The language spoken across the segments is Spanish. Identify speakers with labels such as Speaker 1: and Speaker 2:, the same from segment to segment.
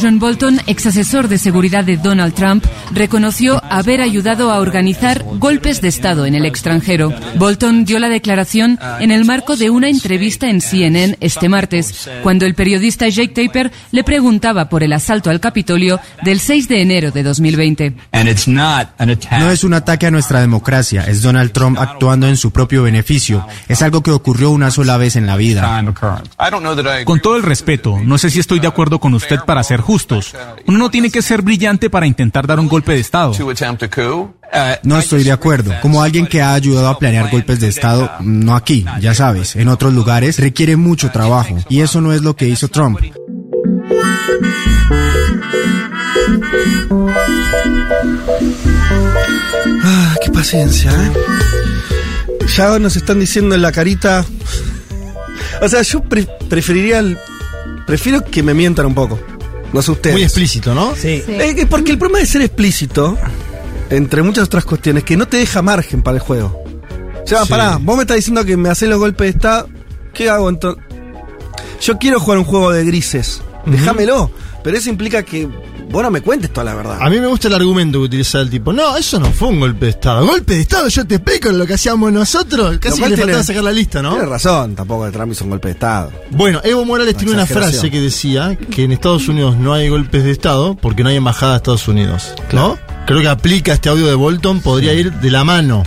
Speaker 1: John Bolton, ex asesor de seguridad de Donald Trump, reconoció haber ayudado a organizar golpes de Estado en el extranjero. Bolton dio la declaración en el marco de una entrevista en CNN este martes, cuando el periodista Jake Taper le preguntaba por el asalto al Capitolio del 6 de enero de 2020.
Speaker 2: No es un ataque a nuestra democracia, es Donald Trump actuando en su propio beneficio. Es algo que ocurrió una sola vez en la vida.
Speaker 3: Con todo el respeto, no sé si estoy de acuerdo con usted para ser justos. Uno no tiene que ser brillante para intentar dar un golpe de Estado.
Speaker 2: No estoy de acuerdo. Como alguien que ha ayudado a planear golpes de Estado, no aquí, ya sabes, en otros lugares, requiere mucho trabajo. Y eso no es lo que hizo Trump.
Speaker 4: Ah, qué paciencia, ¿eh? Ya nos están diciendo en la carita. O sea, yo pre- preferiría. el- prefiero que me mientan un poco. No sé ustedes.
Speaker 5: Muy explícito, ¿no?
Speaker 6: Sí.
Speaker 4: Eh, eh, porque el problema de ser explícito, entre muchas otras cuestiones, que no te deja margen para el juego. O sea,
Speaker 5: Sí.
Speaker 4: pará, vos me estás diciendo que me haces los golpes de Estado. ¿Qué hago entonces? Yo quiero jugar un juego de grises. Déjamelo. Pero eso implica que vos no me cuentes toda la verdad.
Speaker 5: A mí me gusta el argumento que utiliza el tipo. No, eso no fue un golpe de Estado. Golpe de Estado, yo te explico lo que hacíamos nosotros. Casi que le faltaba sacar la lista, ¿no?
Speaker 4: Tienes razón, tampoco Trump hizo un golpe de Estado.
Speaker 5: Bueno, Evo Morales tiene una frase que decía que en Estados Unidos no hay golpes de Estado porque no hay embajada de Estados Unidos. ¿No? Creo que aplica este audio de Bolton, podría ir de la mano.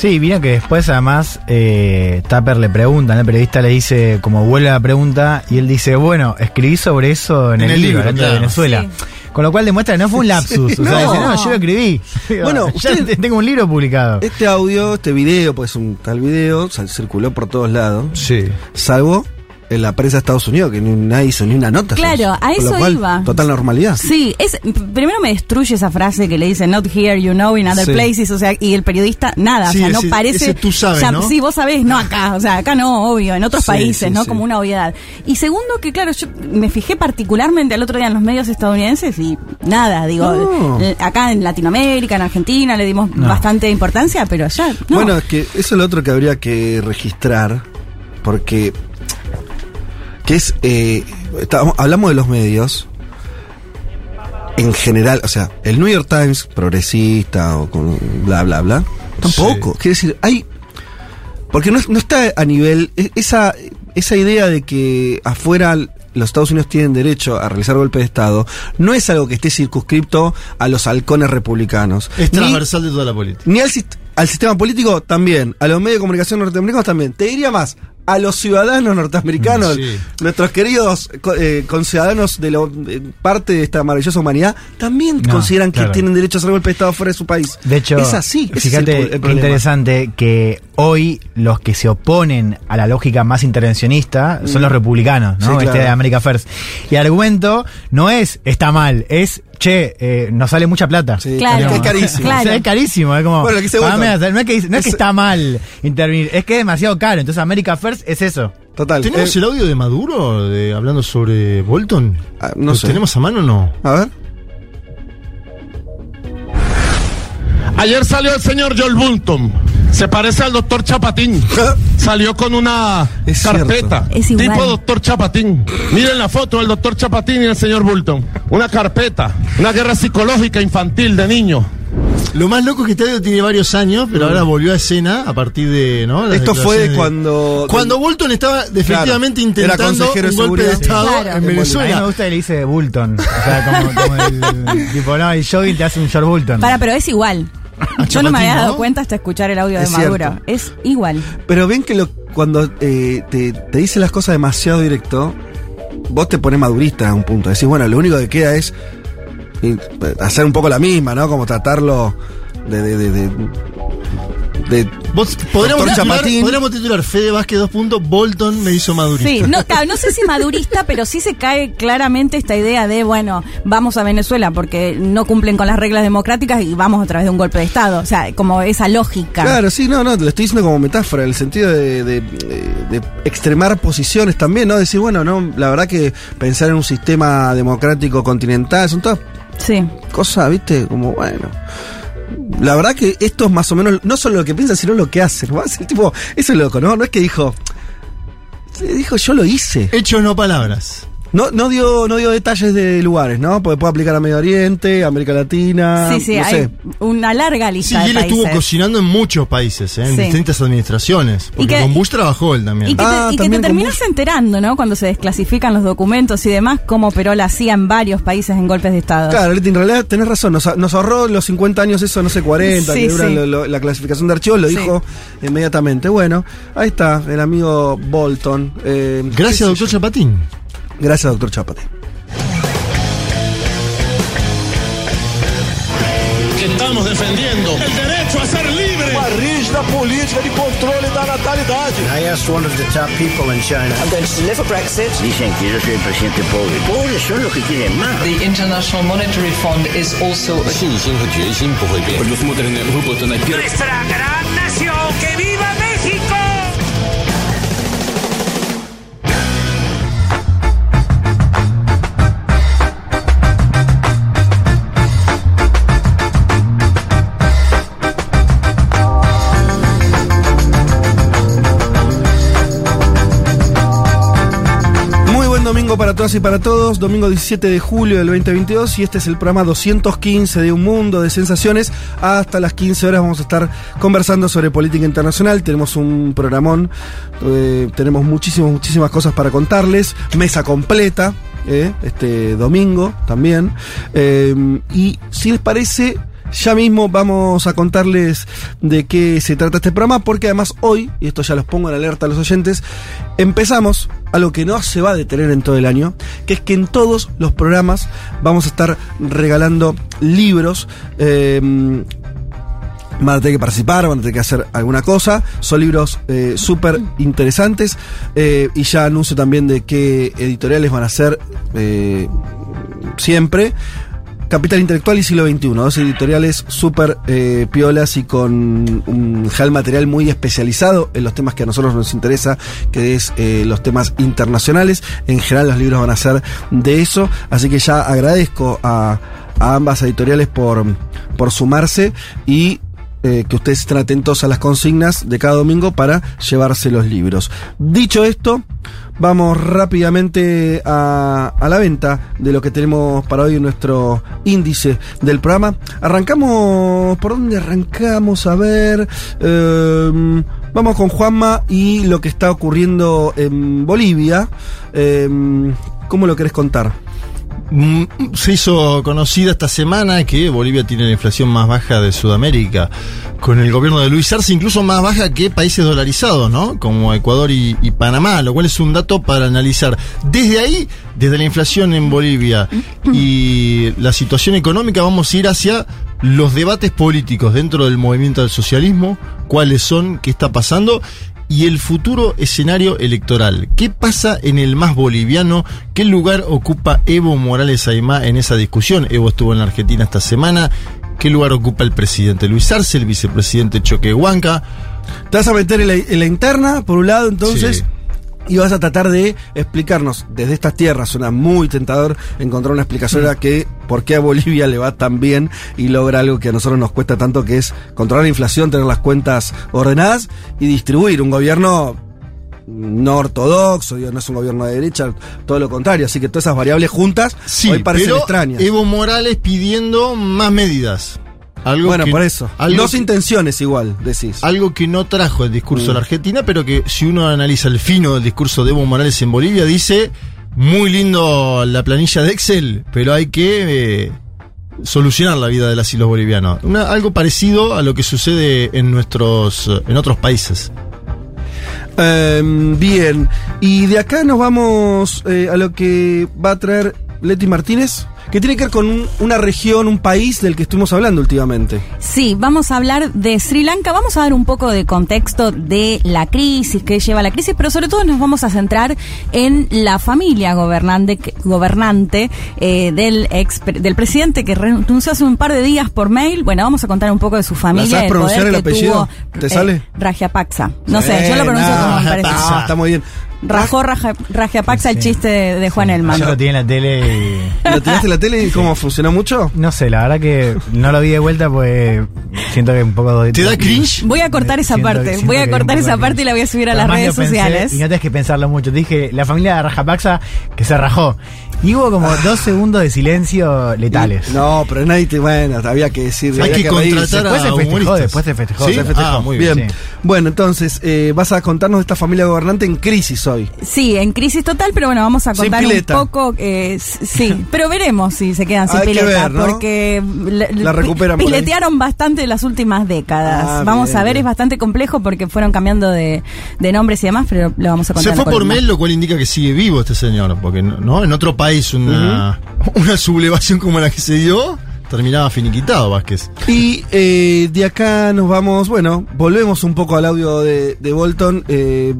Speaker 6: Sí, vino que después además eh, Tapper le pregunta, ¿no? el periodista le dice, como vuelve la pregunta, y él dice, bueno, escribí sobre eso en,
Speaker 5: En
Speaker 6: el,
Speaker 5: el
Speaker 6: libro,
Speaker 5: libro,
Speaker 6: dentro de
Speaker 5: claro.
Speaker 6: Venezuela. Con lo cual demuestra que no fue un lapsus.
Speaker 4: Sí,
Speaker 6: o sea,
Speaker 4: no.
Speaker 6: dice, no, yo lo escribí.
Speaker 4: Bueno,
Speaker 6: ya
Speaker 4: usted-
Speaker 6: tengo un libro publicado.
Speaker 4: Este audio, este video, pues un tal video, circuló por todos lados.
Speaker 5: Sí.
Speaker 4: Salvo en la prensa de Estados Unidos, que ni nadie hizo ni una nota.
Speaker 7: Claro, a eso
Speaker 4: cual,
Speaker 7: iba.
Speaker 4: Total normalidad.
Speaker 7: Sí, es, primero me destruye esa frase que le dice not here, you know, in other
Speaker 5: Sí.
Speaker 7: places, o sea, y el periodista nada,
Speaker 5: Sí,
Speaker 7: o sea, no
Speaker 5: ese-
Speaker 7: parece.
Speaker 5: ese tú sabes,
Speaker 7: ya,
Speaker 5: ¿no?
Speaker 7: Sí, vos sabés, no acá, o sea, acá no, obvio, en otros
Speaker 4: Sí,
Speaker 7: países, ¿no? Como una obviedad. Y segundo, que claro, yo me fijé particularmente el otro día en los medios estadounidenses y nada, digo,
Speaker 4: No.
Speaker 7: eh, acá en Latinoamérica, en Argentina, le dimos bastante importancia, pero allá. No.
Speaker 4: Bueno, es que eso es lo otro que habría que registrar, porque que es eh, estábamos- hablamos de los medios en general, o sea, el New York Times progresista o con bla bla bla, tampoco. Quiere decir, hay porque no, no está a nivel e- esa esa idea de que afuera los Estados Unidos tienen derecho a realizar golpes de Estado no es algo que esté circunscripto a los halcones republicanos.
Speaker 5: Es
Speaker 4: Ni-
Speaker 5: transversal de toda la política.
Speaker 4: ni al sistema político también, a los medios de comunicación norteamericanos también. Te diría más, a los ciudadanos norteamericanos,
Speaker 5: Sí.
Speaker 4: nuestros queridos eh, conciudadanos de la eh, parte de esta maravillosa humanidad, también
Speaker 6: No,
Speaker 4: consideran
Speaker 6: claro.
Speaker 4: que tienen derecho a hacer golpe de Estado fuera de su país.
Speaker 6: De hecho,
Speaker 4: es así. es el
Speaker 6: fíjate
Speaker 4: pu- el
Speaker 6: qué
Speaker 4: problema.
Speaker 6: interesante que hoy los que se oponen a la lógica más intervencionista son los republicanos, ¿no?
Speaker 4: Sí,
Speaker 6: Este de America First. Y el argumento no es está mal, es che, eh, nos sale mucha plata.
Speaker 4: Sí,
Speaker 7: Claro.
Speaker 4: es carísimo.
Speaker 7: Claro.
Speaker 6: O sea, es carísimo, es como.
Speaker 4: Bueno, lo que dice
Speaker 6: pagame no es que, dice- no es que
Speaker 4: Es-
Speaker 6: está mal intervenir, es que es demasiado caro. Entonces, America First es eso.
Speaker 4: Total.
Speaker 5: ¿Tenemos
Speaker 4: Eh,
Speaker 5: el audio de Maduro de, hablando sobre Bolton?
Speaker 4: Ah, no
Speaker 5: ¿Lo
Speaker 4: sé.
Speaker 5: tenemos a mano o no?
Speaker 4: a ver.
Speaker 8: Ayer salió el señor Joel Bulton. Se parece al doctor Chapatín. Salió con una
Speaker 4: Es
Speaker 8: carpeta.
Speaker 7: Es igual.
Speaker 8: tipo doctor Chapatín. Miren la foto del doctor Chapatín y el señor Bulton. Una carpeta. Una guerra psicológica infantil de niños.
Speaker 5: Lo más loco es que este audio tiene varios años, pero ahora volvió a escena a partir de. ¿no? Las
Speaker 4: Esto fue
Speaker 5: de-
Speaker 4: cuando.
Speaker 5: Cuando Bolton estaba
Speaker 4: Claro, era
Speaker 5: intentando un golpe de. Estado
Speaker 7: Claro.
Speaker 5: en
Speaker 6: A mí me
Speaker 5: Venezuela.
Speaker 6: gusta que le dice Bulton. O sea, como, como el tipo, no, el jogging te hace un short Bulton.
Speaker 7: Para, pero es igual. Yo no me había dado cuenta hasta escuchar el audio de Maduro.
Speaker 4: cierto.
Speaker 7: Es igual.
Speaker 4: Pero ven que lo, cuando eh, te, te dice las cosas demasiado directo, vos te pones madurista a un punto. Decís, bueno, lo único que queda es eh, hacer un poco la misma, ¿no? Como tratarlo de. de, de, de- de-
Speaker 5: Vos- podríamos, titular, podríamos titular Fede Vázquez 2 puntos, Bolton me hizo madurista.
Speaker 7: Sí, no, claro, no sé si madurista, pero sí se cae claramente esta idea de, bueno, vamos a Venezuela porque no cumplen con las reglas democráticas y vamos a través de un golpe de Estado. O sea, como esa lógica.
Speaker 4: Claro, sí, no, no, te lo estoy diciendo como metáfora, en el sentido de, de- de extremar posiciones también, ¿no? Decir, bueno, no, la verdad que pensar en un sistema democrático continental son todas
Speaker 7: Sí.
Speaker 4: cosas, ¿viste? Como, bueno. La verdad que esto es más o menos, no solo lo que piensa, sino lo que hace. ¿no? Es tipo, eso es loco, ¿no? No es que dijo, dijo, yo lo hice.
Speaker 5: Hechos no palabras.
Speaker 4: No, no dio, no dio detalles de lugares, ¿no? Porque puede aplicar a Medio Oriente, América Latina.
Speaker 7: Sí, sí,
Speaker 4: no
Speaker 7: hay
Speaker 4: sé.
Speaker 7: una larga
Speaker 5: Sí,
Speaker 7: lista
Speaker 5: y
Speaker 7: de
Speaker 5: él
Speaker 7: países.
Speaker 5: estuvo cocinando en muchos países, ¿eh? en
Speaker 7: Sí.
Speaker 5: distintas administraciones. Porque
Speaker 7: que-
Speaker 5: con Bush trabajó él también.
Speaker 7: Y que,
Speaker 4: Ah,
Speaker 7: te, y que te terminas
Speaker 4: Bush.
Speaker 7: enterando, ¿no? Cuando se desclasifican los documentos y demás, cómo operó la CIA en varios países en golpes de Estado.
Speaker 4: Claro, en realidad tenés razón, nos, nos ahorró los 50 años, eso no sé, 40,
Speaker 7: Sí,
Speaker 4: que dura
Speaker 7: sí.
Speaker 4: lo- lo- la clasificación de archivos, lo
Speaker 7: Sí.
Speaker 4: dijo inmediatamente. Bueno, ahí está, el amigo Bolton. Eh,
Speaker 5: Gracias, doctor
Speaker 4: yo.
Speaker 5: Chapatín.
Speaker 4: Gracias, doctor
Speaker 8: Chapate. estamos defendendo el derecho a ser libre.
Speaker 9: Uma rígida política de controle da natalidade.
Speaker 10: I asked one of the top people in China.
Speaker 11: I'm going to deliver Brexit.
Speaker 10: Dicen que yo soy presidente pobre. Pobres son los que quieren más.
Speaker 11: The International Monetary Fund is also.
Speaker 12: Pues,
Speaker 13: Nuestra gran nación, que viva
Speaker 4: para todas y para todos, domingo 17 de julio del 2022 y este es el programa 215 de Un Mundo de Sensaciones. Hasta las 15 horas vamos a estar conversando sobre política internacional, tenemos un programón, eh, tenemos muchísimas, muchísimas cosas para contarles, mesa completa. eh, este domingo también Eh, y si les parece ya mismo vamos a contarles de qué se trata este programa, porque además hoy, y esto ya los pongo en alerta a los oyentes, empezamos algo que no se va a detener en todo el año, que es que en todos los programas vamos a estar regalando libros. eh, van a tener que participar, van a tener que hacer alguna cosa. Son libros eh, súper interesantes. eh, y ya anuncio también de qué editoriales van a ser eh, siempre. Capital Intelectual y Siglo XXI, dos editoriales súper eh, piolas y con un material muy especializado en los temas que a nosotros nos interesa, que es eh, los temas internacionales. En general los libros van a ser de eso, así que ya agradezco a, a ambas editoriales por, por sumarse y eh, que ustedes estén atentos a las consignas de cada domingo para llevarse los libros. Dicho esto, vamos rápidamente a, a la venta de lo que tenemos para hoy en nuestro índice del programa. Arrancamos, ¿por dónde arrancamos? A ver, eh, vamos con Juanma y lo que está ocurriendo en Bolivia. Eh, ¿Cómo lo querés contar?
Speaker 5: Mm, Se hizo conocida esta semana que Bolivia tiene la inflación más baja de Sudamérica, con el gobierno de Luis Arce incluso más baja que países dolarizados, ¿no? Como Ecuador y, y Panamá, lo cual es un dato para analizar. Desde ahí, desde la inflación en Bolivia y la situación económica, vamos a ir hacia los debates políticos dentro del movimiento del socialismo, cuáles son, qué está pasando y el futuro escenario electoral. ¿Qué pasa en el más boliviano? ¿Qué lugar ocupa Evo Morales Aymá en esa discusión? Evo estuvo en la Argentina esta semana. ¿Qué lugar ocupa el presidente Luis Arce, el vicepresidente Choque Huanca?
Speaker 4: Te vas a meter en la, en la interna, por un lado, entonces.
Speaker 5: Sí.
Speaker 4: Y vas a tratar de explicarnos desde estas tierras, suena muy tentador encontrar una explicación a que por qué a Bolivia le va tan bien y logra algo que a nosotros nos cuesta tanto, que es controlar la inflación, tener las cuentas ordenadas y distribuir un gobierno no ortodoxo, no es un gobierno de derecha, todo lo contrario, así que todas esas variables juntas
Speaker 5: Sí,
Speaker 4: hoy parecen
Speaker 5: pero
Speaker 4: extrañas.
Speaker 5: Evo Morales pidiendo más medidas. Algo
Speaker 4: bueno,
Speaker 5: que-
Speaker 4: por eso.
Speaker 5: Algo
Speaker 4: Dos
Speaker 5: que-
Speaker 4: intenciones igual, decís.
Speaker 5: Algo que no trajo el discurso de la
Speaker 4: Mm.
Speaker 5: Argentina, pero que si uno analiza el fino del discurso de Evo Morales en Bolivia, dice, muy lindo la planilla de Excel, pero hay que eh, solucionar la vida de las y los bolivianos. Una- algo parecido a lo que sucede en nuestros en otros países.
Speaker 4: Em, bien, y de acá nos vamos eh, a lo que va a traer Leti Martínez, que tiene que ver con un- una región, un país del que estuvimos hablando últimamente.
Speaker 7: Sí, vamos a hablar de Sri Lanka, vamos a dar un poco de contexto de la crisis que lleva la crisis, pero sobre todo nos vamos a centrar en la familia gobernante, gobernante eh, del ex del presidente que renunció hace un par de días por mail. Bueno, vamos a contar un poco de su familia.
Speaker 4: sabes pronunciar el apellido?
Speaker 7: tuvo,
Speaker 4: ¿Te
Speaker 7: eh,
Speaker 4: sale?
Speaker 7: Rajapaksa. No sé, yo lo pronuncio como me parece.
Speaker 4: ah, está muy bien.
Speaker 7: Rajó Raja, Rajapaxa el chiste de, de Juan Elman.
Speaker 6: Yo lo tenía en la tele y...
Speaker 4: ¿Lo tenías en la tele y cómo funcionó mucho?
Speaker 6: No sé, la verdad que no lo vi de vuelta pues siento que un poco...
Speaker 5: ¿Te da cringe?
Speaker 7: Voy a cortar esa
Speaker 6: Siento-
Speaker 7: parte.
Speaker 6: siento
Speaker 7: Voy a cortar esa parte y la voy a subir a las redes
Speaker 6: pensé
Speaker 7: sociales.
Speaker 6: Y no tenés que pensarlo mucho. Te dije, la familia de Rajapaxa que se rajó. Y hubo como dos segundos de silencio letales.
Speaker 4: No, pero nadie te. Bueno, había que decir.
Speaker 5: Hay
Speaker 4: había
Speaker 5: que
Speaker 4: reírse.
Speaker 5: contratar
Speaker 6: Después se
Speaker 5: a
Speaker 6: festejó, después se festejó.
Speaker 5: ¿Sí?
Speaker 6: Se festejó.
Speaker 5: Ah, muy
Speaker 4: Bien.
Speaker 6: Sí.
Speaker 4: Bueno, entonces, eh, vas a contarnos de esta familia gobernante en crisis hoy.
Speaker 7: Sí, en crisis total, pero bueno, vamos a contar un poco. eh, sí, pero veremos si se quedan sin
Speaker 4: Hay que
Speaker 7: pileta,
Speaker 4: ver, ¿no?
Speaker 7: porque la,
Speaker 4: La recuperan
Speaker 7: piletearon bastante en las últimas décadas.
Speaker 4: Ah,
Speaker 7: vamos
Speaker 4: bien,
Speaker 7: a ver,
Speaker 4: bien.
Speaker 7: es bastante complejo porque fueron cambiando de, de nombres y demás, pero lo vamos a contar.
Speaker 5: Se fue por mail, lo cual indica que sigue vivo este señor, porque no en otro país una, una sublevación como la que se dio terminaba finiquitado Vázquez.
Speaker 4: Y eh, de acá nos vamos, bueno, volvemos un poco al audio de, de Bolton. eh,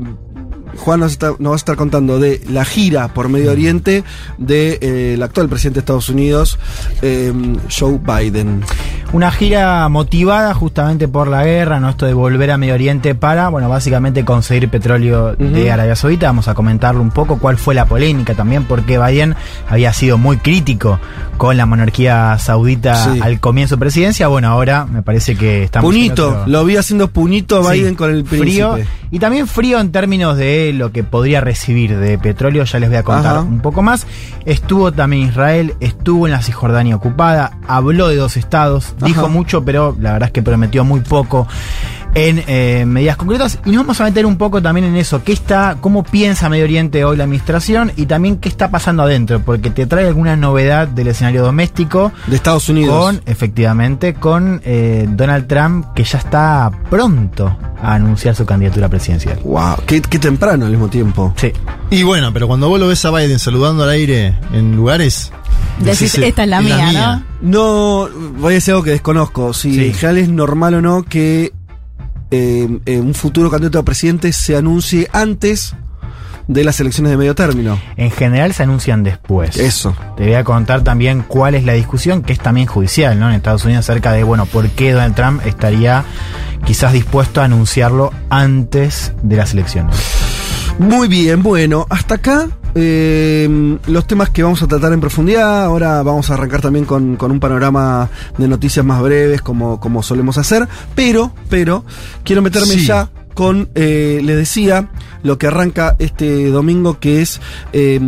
Speaker 4: Juan nos, está- nos va a estar contando de la gira por Medio Oriente del actual presidente de Estados Unidos, eh, Joe Biden.
Speaker 6: Una gira motivada justamente por la guerra, ¿no? Esto de volver a Medio Oriente para, bueno, básicamente conseguir petróleo de. Arabia Saudita. Vamos a comentarlo un poco, cuál fue la polémica también, porque Biden había sido muy crítico con la monarquía saudita
Speaker 4: Sí.
Speaker 6: al comienzo de presidencia. Bueno, ahora me parece que estamos...
Speaker 4: Punito,
Speaker 6: otro-
Speaker 4: lo vi haciendo a
Speaker 6: Sí,
Speaker 4: Biden con el príncipe.
Speaker 6: frío y también frío en términos de lo que podría recibir de petróleo, ya les voy a contar
Speaker 4: Ajá.
Speaker 6: un poco más. Estuvo también Israel, estuvo en la Cisjordania ocupada, habló de dos estados, dijo mucho, pero la verdad es que prometió muy poco en eh, medidas concretas y nos vamos a meter un poco también en eso, qué está, cómo piensa Medio Oriente hoy la administración y también qué está pasando adentro, porque te trae alguna novedad del escenario doméstico
Speaker 4: De Estados Unidos.
Speaker 6: con, efectivamente, con eh, Donald Trump, que ya está pronto a anunciar su candidatura presidencial.
Speaker 4: Wow, qué, qué temprano al mismo tiempo.
Speaker 6: Sí.
Speaker 5: Y bueno, pero cuando vos lo ves a Biden saludando al aire en lugares.
Speaker 7: Decís,
Speaker 5: decís,
Speaker 7: esta es la mía, ¿no?
Speaker 4: No, voy a decir algo que desconozco. Si
Speaker 6: Sí.
Speaker 4: en general es normal o no que eh, eh, un futuro candidato a presidente se anuncie antes de las elecciones de medio término.
Speaker 6: En general se anuncian después.
Speaker 4: Eso.
Speaker 6: Te voy a contar también cuál es la discusión, que es también judicial, ¿no? En Estados Unidos acerca de, bueno, por qué Donald Trump estaría quizás dispuesto a anunciarlo antes de las elecciones.
Speaker 4: Muy bien, bueno, hasta acá eh, los temas que vamos a tratar en profundidad. Ahora vamos a arrancar también con, con un panorama de noticias más breves, como, como solemos hacer. Pero, pero, quiero meterme
Speaker 5: Sí.
Speaker 4: ya con, eh, les decía, lo que arranca este domingo, que es eh,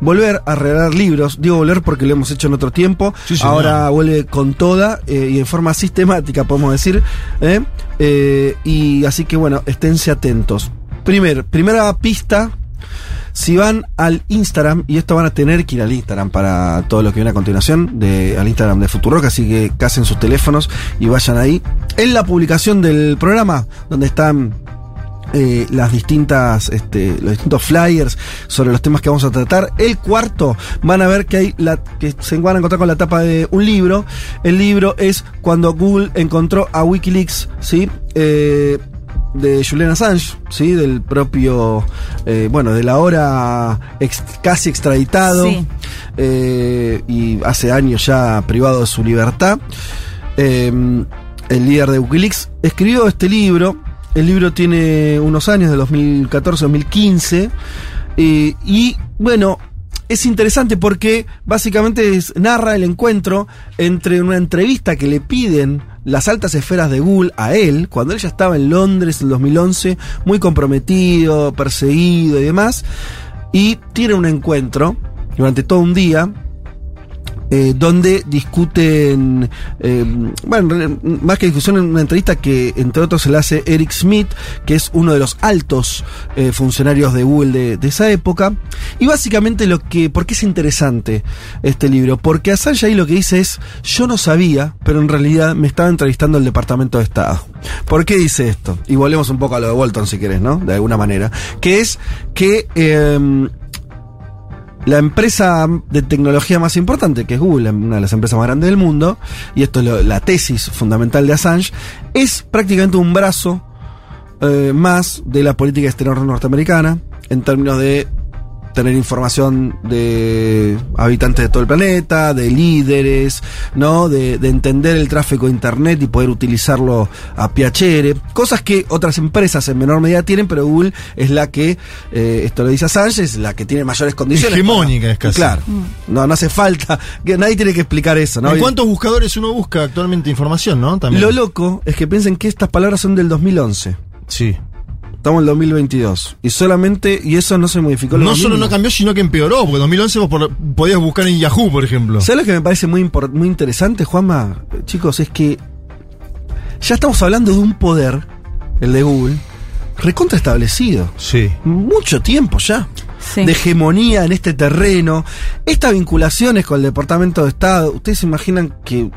Speaker 4: volver a regalar libros. Digo volver porque lo hemos hecho en otro tiempo.
Speaker 5: Sí.
Speaker 4: Ahora vuelve con toda eh, y en forma sistemática, podemos decir. ¿eh? Eh, y así que bueno, esténse atentos. Primer, primera pista. Si van al Instagram, y esto van a tener que ir al Instagram para todo lo que viene a continuación, de, al Instagram de Futurock, así que casen sus teléfonos y vayan ahí. En la publicación del programa, donde están eh, las distintas, este, los distintos flyers sobre los temas que vamos a tratar. El cuarto, van a ver que hay la, que se van a encontrar con la tapa de un libro. El libro es cuando Google encontró a WikiLeaks, ¿sí? Eh, de Julian Assange, ¿sí? Del propio, eh, bueno, del ahora ex- casi extraditado
Speaker 7: Sí.
Speaker 4: eh, y hace años ya privado de su libertad. Eh, el líder de Wikileaks escribió este libro. El libro tiene unos años, de 2014-2015. eh, y bueno, es interesante porque básicamente es- narra el encuentro entre una entrevista que le piden las altas esferas de Google a él, cuando él ya estaba en Londres en 2011, muy comprometido, perseguido y demás, y tiene un encuentro durante todo un día eh, donde discuten, eh, bueno, en más que discusión, una entrevista que entre otros se la hace Eric Smith, que es uno de los altos eh, funcionarios de Google de, de esa época. Y básicamente lo que, ¿por qué es interesante este libro? Porque Assange ahí lo que dice es, yo no sabía, pero en realidad me estaba entrevistando el Departamento de Estado. ¿Por qué dice esto? Y volvemos un poco a lo de Bolton si querés, ¿no? De alguna manera. Que es que... la empresa de tecnología más importante, que es Google, una de las empresas más grandes del mundo, y esto es la tesis fundamental de Assange, es prácticamente un brazo eh, más de la política exterior norteamericana, en términos de tener información de habitantes de todo el planeta, de líderes, ¿no? De, de entender el tráfico de internet y poder utilizarlo a piacere. Cosas que otras empresas en menor medida tienen, pero Google es la que, eh, esto lo dice Assange, es la que tiene mayores condiciones.
Speaker 5: Hegemónica es casi.
Speaker 4: Claro. No, no hace falta. Que nadie tiene que explicar eso, ¿no?
Speaker 5: ¿En cuántos buscadores uno busca actualmente información, no? También.
Speaker 4: Lo loco es que piensen que estas palabras son del 2011.
Speaker 5: Sí.
Speaker 4: Estamos en el 2022. Y solamente, y eso no se modificó. lo
Speaker 5: No solo
Speaker 4: mínimo.
Speaker 5: no cambió, sino que empeoró, porque en 2011 vos por- podías buscar en Yahoo, por ejemplo.
Speaker 4: ¿Sabes lo que me parece muy, muy interesante, Juanma? Chicos, es que ya estamos hablando de un poder, el de Google, recontra establecido.
Speaker 5: Sí.
Speaker 4: Mucho tiempo ya.
Speaker 7: Sí.
Speaker 4: De hegemonía en este terreno. Estas vinculaciones con el Departamento de Estado, ¿ustedes se imaginan que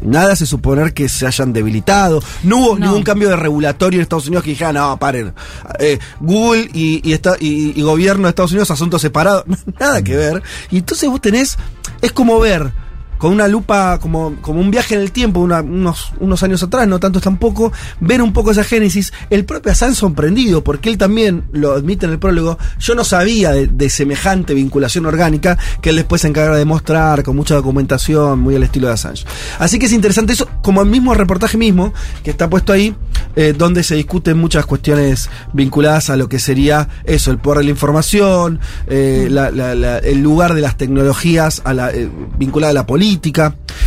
Speaker 4: nada hace suponer que se hayan debilitado? No hubo
Speaker 7: No.
Speaker 4: ningún cambio de regulatorio en Estados Unidos que dijera, no, paren. Eh, Google y, y, esta- y- y gobierno de Estados Unidos, asuntos separados. nada que ver. Y entonces vos tenés, es como ver con una lupa, como, como un viaje en el tiempo, unos, unos años atrás, no tanto tampoco, ver un poco esa génesis. El propio Assange sorprendido, porque él también lo admite en el prólogo, yo no sabía de, semejante vinculación orgánica que él después se encarga de mostrar con mucha documentación, muy al estilo de Assange. Así que es interesante eso, como el mismo reportaje mismo, que está puesto ahí, eh, donde se discuten muchas cuestiones vinculadas a lo que sería eso, el poder de la información, eh, la- el lugar de las tecnologías eh, vinculada a la política.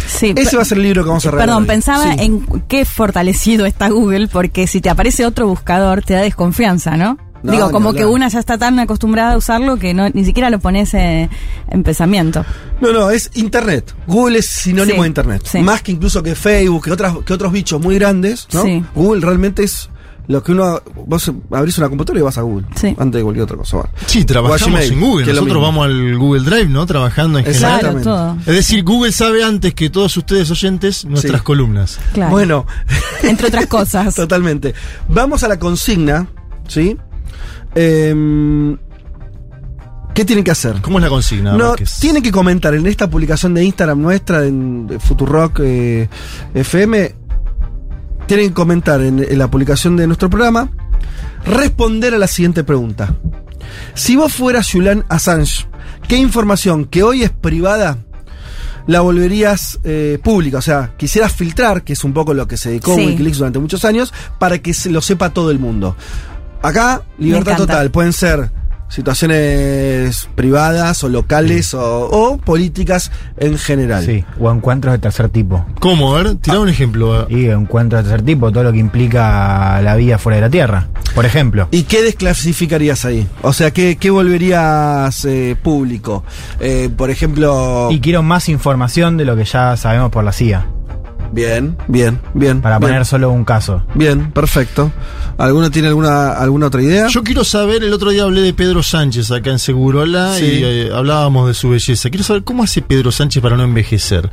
Speaker 7: Sí,
Speaker 4: Ese va a ser el libro que vamos a regalar.
Speaker 7: Perdón,
Speaker 4: hoy.
Speaker 7: pensaba
Speaker 4: Sí.
Speaker 7: en qué fortalecido está Google, porque si te aparece otro buscador, te da desconfianza, ¿no?
Speaker 4: No,
Speaker 7: Digo, como que una ya está tan acostumbrada a usarlo que no ni siquiera lo pones eh, en pensamiento.
Speaker 4: No, no, es Internet. Google es sinónimo
Speaker 7: Sí,
Speaker 4: de Internet. Más que incluso que Facebook, que, otras, que otros bichos muy grandes, ¿no? Google realmente es lo que uno... Vos abrís una computadora y vas a Google.
Speaker 7: Sí.
Speaker 4: Antes de cualquier otra cosa. Bueno.
Speaker 5: Sí, trabajamos
Speaker 4: Gmail,
Speaker 5: en Google. Nosotros vamos al Google Drive, ¿no? Trabajando en general.
Speaker 7: Claro,
Speaker 4: Exactamente.
Speaker 7: todo.
Speaker 5: Es decir, Google sabe antes que todos ustedes oyentes nuestras
Speaker 4: Sí.
Speaker 5: columnas.
Speaker 7: Claro.
Speaker 4: Bueno,
Speaker 7: Entre otras cosas.
Speaker 4: totalmente. Vamos a la consigna, ¿sí? Em, ¿Qué tienen que hacer?
Speaker 5: ¿Cómo es la consigna?
Speaker 4: No, tienen que comentar en esta publicación de Instagram nuestra, en de Futurock eh, FM. Tienen que comentar en, en la publicación de nuestro programa. Responder a la siguiente pregunta. Si vos fueras Julian Assange, ¿qué información que hoy es privada la volverías eh, pública? O sea, quisieras filtrar, que es un poco lo que se dedicó
Speaker 7: Sí.
Speaker 4: Wikileaks durante muchos años, para que se lo sepa todo el mundo. Acá, libertad total. Pueden ser situaciones privadas o locales o, o políticas en general.
Speaker 6: Sí, o encuentros de tercer tipo.
Speaker 5: ¿Cómo? A ver, tirá un ejemplo.
Speaker 6: Y encuentros de tercer tipo, todo lo que implica la vida fuera de la Tierra. Por ejemplo.
Speaker 4: ¿Y qué desclasificarías ahí? O sea, ¿qué, qué volverías eh, público? Eh, por ejemplo...
Speaker 6: Y quiero más información de lo que ya sabemos por la CIA.
Speaker 4: Bien, bien, bien.
Speaker 6: Para
Speaker 4: bien.
Speaker 6: poner solo un caso.
Speaker 4: Bien, perfecto. ¿Alguno tiene alguna, alguna otra idea?
Speaker 5: Yo quiero saber, el otro día hablé de Pedro Sánchez acá en Segurola
Speaker 4: Sí.
Speaker 5: y eh, hablábamos de su belleza. Quiero saber cómo hace Pedro Sánchez para no envejecer.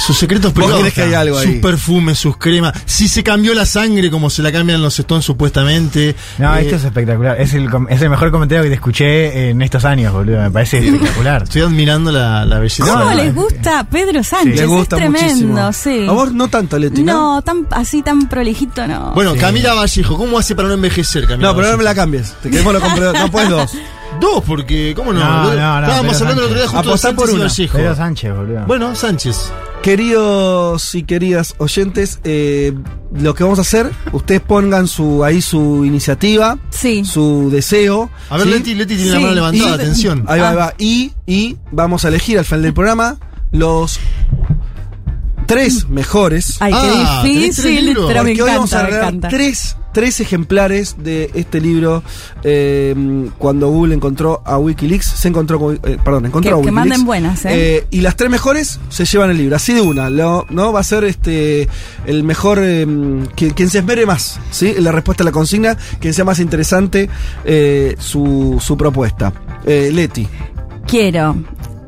Speaker 5: Sus secretos
Speaker 4: ¿Vos
Speaker 5: privados.
Speaker 4: crees que hay algo
Speaker 5: sus
Speaker 4: ahí?
Speaker 5: perfumes, sus cremas. Si se cambió la sangre como se la cambian los Stones supuestamente.
Speaker 6: No,
Speaker 5: Eh,
Speaker 6: esto es espectacular. Es el, com- es el mejor comentario que te escuché en estos años, boludo. Me parece espectacular.
Speaker 5: Estoy admirando la, la belleza.
Speaker 7: ¿Cómo
Speaker 6: no,
Speaker 7: les gusta Pedro Sánchez?
Speaker 4: Le gusta
Speaker 7: es tremendo,
Speaker 4: muchísimo.
Speaker 7: sí.
Speaker 4: A vos no tanto, Leti, ¿no?
Speaker 7: No, tan, así tan prolijito no.
Speaker 5: Bueno, Camila Vallejo, ¿cómo hace para no envejecer, Camila
Speaker 4: No, pero no me la cambies. Te quedemos lo No puedes dos.
Speaker 5: Dos, porque, ¿cómo no?
Speaker 6: No, no, no,
Speaker 5: Estábamos hablando el otro día justo de
Speaker 4: Apostá por
Speaker 5: Sánchez y
Speaker 4: una.
Speaker 5: Vallejo.
Speaker 6: Pedro Sánchez, boludo.
Speaker 5: Bueno, Sánchez.
Speaker 4: Queridos y queridas oyentes, eh, lo que vamos a hacer, ustedes pongan su ahí su iniciativa,
Speaker 7: Sí.
Speaker 4: su deseo.
Speaker 5: A ver,
Speaker 4: ¿sí?
Speaker 5: Leti, Leti tiene
Speaker 7: Sí.
Speaker 5: la mano levantada,
Speaker 4: Y-
Speaker 5: atención.
Speaker 4: Ahí va, ahí
Speaker 7: Ah.
Speaker 4: va. Y, y vamos a elegir al final del programa los tres mejores.
Speaker 7: Ay,
Speaker 5: Ah,
Speaker 7: qué
Speaker 5: ¿tenés tres
Speaker 7: difícil, pero me
Speaker 4: Porque hoy vamos a
Speaker 7: encanta, me
Speaker 4: regalar
Speaker 7: encanta.
Speaker 4: tres, tres ejemplares de este libro. eh, cuando Google encontró a Wikileaks, se encontró con, eh, perdón, encontró
Speaker 7: Que-
Speaker 4: a
Speaker 7: que
Speaker 4: Wikileaks.
Speaker 7: manden buenas, ¿eh?
Speaker 4: Eh, y las tres mejores se llevan el libro, así de una. Lo, ¿no? Va a ser este el mejor, eh, quien, quien se esmere más, ¿sí? En la respuesta a la consigna, quien sea más interesante eh, su, su propuesta. Eh, Leti.
Speaker 7: Quiero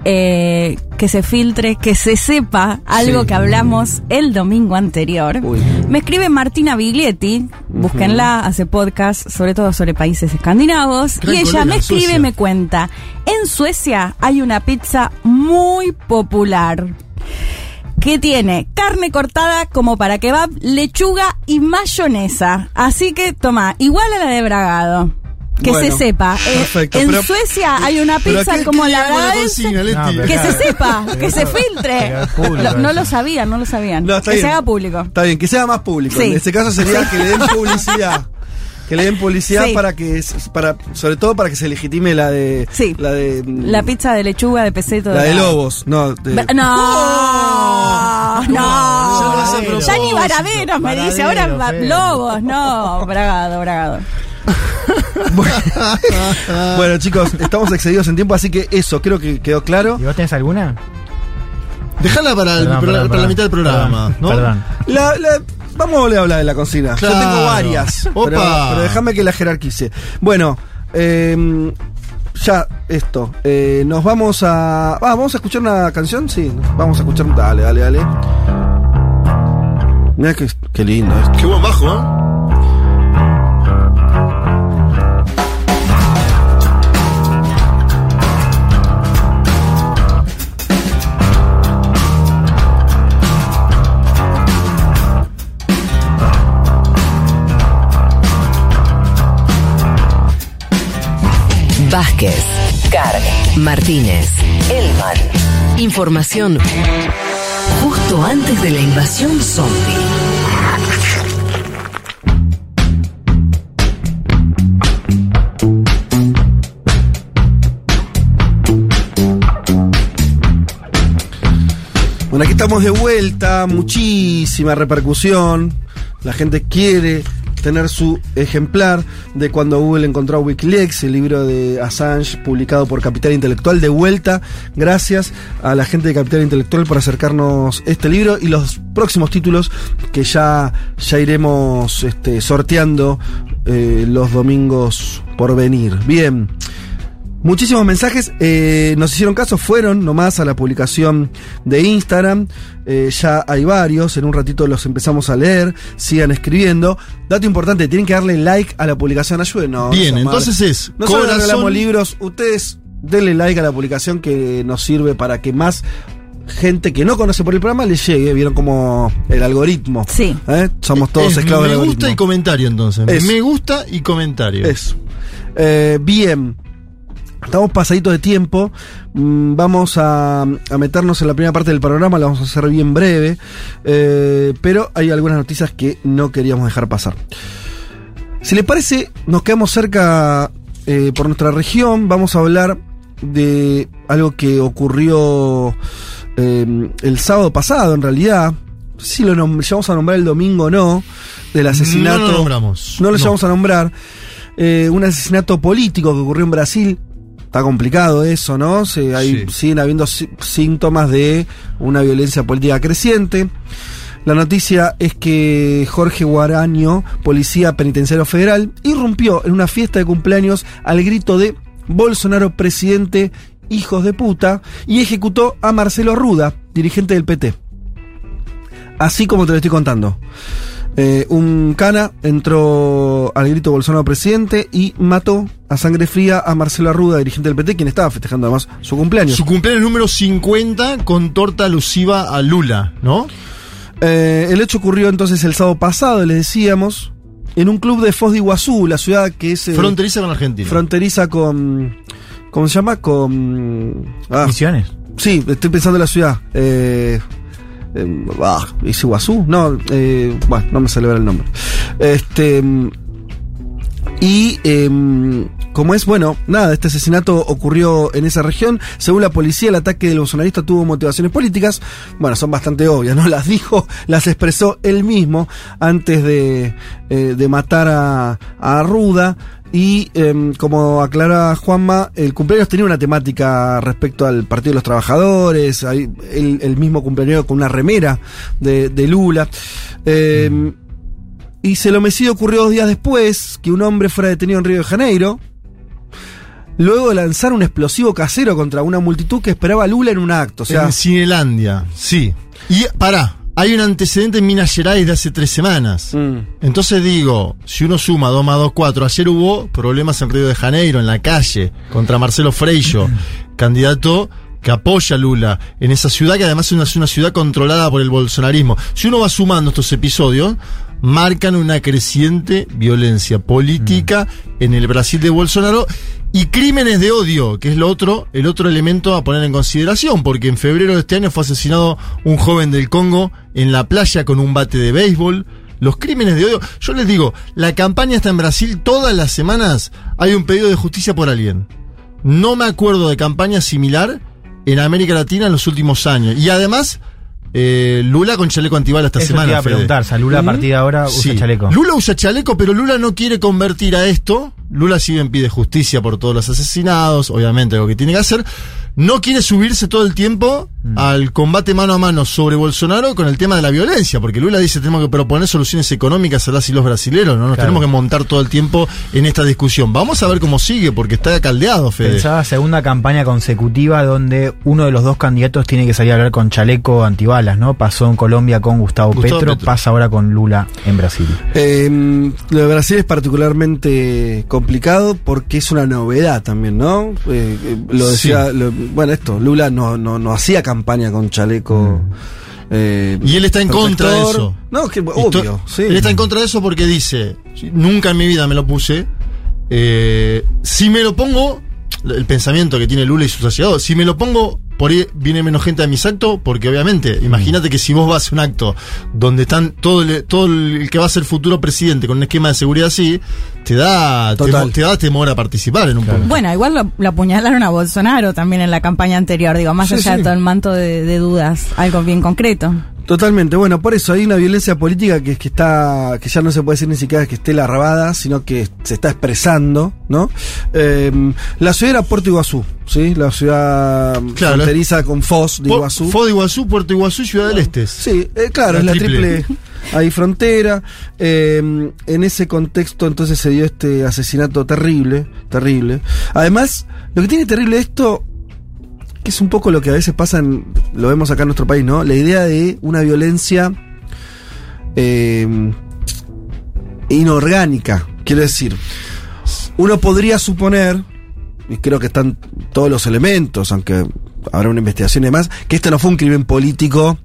Speaker 7: eh, que se filtre, que se sepa algo
Speaker 4: Sí.
Speaker 7: que hablamos el domingo anterior.
Speaker 4: Uy.
Speaker 7: Me escribe Martina Biglietti, búsquenla, hace podcast, sobre todo sobre países escandinavos, y ella me escribe
Speaker 5: Suecia.
Speaker 7: y me cuenta, en Suecia hay una pizza muy popular. Que tiene carne cortada como para kebab, lechuga y mayonesa. Así que toma, igual a la de Bragado. Que
Speaker 4: Bueno,
Speaker 7: se sepa. Eh,
Speaker 4: perfecto,
Speaker 7: en
Speaker 4: pero-
Speaker 7: Suecia hay una pizza
Speaker 4: ¿qué-
Speaker 7: como
Speaker 4: qué
Speaker 7: la
Speaker 4: Leti?
Speaker 6: No,
Speaker 7: Que se sepa, que se filtre.
Speaker 6: público
Speaker 7: no lo sabían, no lo sabían.
Speaker 4: No,
Speaker 7: que
Speaker 4: bien.
Speaker 7: se haga público.
Speaker 4: Está bien, que sea más público.
Speaker 7: Sí.
Speaker 4: En este caso sería que le den publicidad. Que le den publicidad
Speaker 7: Sí.
Speaker 4: para que, para, sobre todo para que se legitime la de,
Speaker 7: Sí.
Speaker 4: la de,
Speaker 7: La pizza de lechuga de peseto.
Speaker 4: la de lobos, no, de-
Speaker 7: No, no.
Speaker 6: Baradero.
Speaker 7: Ya ni varaderos me dice, ahora va-
Speaker 6: Fede.
Speaker 7: lobos, no. Bragado, bragado.
Speaker 4: bueno chicos, estamos excedidos en tiempo, así que eso, creo que quedó claro.
Speaker 6: ¿Y vos tenés alguna?
Speaker 5: Déjala para, el-
Speaker 6: Perdón,
Speaker 5: para-
Speaker 6: perdón,
Speaker 5: para la mitad del programa,
Speaker 6: Perdón,
Speaker 5: ¿no?
Speaker 6: Perdón.
Speaker 4: La, la- vamos a volver a hablar de la consigna.
Speaker 5: Claro.
Speaker 4: Yo tengo varias,
Speaker 5: Opa.
Speaker 4: pero, pero déjame que la jerarquice. Bueno, eh, ya esto. eh, nos vamos a. Ah, ¿Vamos a escuchar una canción? Sí, vamos a escuchar. Dale, dale, dale. Mira qué, qué lindo esto.
Speaker 5: Qué buen bajo, ¿eh?
Speaker 12: Vázquez, Carg, Martínez, Elman. Información justo antes de la invasión zombie.
Speaker 4: Bueno, aquí estamos de vuelta, muchísima repercusión. La gente quiere tener su ejemplar de cuando Google encontró a Wikileaks, el libro de Assange publicado por Capital Intelectual, de vuelta. Gracias a la gente de Capital Intelectual por acercarnos este libro y los próximos títulos que ya, ya iremos este, sorteando eh, los domingos por venir. Bien. Muchísimos mensajes eh, nos hicieron caso, fueron nomás a la publicación de Instagram. Eh, ya hay varios, en un ratito los empezamos a leer. Sigan escribiendo. Dato importante, tienen que darle like a la publicación, ayúdenos.
Speaker 5: Bien, entonces es
Speaker 4: No solo
Speaker 5: corazón-
Speaker 4: regalamos libros, ustedes denle like a la publicación que nos sirve para que más gente que no conoce por el programa le llegue. Vieron como el algoritmo.
Speaker 7: Sí.
Speaker 4: ¿Eh? Somos todos
Speaker 5: Es
Speaker 4: esclavos del
Speaker 5: Me
Speaker 4: algoritmo.
Speaker 5: gusta y comentario, entonces.
Speaker 4: Eso.
Speaker 5: Me gusta y comentario.
Speaker 4: Eso. Eh, bien. Estamos pasaditos de tiempo. Mm, Vamos a, a meternos en la primera parte del programa. La vamos a hacer bien breve. Eh, pero hay algunas noticias que no queríamos dejar pasar. Si les parece, nos quedamos cerca eh, por nuestra región. Vamos a hablar de algo que ocurrió eh, el sábado pasado, en realidad. Si lo llegamos a nombrar el domingo o no, del asesinato.
Speaker 5: No lo nombramos.
Speaker 4: No lo
Speaker 5: No.
Speaker 4: llegamos a nombrar. Eh, un asesinato político que ocurrió en Brasil. Está complicado eso, ¿no? Se, hay,
Speaker 5: Sí.
Speaker 4: Siguen habiendo sí- síntomas de una violencia política creciente. La noticia es que Jorge Guaraño, policía penitenciario federal, irrumpió en una fiesta de cumpleaños al grito de Bolsonaro presidente, hijos de puta, y ejecutó a Marcelo Ruda, dirigente del PT. Así como te lo estoy contando. Eh, un cana entró al grito Bolsonaro presidente y mató a sangre fría a Marcelo Arruda, dirigente del PT, quien estaba festejando además su cumpleaños.
Speaker 5: Su cumpleaños número 50 con torta alusiva a Lula, ¿no?
Speaker 4: Eh, el hecho ocurrió entonces el sábado pasado, les decíamos, en un club de Foz de Iguazú, la ciudad que es... eh,
Speaker 5: Fronteriza con Argentina.
Speaker 4: Fronteriza con... ¿Cómo se llama? Con... ah,
Speaker 6: Misiones.
Speaker 4: Sí, estoy pensando en la ciudad. Eh, eh, ah. No, eh, bueno, no me ver el nombre. Este. Y em, como es, bueno, nada, este asesinato ocurrió en esa región. Según la policía, el ataque del bolsonarista tuvo motivaciones políticas. Bueno, son bastante obvias, ¿no? Las dijo, las expresó él mismo antes de, eh, de matar a, a Ruda. Y em, como aclara Juanma, el cumpleaños tenía una temática respecto al Partido de los Trabajadores, el, mismo cumpleaños con una remera de, Lula. Em, y se lo homicidio ocurrió dos días después que un hombre fuera detenido en Río de Janeiro. Luego de lanzar un explosivo casero contra una multitud que esperaba a Lula en un acto.
Speaker 5: En Cinelandia, sí. Y pará, hay un antecedente en Minas Gerais de hace tres semanas.
Speaker 4: mm,
Speaker 5: Entonces digo, si uno suma 2 más 2, 4, ayer hubo problemas en Río de Janeiro, en la calle, contra Marcelo Freixo, candidato que apoya a Lula en esa ciudad que además es una, es una ciudad controlada por el bolsonarismo. Si uno va sumando estos episodios, marcan una creciente violencia política en el Brasil de Bolsonaro y crímenes de odio, que es lo otro, el otro elemento a poner en consideración, porque en febrero de este año fue asesinado un joven del Congo en la playa con un bate de béisbol. Los crímenes de odio, yo les digo, la campaña está en Brasil, todas las semanas hay un pedido de justicia por alguien. No me acuerdo de campaña similar en América Latina en los últimos años. Y además, eh, Lula con chaleco antibala esta
Speaker 6: Eso te
Speaker 5: semana.
Speaker 6: iba a preguntar, o sea, Lula a partir de ahora usa
Speaker 5: Sí.
Speaker 6: chaleco.
Speaker 5: Lula usa chaleco, pero Lula no quiere convertir a esto. Lula sigue en pide justicia por todos los asesinados, obviamente lo que tiene que hacer. No quiere subirse todo el tiempo
Speaker 6: Mm.
Speaker 5: al combate mano a mano sobre Bolsonaro con el tema de la violencia, porque Lula dice tenemos que proponer soluciones económicas a las y los brasileros, no nos
Speaker 6: Claro.
Speaker 5: tenemos que montar todo el tiempo en esta discusión. Vamos a ver cómo sigue, porque está caldeado, Fede.
Speaker 6: Pensaba segunda campaña consecutiva donde uno de los dos candidatos tiene que salir a hablar con chaleco antibalas, ¿no? Pasó en Colombia con Gustavo,
Speaker 4: Gustavo
Speaker 6: Petro,
Speaker 4: Petro.
Speaker 6: pasa ahora con Lula en Brasil.
Speaker 4: Eh, lo de Brasil es particularmente complicado porque es una novedad también, ¿no? Eh, eh, lo decía,
Speaker 5: Sí.
Speaker 4: lo- bueno, esto, Lula no, no, no hacía campaña con chaleco. eh,
Speaker 5: Y él está en contra de eso.
Speaker 4: No, que
Speaker 5: Y to-
Speaker 4: obvio, sí.
Speaker 5: Él está en contra de eso porque dice, nunca en mi vida me lo puse. si me lo pongo, el pensamiento que tiene Lula y sus allegados, si me lo pongo, por ahí viene menos gente a mis actos, porque obviamente, imagínate que si vos vas a un acto donde están todo el, todo el que va a ser futuro presidente con un esquema de seguridad así, te da, temo- te da temor a participar en un punto.
Speaker 7: Bueno, igual lo, lo apuñalaron a Bolsonaro también en la campaña anterior, digo, más
Speaker 4: Sí,
Speaker 7: allá
Speaker 4: sí.
Speaker 7: de todo el manto de, de dudas, algo bien concreto.
Speaker 4: Totalmente, bueno, por eso hay una violencia política que, que está, que ya no se puede decir ni siquiera que esté larvada, sino que se está expresando, ¿no? Eh, la ciudad era Puerto Iguazú, ¿sí? La ciudad
Speaker 5: Claro,
Speaker 4: fronteriza con Foz de
Speaker 5: Po-
Speaker 4: Iguazú.
Speaker 5: Foz de Iguazú, Puerto Iguazú y Ciudad del Este.
Speaker 4: Sí, eh, claro,
Speaker 5: La
Speaker 4: es la
Speaker 5: triple.
Speaker 4: triple, hay frontera. Eh, en ese contexto entonces se dio este asesinato terrible, terrible. Además, lo que tiene terrible esto, que es un poco lo que a veces pasa, en- lo vemos acá en nuestro país, ¿no? La idea de una violencia eh, inorgánica, quiero decir. Uno podría suponer, y creo que están todos los elementos, aunque habrá una investigación y demás, que esto no fue un crimen político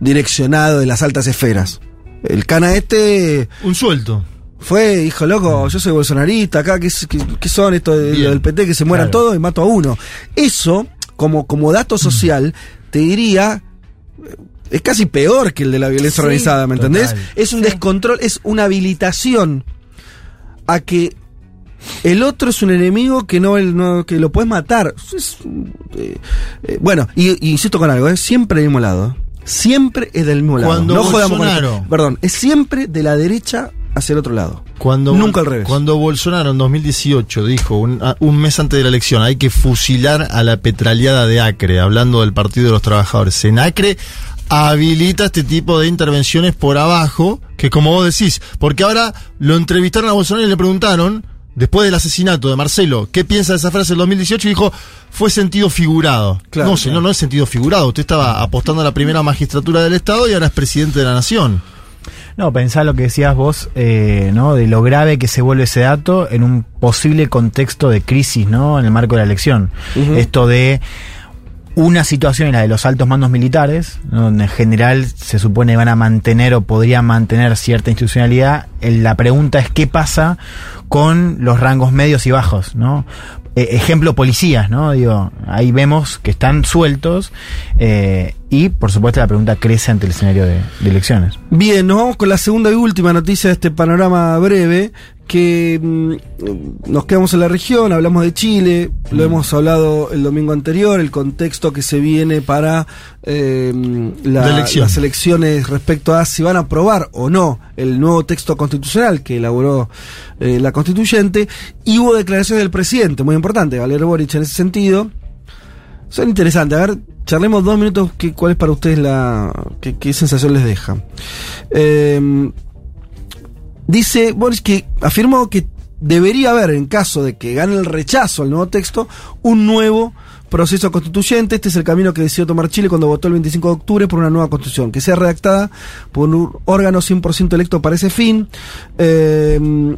Speaker 4: direccionado de las altas esferas. El cana este
Speaker 5: Un suelto.
Speaker 4: fue, hijo loco, yo soy bolsonarista, acá, ¿qué, qué- qué son estos del PT que se mueran
Speaker 6: Claro.
Speaker 4: todos y mato a uno? Eso, como, como dato social, te diría, eh, es casi peor que el de la violencia
Speaker 7: Sí,
Speaker 4: organizada, ¿me entendés?
Speaker 6: total.
Speaker 4: Es un
Speaker 7: Sí.
Speaker 4: descontrol, es una habilitación a que el otro es un enemigo que no, el- no- que lo puedes matar. Es, eh, eh, bueno, y, y insisto con algo, es siempre del mismo lado. Siempre es del mismo lado.
Speaker 5: Cuando
Speaker 4: no jodamos con
Speaker 5: Bolsonaro-
Speaker 4: esto. Perdón, es siempre de la derecha hacia el otro lado.
Speaker 5: Cuando,
Speaker 4: Nunca al revés.
Speaker 5: Cuando Bolsonaro en 2018 dijo, un, a- un mes antes de la elección, hay que fusilar a la petraleada de Acre, hablando del Partido de los Trabajadores. En Acre habilita este tipo de intervenciones por abajo, que como vos decís, porque ahora lo entrevistaron a Bolsonaro y le preguntaron, después del asesinato de Marcelo, ¿qué piensa de esa frase del 2018? Y dijo, fue sentido figurado.
Speaker 4: Claro,
Speaker 5: no, señor, no es sentido figurado. Usted estaba apostando a la primera magistratura del Estado y ahora es presidente de la Nación.
Speaker 6: No, pensá lo que decías vos, eh, ¿no? De lo grave que se vuelve ese dato en un posible contexto de crisis, ¿no? En el marco de la elección. Esto de una situación, la de los altos mandos militares, donde en general se supone van a mantener o podrían mantener cierta institucionalidad. La pregunta es qué pasa con los rangos medios y bajos, ¿no? Eh, ejemplo, policías, ¿no? Digo, ahí vemos que están sueltos eh, y, por supuesto, la pregunta crece ante el escenario de, de elecciones.
Speaker 4: Bien, nos vamos con la segunda y última noticia de este panorama breve, que mm, nos quedamos en la región, hablamos de Chile, lo
Speaker 5: Mm.
Speaker 4: hemos hablado el domingo anterior, el contexto que se viene para eh, la-
Speaker 5: De elección.
Speaker 4: las elecciones respecto a si van a aprobar o no el nuevo texto constitucional que elaboró eh, la constituyente, y hubo declaraciones del presidente, muy importante, Valero Boric en ese sentido. Son interesantes. A ver, charlemos dos minutos. ¿qué, ¿Cuál es para ustedes la. qué, qué sensación les deja? Eh, dice Boris que afirmó que debería haber, en caso de que gane el rechazo al nuevo texto, un nuevo proceso constituyente. Este es el camino que decidió tomar Chile cuando votó el 25 de octubre por una nueva constitución, que sea redactada por un órgano 100% electo para ese fin. Eh,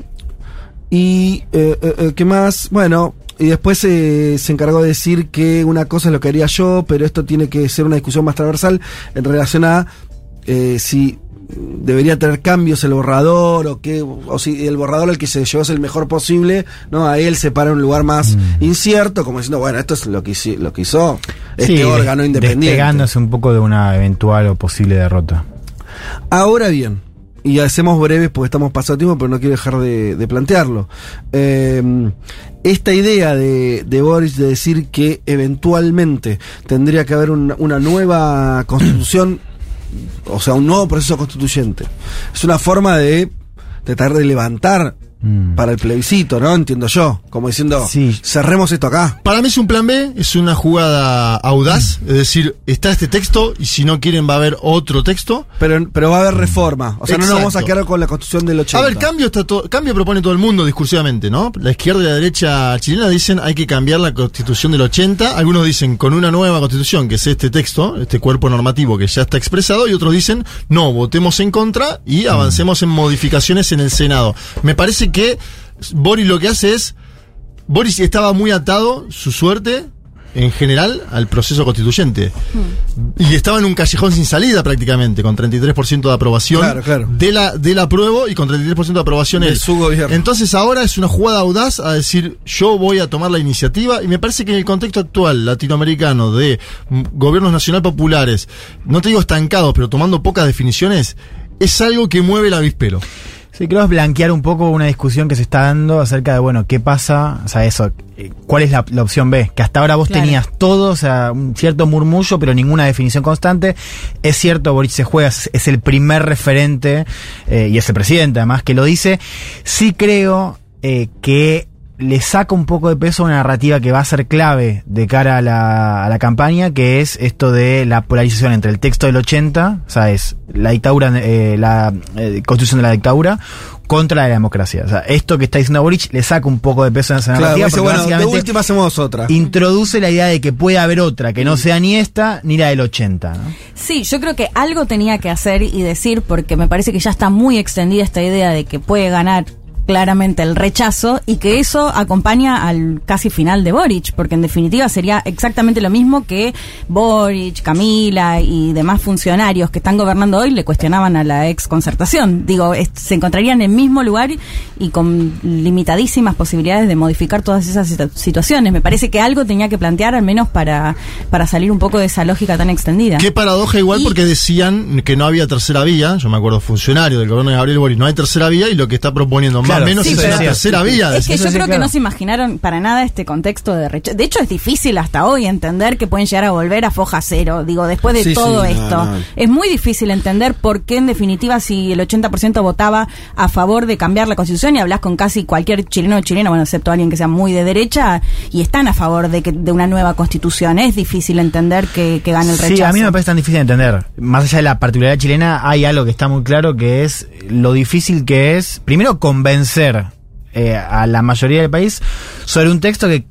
Speaker 4: y, eh, eh, eh, ¿qué más? Bueno, y después eh, se encargó de decir que una cosa es lo que haría yo, pero esto tiene que ser una discusión más transversal en relación a eh, si debería tener cambios el borrador o que o si el borrador el que se llevó es el mejor posible, no, a él se para en un lugar más incierto, como diciendo, bueno, esto es lo que hizo, lo que hizo este
Speaker 6: Sí,
Speaker 4: órgano independiente.
Speaker 6: Despegándose un poco de una eventual o posible derrota.
Speaker 4: Ahora bien, y hacemos breves porque estamos pasando tiempo, pero no quiero dejar de, de plantearlo. Eh, esta idea de, de Boris de decir que eventualmente tendría que haber una, una nueva constitución, o sea, un nuevo proceso constituyente, es una forma de tratar de levantar para el plebiscito, ¿no? Entiendo yo, como diciendo, cerremos esto acá.
Speaker 5: Para mí es un plan B, es una jugada audaz, es decir, está este texto y si no quieren va a haber otro texto.
Speaker 4: Pero, pero va a haber reforma, o sea, no nos vamos a quedar con la constitución del 80.
Speaker 5: A ver, cambio, está cambio propone todo el mundo discursivamente, ¿no? La izquierda y la derecha chilena dicen hay que cambiar la constitución del 80. Algunos dicen con una nueva constitución, que es este texto, este cuerpo normativo que ya está expresado, y otros dicen no, votemos en contra y avancemos en modificaciones en el Senado. Me parece que Boris lo que hace es. Boris estaba muy atado, su suerte, en general, al proceso constituyente. Y estaba en un callejón sin salida prácticamente, con 33% de aprobación
Speaker 4: Claro, claro.
Speaker 5: de la del apruebo y con 33% de aprobación
Speaker 4: De
Speaker 5: él.
Speaker 4: su gobierno.
Speaker 5: Entonces ahora es una jugada audaz a decir yo voy a tomar la iniciativa y me parece que en el contexto actual latinoamericano de mm, gobiernos nacional populares, no te digo estancados, pero tomando pocas definiciones, es algo que mueve el avispero.
Speaker 6: Sí, creo es blanquear un poco una discusión que se está dando acerca de, bueno, ¿qué pasa? O sea, eso, eh, ¿cuál es la, la opción B? Que hasta ahora vos
Speaker 7: Claro.
Speaker 6: tenías todo, o sea, un cierto murmullo, pero ninguna definición constante. Es cierto, Boris se juega, es, es el primer referente, eh, y es el presidente además que lo dice. Sí creo eh, que le saca un poco de peso a una narrativa que va a ser clave de cara a la, a la campaña, que es esto de la polarización entre el texto del 80, o sea, es la dictadura, eh, la eh, constitución de la dictadura, contra la democracia. O sea, esto que está diciendo Boric le saca un poco de peso en esa
Speaker 4: Claro,
Speaker 6: narrativa.
Speaker 4: dice,
Speaker 6: porque
Speaker 4: bueno, de última hacemos otra.
Speaker 6: Introduce la idea de que puede haber otra, que no sea ni esta ni la del 80. ¿no?
Speaker 7: Sí, yo creo que algo tenía que hacer y decir porque me parece que ya está muy extendida esta idea de que puede ganar claramente el rechazo y que eso acompaña al casi final de Boric, porque en definitiva sería exactamente lo mismo que Boric, Camila y demás funcionarios que están gobernando hoy le cuestionaban a la ex concertación. Digo, es- se encontrarían en el mismo lugar y con limitadísimas posibilidades de modificar todas esas situ- situaciones. Me parece que algo tenía que plantear al menos para, para salir un poco de esa lógica tan extendida.
Speaker 5: Qué paradoja igual
Speaker 7: Y-
Speaker 5: porque decían que no había tercera vía, yo me acuerdo funcionario del gobierno de Gabriel Boris, no hay tercera vía y lo que está proponiendo más o
Speaker 6: Claro,
Speaker 5: menos
Speaker 7: Sí,
Speaker 5: es
Speaker 7: pero-
Speaker 5: una tercera vía.
Speaker 7: Es que yo creo que no se imaginaron para nada este contexto de rechazo. De hecho, es difícil hasta hoy entender que pueden llegar a volver a foja cero. Digo, después de
Speaker 4: Sí,
Speaker 7: todo
Speaker 4: sí, no,
Speaker 7: esto.
Speaker 4: no.
Speaker 7: Es muy difícil entender por qué, en definitiva, si el 80% votaba a favor de cambiar la constitución y hablas con casi cualquier chileno o chilena, bueno, excepto alguien que sea muy de derecha, y están a favor de, que, de una nueva constitución. Es difícil entender que, que gane el rechazo.
Speaker 6: Sí, a mí me parece tan difícil de entender. Más allá de la particularidad chilena, hay algo que está muy claro que es lo difícil que es, primero, convencer eh, a la mayoría del país sobre un texto que.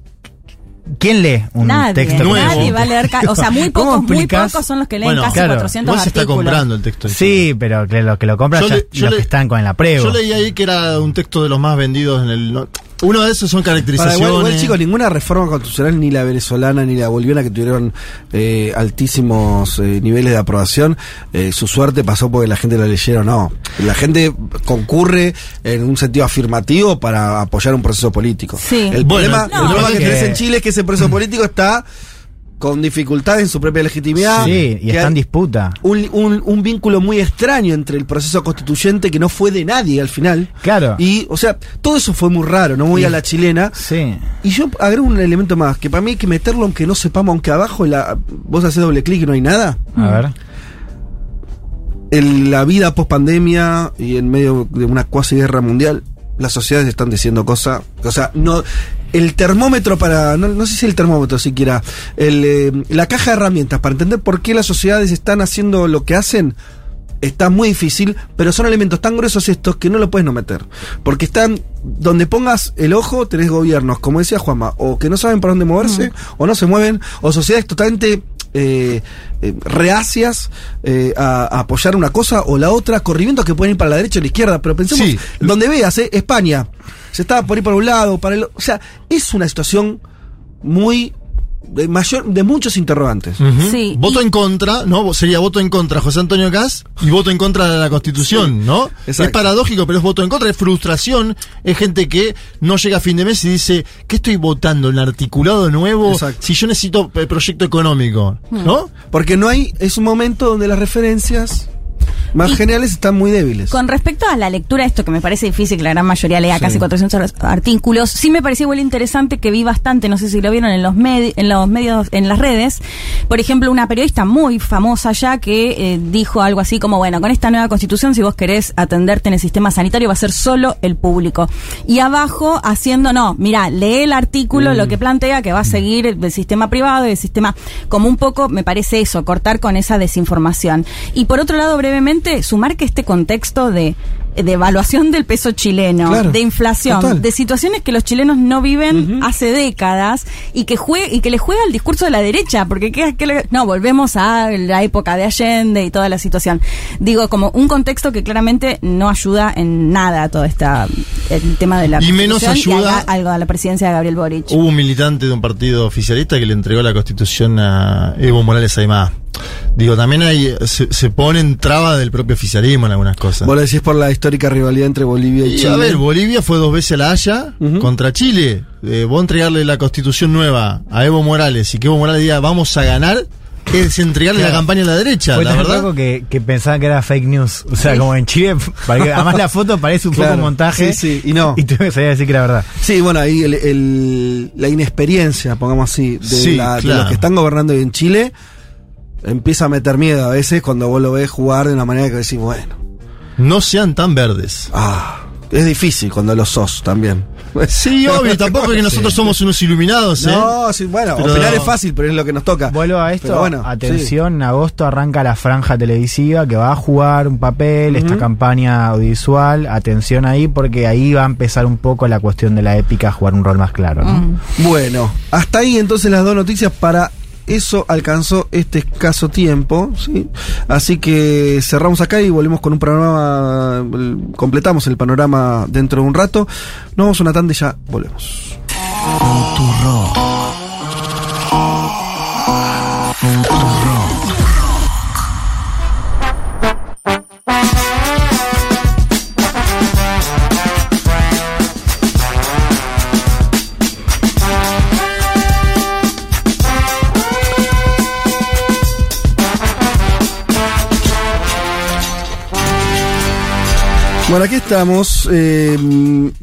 Speaker 6: ¿Quién lee un
Speaker 7: Nadie,
Speaker 6: texto
Speaker 5: nuevo?
Speaker 7: nadie va a leer. O sea, muy
Speaker 6: ¿Cómo
Speaker 7: pocos, muy pocos son los que leen
Speaker 5: Bueno,
Speaker 7: casi
Speaker 6: claro,
Speaker 7: 400
Speaker 5: Igual se está comprando el texto.
Speaker 6: Sí, pero que los que lo compran
Speaker 5: Yo
Speaker 6: ya-
Speaker 5: le- yo
Speaker 6: los
Speaker 5: le-
Speaker 6: que están con el apruebo.
Speaker 5: Yo leí ahí que era un texto de los más vendidos en el... no- Uno de esos son
Speaker 4: Para
Speaker 5: caracterizaciones.
Speaker 4: igual, igual, chicos, ninguna reforma constitucional, ni la venezolana ni la boliviana, que tuvieron eh, altísimos eh, niveles de aprobación, eh, su suerte pasó porque la gente lo leyeron. No, la gente concurre en un sentido afirmativo para apoyar un proceso político.
Speaker 7: Sí.
Speaker 4: El
Speaker 5: Bueno,
Speaker 4: problema,
Speaker 5: no.
Speaker 4: el problema que
Speaker 6: que-
Speaker 4: tenés en Chile es que ese proceso político está con dificultades en su propia legitimidad.
Speaker 6: Sí, y está en disputa.
Speaker 4: un, un, un vínculo muy extraño entre el proceso constituyente que no fue de nadie al final.
Speaker 6: Claro.
Speaker 4: Y, o sea, todo eso fue muy raro, no voy a la chilena.
Speaker 6: Sí.
Speaker 4: Y yo agrego un elemento más, que para mí hay que meterlo aunque no sepamos, aunque abajo la, vos haces doble clic y no hay nada.
Speaker 6: A ver.
Speaker 4: En la vida post pandemia y en medio de una cuasi guerra mundial, las sociedades están diciendo cosas. O sea, no. El termómetro para. No, no sé si el termómetro siquiera. El, eh, la caja de herramientas para entender por qué las sociedades están haciendo lo que hacen. Está muy difícil, pero son elementos tan gruesos estos que no lo puedes no meter. Porque están, donde pongas el ojo, tenés gobiernos, como decía Juanma, o que no saben para dónde moverse, o no se mueven, o sociedades totalmente eh, eh, reacias eh, a, a apoyar una cosa o la otra, corrimientos que pueden ir para la derecha o la izquierda, pero pensemos,
Speaker 5: Sí.
Speaker 4: donde veas, eh, España, se estaba por ir para un lado, para el o sea, es una situación muy de mayor, de muchos interrogantes.
Speaker 7: Sí,
Speaker 5: Voto
Speaker 7: y-
Speaker 5: en contra, ¿no? Sería voto en contra José Antonio Caz y voto en contra de la Constitución, ¿no?
Speaker 4: exacto.
Speaker 5: Es paradójico, pero es voto en contra, es frustración, es gente que no llega a fin de mes y dice, ¿qué estoy votando? ¿Un articulado nuevo?
Speaker 4: Exacto.
Speaker 5: Si yo necesito eh, proyecto económico, ¿no?
Speaker 4: Porque no hay, es un momento donde las referencias más
Speaker 7: Y-
Speaker 4: geniales están muy débiles.
Speaker 7: Con respecto a la lectura, esto que me parece difícil que la gran mayoría lea casi 400 artículos, sí me pareció igual interesante que vi bastante, no sé si lo vieron en los, medi- en los medios, en las redes, por ejemplo, una periodista muy famosa ya que eh, dijo algo así como, bueno, con esta nueva constitución, si vos querés atenderte en el sistema sanitario, va a ser solo el público. Y abajo haciendo, no, mira, lee el artículo, lo que plantea que va a seguir el, el sistema privado y el sistema, como un poco, me parece eso, cortar con esa desinformación. Y por otro lado, brevemente, sumar que este contexto de de evaluación del peso chileno,
Speaker 4: Claro,
Speaker 7: de inflación,
Speaker 4: total.
Speaker 7: de situaciones que los chilenos no viven hace décadas y que jue y que le juega el discurso de la derecha, porque ¿qué- qué le- no volvemos a la época de Allende y toda la situación. Digo, como un contexto que claramente no ayuda en nada a todo esta el tema de la
Speaker 5: Y menos ayuda-
Speaker 7: a- algo a la presidencia de Gabriel Boric.
Speaker 5: Hubo un militante de un partido oficialista que le entregó la constitución a Evo Morales Aymá. Digo, también hay, se, se ponen trabas del propio oficialismo en algunas cosas.
Speaker 4: Vos lo decís por la histórica rivalidad entre Bolivia y,
Speaker 5: Y
Speaker 4: Chile.
Speaker 5: a ver, Bolivia fue dos veces a la Haya contra Chile. Eh, vos entregarle la constitución nueva a Evo Morales y que Evo Morales diga vamos a ganar, es entregarle
Speaker 6: Claro.
Speaker 5: la campaña a la derecha,
Speaker 6: Fue
Speaker 5: la
Speaker 6: tan
Speaker 5: verdad.
Speaker 6: loco que, que pensaban que era fake news. O sea, como en Chile, además la foto parece un
Speaker 4: Claro.
Speaker 6: poco montaje.
Speaker 4: Sí, sí, y no.
Speaker 6: Y tuve que salir a decir que era verdad.
Speaker 4: Sí, bueno, ahí el- el- la inexperiencia, pongamos así, de,
Speaker 5: Sí,
Speaker 4: la- de
Speaker 5: claro.
Speaker 4: los que están gobernando hoy en Chile, empieza a meter miedo a veces cuando vos lo ves jugar de una manera que decís, bueno,
Speaker 5: No sean tan verdes.
Speaker 4: ah, es difícil cuando lo sos también.
Speaker 5: Sí, obvio, tampoco es que nosotros somos unos iluminados, ¿eh?
Speaker 4: No, sí, bueno,
Speaker 5: Pero-
Speaker 4: opinar es fácil, pero es lo que nos toca.
Speaker 6: Vuelvo a esto.
Speaker 4: Pero bueno,
Speaker 6: Atención, en agosto arranca la franja televisiva que va a jugar un papel, esta campaña audiovisual. Atención ahí, porque ahí va a empezar un poco la cuestión de la épica a jugar un rol más claro. ¿no?
Speaker 4: Bueno, hasta ahí entonces las dos noticias para eso alcanzó este escaso tiempo, ¿sí? Así que cerramos acá y volvemos con un panorama, completamos el panorama dentro de un rato. Nos vamos a una y ya volvemos. Bueno, aquí estamos. eh, un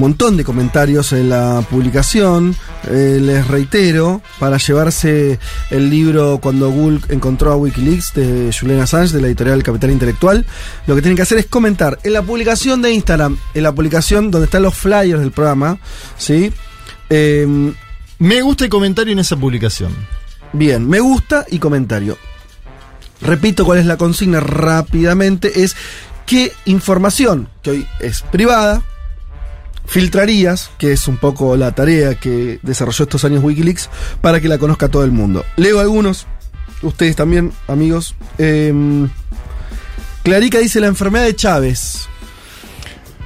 Speaker 4: montón de comentarios en la publicación. Eh, les reitero, para llevarse el libro Cuando Google encontró a Wikileaks de Julian Assange, de la editorial Capital Intelectual, lo que tienen que hacer es comentar en la publicación de Instagram, en la publicación donde están los flyers del programa, ¿sí? Eh,
Speaker 5: Me gusta el comentario en esa publicación.
Speaker 4: Bien, me gusta y comentario. Repito cuál es la consigna rápidamente, es qué información, que hoy es privada, filtrarías, que es un poco la tarea que desarrolló estos años Wikileaks, para que la conozca todo el mundo. Leo algunos, ustedes también, amigos. Em, Clarica dice la enfermedad de Chávez.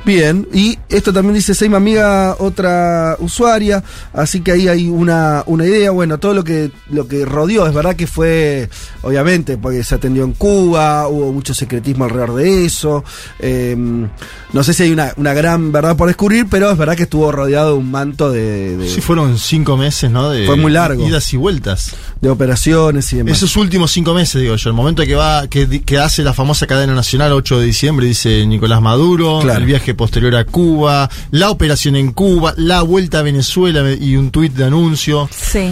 Speaker 4: Bien, y esto también dice Seima Amiga, otra usuaria, así que ahí hay una, una idea, bueno, todo lo que, lo que rodeó, es verdad que fue, obviamente, porque se atendió en Cuba, hubo mucho secretismo alrededor de eso, eh, no sé si hay una, una gran verdad por descubrir, pero es verdad que estuvo rodeado de un manto de, de,
Speaker 5: Sí, fueron cinco meses, ¿no? De
Speaker 4: Fue muy largo.
Speaker 5: Idas y vueltas.
Speaker 4: de operaciones y demás.
Speaker 5: Esos últimos cinco meses, digo yo, el momento que va, que, que hace la famosa cadena nacional 8 de diciembre, dice Nicolás Maduro,
Speaker 4: Claro.
Speaker 5: el viaje posterior a Cuba, la operación en Cuba, la vuelta a Venezuela y un tuit de anuncio.
Speaker 7: Sí.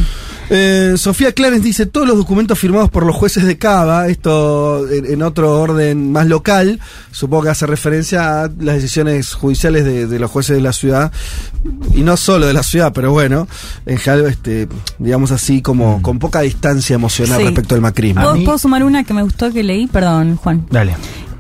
Speaker 4: Eh, Sofía Clarence dice todos los documentos firmados por los jueces de Cava, esto en, en otro orden más local, supongo que hace referencia a las decisiones judiciales de, de los jueces de la ciudad, y no solo de la ciudad, pero bueno, en general, este, digamos así, como con poca distancia emocional
Speaker 7: Sí.
Speaker 4: respecto al macrismo.
Speaker 7: ¿Puedo,
Speaker 6: mí-
Speaker 7: puedo sumar una que me gustó que leí? Perdón, Juan.
Speaker 6: Dale.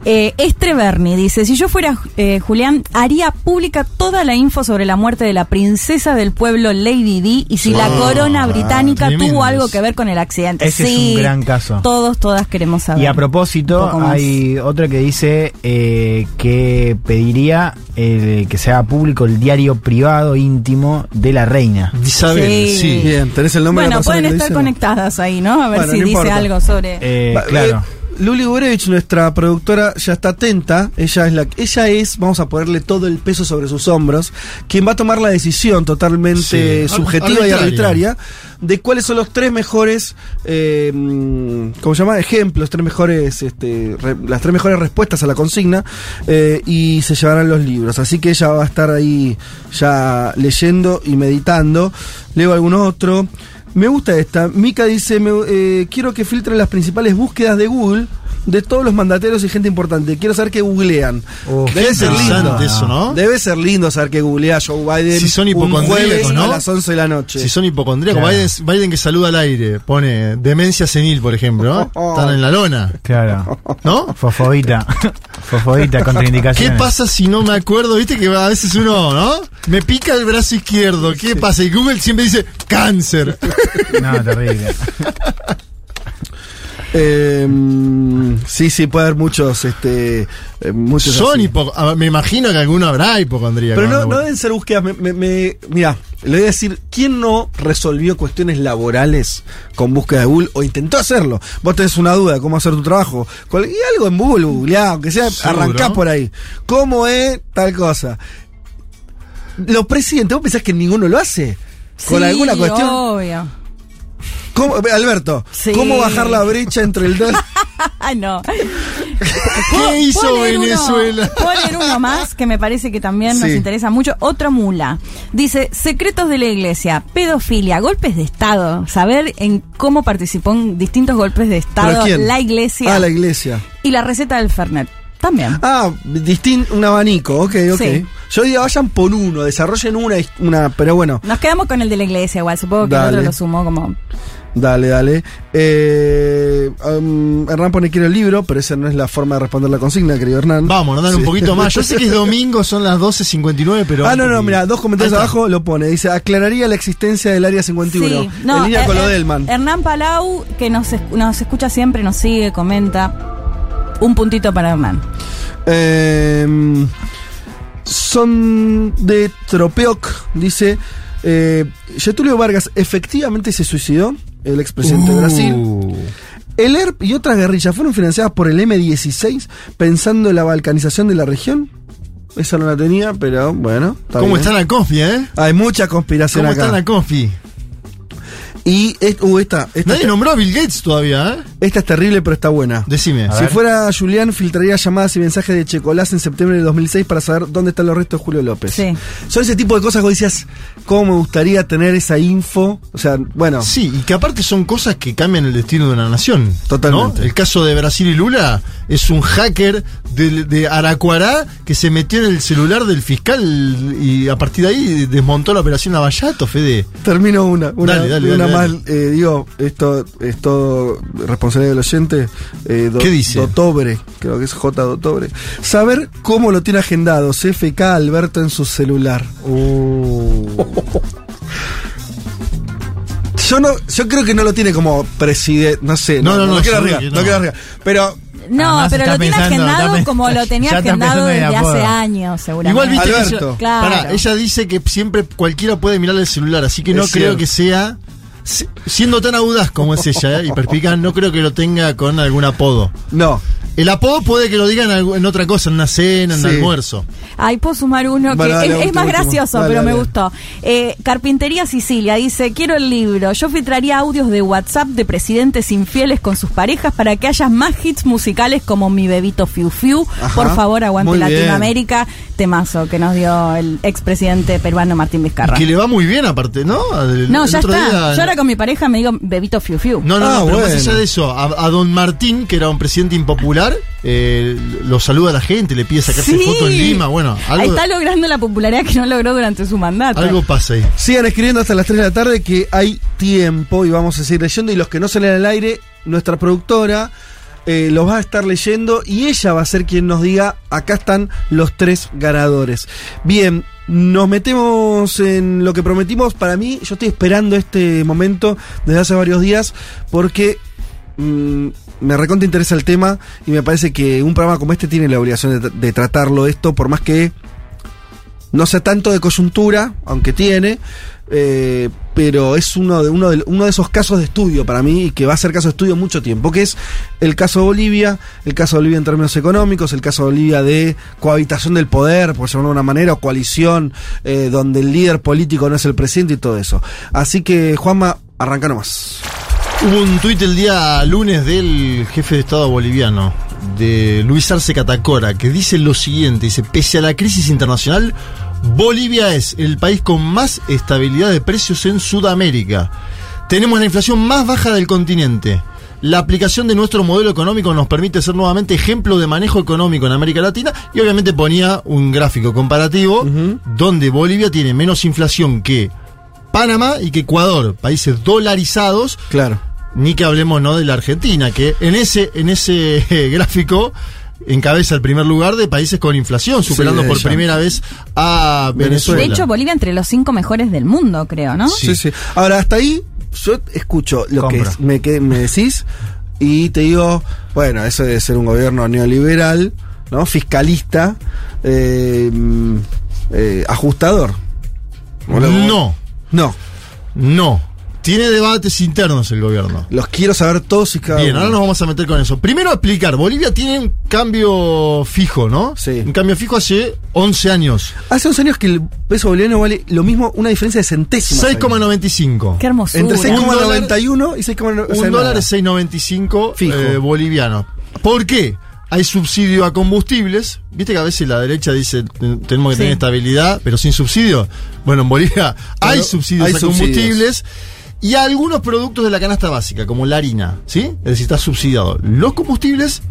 Speaker 7: Eh, Estre Berni dice, si yo fuera eh, Julián, haría pública toda la info sobre la muerte de la princesa del pueblo Lady Di y si la
Speaker 6: Oh,
Speaker 7: corona británica tuvo algo que ver con el accidente.
Speaker 6: Ese es
Speaker 7: sí,
Speaker 6: un gran caso.
Speaker 7: Todos, todas queremos saber.
Speaker 6: Y a propósito, hay otro que dice eh, que pediría eh, que se haga público el diario privado íntimo de la reina.
Speaker 5: Isabel,
Speaker 7: Sí. sí.
Speaker 4: Bien, ¿tenés el nombre de la
Speaker 7: pueden estar
Speaker 4: dice?
Speaker 7: conectadas ahí, ¿no? A ver
Speaker 4: Bueno,
Speaker 7: si
Speaker 4: no
Speaker 7: dice
Speaker 4: importa.
Speaker 7: algo sobre...
Speaker 6: Eh, claro.
Speaker 4: Luli Gurevich, nuestra productora, ya está atenta. Ella es la, ella es, vamos a ponerle todo el peso sobre sus hombros, quien va a tomar la decisión totalmente
Speaker 5: Sí.
Speaker 4: subjetiva
Speaker 5: Ar-
Speaker 4: y
Speaker 5: arbitraria.
Speaker 4: arbitraria de cuáles son los tres mejores, eh, mm, ¿cómo se llama? Ejemplos, tres mejores, este, re- las tres mejores respuestas a la consigna eh, y se llevarán los libros. Así que ella va a estar ahí ya leyendo y meditando. Leo algún otro. Me gusta esta. Mika dice, me- eh, quiero que filtren las principales búsquedas de Google de todos los mandateros y gente importante. Quiero saber qué googlean.
Speaker 6: Oh,
Speaker 4: Debe
Speaker 6: qué
Speaker 4: ser lindo.
Speaker 5: interesante eso, ¿no?
Speaker 4: Debe ser lindo saber que googlea Joe Biden
Speaker 5: Si son hipocondríacos, ¿no?
Speaker 4: a las 11 de la noche.
Speaker 5: Si son hipocondríacos,
Speaker 6: Claro.
Speaker 5: Biden, Biden que saluda al aire, pone demencia senil, por ejemplo, ¿no? Están en la lona,
Speaker 6: Claro.
Speaker 5: ¿no?
Speaker 6: Fosfobita. Fosfobita,
Speaker 5: ¿Qué
Speaker 6: contraindicaciones.
Speaker 5: pasa si no me acuerdo? Viste que a veces uno, ¿no? Me pica el brazo izquierdo. ¿Qué pasa? Y Google siempre dice cáncer.
Speaker 6: No, terrible.
Speaker 4: Eh, sí, sí, puede haber muchos, este, eh, muchos
Speaker 5: Son
Speaker 4: así.
Speaker 5: hipo- a- Me imagino que alguno habrá hipocondríaco.
Speaker 4: Pero no, deben ser búsquedas. Me, me- me- mira, le voy a decir, ¿quién no resolvió cuestiones laborales con búsqueda de Google o intentó hacerlo? Vos tenés una duda de cómo hacer tu trabajo. Y algo en Google, googleá, aunque sea,
Speaker 5: Seguro.
Speaker 4: arrancá por ahí. ¿Cómo es tal cosa? Los presidentes, ¿vos pensás que ninguno lo hace? Con
Speaker 7: Sí,
Speaker 4: alguna cuestión.
Speaker 7: obvio.
Speaker 4: ¿Cómo- Alberto,
Speaker 7: Sí.
Speaker 4: ¿cómo bajar la brecha entre el dólar?
Speaker 7: No.
Speaker 5: ¿Qué hizo
Speaker 7: ¿Puedo leer uno-
Speaker 5: Venezuela?
Speaker 7: puedo leer uno más que me parece que también nos interesa mucho. Otra mula. Dice, secretos de la iglesia, pedofilia, golpes de Estado. Saber en cómo participó en distintos golpes de
Speaker 4: ¿Pero
Speaker 7: Estado la iglesia
Speaker 4: Ah, la iglesia.
Speaker 7: y la receta del Fernet. También.
Speaker 4: Ah, distin un abanico, ok, ok.
Speaker 7: Sí.
Speaker 4: Yo diría, vayan por uno, desarrollen una, una pero bueno,
Speaker 7: Nos quedamos con el de la iglesia igual. Supongo que el
Speaker 4: Dale.
Speaker 7: otro lo sumó como...
Speaker 4: dale, dale. Eh, um, Hernán pone quiero el libro, pero esa no es la forma de responder la consigna, querido Hernán.
Speaker 5: Vamos, dale un
Speaker 4: Sí.
Speaker 5: poquito más. Yo sé que es domingo, son las 12.59, pero.
Speaker 4: Ah, no, no, mira, dos comentarios abajo lo pone. Dice, aclararía la existencia del área 51.
Speaker 7: Sí. No,
Speaker 4: en línea con
Speaker 7: eh,
Speaker 4: lo
Speaker 7: eh,
Speaker 4: de Elman.
Speaker 7: Hernán Palau, que nos, nos escucha siempre, nos sigue, comenta. Un puntito para Hernán.
Speaker 4: Eh, son de Tropeoc, dice. Eh, Getulio Vargas efectivamente se suicidó, el expresidente de Brasil.
Speaker 5: Uh.
Speaker 4: El ERP y otras guerrillas fueron financiadas por el M16 pensando en la balcanización de la región. Esa no la tenía, pero bueno. Está
Speaker 5: ¿Cómo
Speaker 4: bien.
Speaker 5: está la confi, eh?
Speaker 4: Hay mucha conspiración
Speaker 5: ¿Cómo
Speaker 4: acá.
Speaker 5: está la confi?
Speaker 4: Y es- uh, esta, esta,
Speaker 5: Nadie nombró a Bill Gates todavía, ¿eh?
Speaker 4: esta es terrible, pero está buena.
Speaker 5: Decime.
Speaker 4: Si fuera Julián, filtraría llamadas y mensajes de Checolás en septiembre de 2006 para saber dónde están los restos de Julio López.
Speaker 7: Sí.
Speaker 4: Son ese tipo de cosas que decías, ¿cómo me gustaría tener esa info? O sea, bueno.
Speaker 5: Sí, y que aparte son cosas que cambian el destino de una nación.
Speaker 4: Totalmente.
Speaker 5: ¿no? El caso de Brasil y Lula es un hacker de, de Aracuará que se metió en el celular del fiscal y a partir de ahí desmontó la operación Lavallato, Fede.
Speaker 4: Termino una, una,
Speaker 5: Dale, dale,
Speaker 4: una
Speaker 5: dale,
Speaker 4: más, eh, digo, esto es todo responsabilidad del oyente. eh, do-
Speaker 5: ¿Qué dice?
Speaker 4: Dotobre, creo que es J. Dotobre. Saber cómo lo tiene agendado CFK Alberto en su celular.
Speaker 5: Uh.
Speaker 4: Yo no, yo creo que no lo tiene como presidente, no sé, no,
Speaker 5: No, no,
Speaker 4: no,
Speaker 5: no,
Speaker 4: quiero
Speaker 5: que
Speaker 4: no
Speaker 5: no.
Speaker 4: quiero arriesgar. Pero
Speaker 7: No,
Speaker 6: Además
Speaker 7: pero lo tiene
Speaker 6: pensando,
Speaker 7: agendado
Speaker 6: está
Speaker 7: como lo tenía agendado desde hace años, seguramente.
Speaker 5: Igual viste que
Speaker 4: Alberto.
Speaker 5: ella,
Speaker 7: Claro.
Speaker 5: pará, ella dice que siempre cualquiera puede mirar el celular, así que no
Speaker 4: Es
Speaker 5: creo
Speaker 4: cierto.
Speaker 5: que sea. si- Siendo tan audaz como es ella ¿eh? y perspicaz, no creo que lo tenga con algún apodo.
Speaker 4: no.
Speaker 5: El apodo puede que lo digan en otra cosa, en una cena, en un
Speaker 4: Sí.
Speaker 5: almuerzo.
Speaker 7: Ay, puedo sumar uno que
Speaker 4: dale,
Speaker 7: es, más
Speaker 4: último.
Speaker 7: gracioso,
Speaker 4: Dale,
Speaker 7: pero me
Speaker 4: dale.
Speaker 7: gustó. Eh, Carpintería Sicilia dice, quiero el libro. Yo filtraría audios de WhatsApp de presidentes infieles con sus parejas para que haya más hits musicales como Mi Bebito Fiu Fiu.
Speaker 4: Ajá.
Speaker 7: Por favor, aguante
Speaker 4: Muy bien.
Speaker 7: Latinoamérica. Temazo que nos dio el expresidente peruano Martín
Speaker 5: Y
Speaker 7: Vizcarra.
Speaker 5: que le va muy bien aparte, ¿no? El-
Speaker 7: No,
Speaker 5: el
Speaker 7: ya está.
Speaker 5: día-
Speaker 7: Yo ahora con mi pareja me digo Bebito Fiu Fiu.
Speaker 5: No, no,
Speaker 4: Ah,
Speaker 5: no, pero
Speaker 4: bueno.
Speaker 5: más allá de eso, a, a don Martín, que era un presidente impopular, eh, lo saluda a la gente, le pide sacarse
Speaker 7: Sí.
Speaker 5: fotos en Lima, bueno,
Speaker 7: Ahí
Speaker 5: algo,
Speaker 7: está logrando la popularidad que no logró durante su mandato.
Speaker 5: algo pasa ahí.
Speaker 4: Sigan escribiendo hasta las 3 de la tarde que hay tiempo y vamos a seguir leyendo. Y los que no salen al aire, nuestra productora eh, los va a estar leyendo y ella va a ser quien nos diga, acá están los tres ganadores. Bien, nos metemos en lo que prometimos. Para mí, yo estoy esperando este momento desde hace varios días porque mm, me recontra interesa el tema y me parece que un programa como este tiene la obligación de, de tratarlo esto, por más que no sea tanto de coyuntura, aunque tiene, eh, pero es uno de, uno, de, uno de esos casos de estudio para mí y que va a ser caso de estudio mucho tiempo, que es el caso de Bolivia, el caso de Bolivia en términos económicos, el caso de Bolivia de cohabitación del poder, por llamarlo de una manera, o coalición, eh, donde el líder político no es el presidente y todo eso. Así que, Juanma, arranca nomás.
Speaker 5: Hubo un tuit el día lunes del jefe de Estado boliviano, de Luis Arce Catacora, que dice lo siguiente, dice, pese a la crisis internacional, Bolivia es el país con más estabilidad de precios en Sudamérica. Tenemos la inflación más baja del continente. La aplicación de nuestro modelo económico nos permite ser nuevamente ejemplo de manejo económico en América Latina y obviamente ponía un gráfico comparativo uh -huh. donde Bolivia tiene menos inflación que Panamá y que Ecuador, países dolarizados.
Speaker 4: Claro.
Speaker 5: Ni que hablemos no de la Argentina, que en ese, en ese gráfico encabeza el primer lugar de países con inflación, superando sí, por primera vez a Venezuela.
Speaker 7: De hecho, Bolivia entre los cinco mejores del mundo, creo, ¿no?
Speaker 4: Sí, sí. sí. Ahora, hasta ahí, yo escucho lo Compra. que me, que me decís y te digo, bueno, eso debe ser un gobierno neoliberal, ¿no? Fiscalista, eh, eh, ajustador.
Speaker 5: No.
Speaker 4: No.
Speaker 5: No. Tiene debates internos el gobierno.
Speaker 4: Los quiero saber todos y cada
Speaker 5: Bien,
Speaker 4: uno.
Speaker 5: ahora nos vamos a meter con eso. Primero explicar, Bolivia tiene un cambio fijo, ¿no?
Speaker 4: Sí.
Speaker 5: Un cambio fijo hace 11 años.
Speaker 4: Hace 11 años que el peso boliviano vale lo mismo, una diferencia de centésimas.
Speaker 5: 6,95.
Speaker 7: Qué hermosura.
Speaker 4: Entre 6,91 y 6,95.
Speaker 5: Un dólar es 6,95 eh, boliviano. ¿Por qué? Hay subsidio a combustibles. Viste que a veces la derecha dice tenemos que sí. tener estabilidad, pero sin subsidio. Bueno, en Bolivia hay subsidios
Speaker 4: hay
Speaker 5: a combustibles. Y a algunos productos de la canasta básica, como la harina, ¿sí? Es decir, está subsidiado los combustibles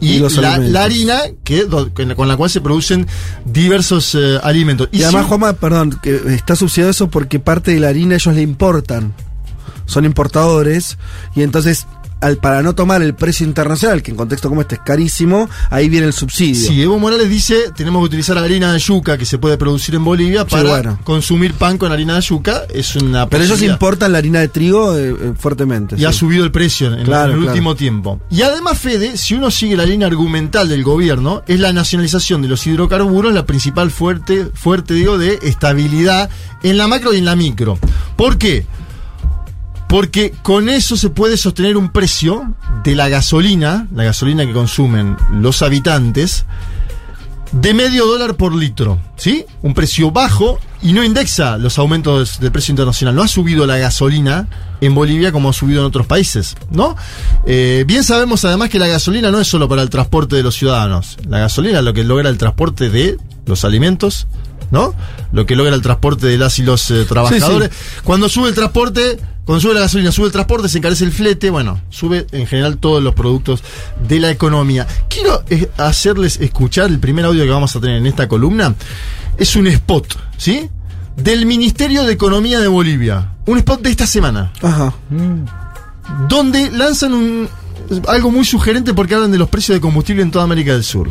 Speaker 5: y, y los la, la, harina que, con la cual se producen diversos eh, alimentos.
Speaker 4: Y, y además, si, Juanma, perdón, que está subsidiado eso porque parte de la harina ellos le importan. Son importadores y entonces al, para no tomar el precio internacional, que en contexto como este es carísimo, ahí viene el subsidio.
Speaker 5: Sí, Evo Morales dice, tenemos que utilizar harina de yuca que se puede producir en Bolivia para sí, bueno. consumir pan con harina de yuca. Es una
Speaker 4: Pero ellos importan la harina de trigo eh, fuertemente.
Speaker 5: Y sí. ha subido el precio en, claro, en el claro. último tiempo. Y además, Fede, si uno sigue la línea argumental del gobierno, es la nacionalización de los hidrocarburos la principal fuerte, fuerte digo, de estabilidad en la macro y en la micro. ¿Por qué? Porque con eso se puede sostener un precio de la gasolina, la gasolina que consumen los habitantes, de medio dólar por litro, ¿sí? Un precio bajo y no indexa los aumentos del precio internacional. No ha subido la gasolina en Bolivia como ha subido en otros países, ¿no? Eh, bien sabemos además que la gasolina no es solo para el transporte de los ciudadanos. La gasolina es lo que logra el transporte de los alimentos, ¿no? Lo que logra el transporte de las y los eh, trabajadores. Sí, sí. Cuando sube el transporte, cuando sube la gasolina, sube el transporte, se encarece el flete, bueno, sube en general todos los productos de la economía. Quiero eh, hacerles escuchar el primer audio que vamos a tener en esta columna. Es un spot, ¿sí? Del Ministerio de Economía de Bolivia. Un spot de esta semana.
Speaker 4: Ajá.
Speaker 5: Donde lanzan un, algo muy sugerente porque hablan de los precios de combustible en toda América del Sur.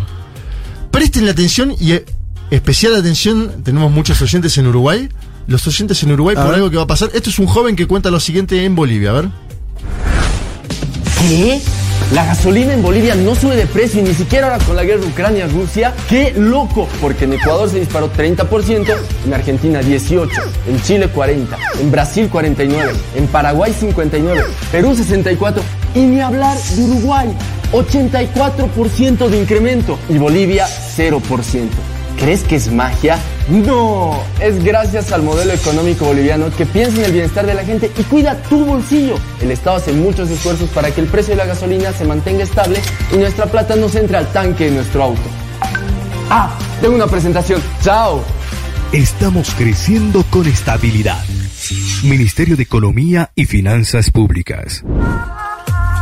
Speaker 5: Presten la atención y eh, especial atención, tenemos muchos oyentes en Uruguay los oyentes en Uruguay a por ver. algo que va a pasar. Esto es un joven que cuenta lo siguiente en Bolivia, a ver.
Speaker 14: ¿Qué? La gasolina en Bolivia no sube de precio y ni siquiera ahora con la guerra de Ucrania-Rusia. ¡Qué loco! Porque en Ecuador se disparó 30%, en Argentina 18%, en Chile 40%, en Brasil 49%, en Paraguay 59%, Perú 64% y ni hablar de Uruguay, 84% de incremento y Bolivia 0%. ¿Crees que es magia? No, es gracias al modelo económico boliviano que piensa en el bienestar de la gente y cuida tu bolsillo. El Estado hace muchos esfuerzos para que el precio de la gasolina se mantenga estable y nuestra plata no se entre al tanque de nuestro auto. Ah, tengo una presentación. ¡Chao!
Speaker 15: Estamos creciendo con estabilidad. Ministerio de Economía y Finanzas Públicas.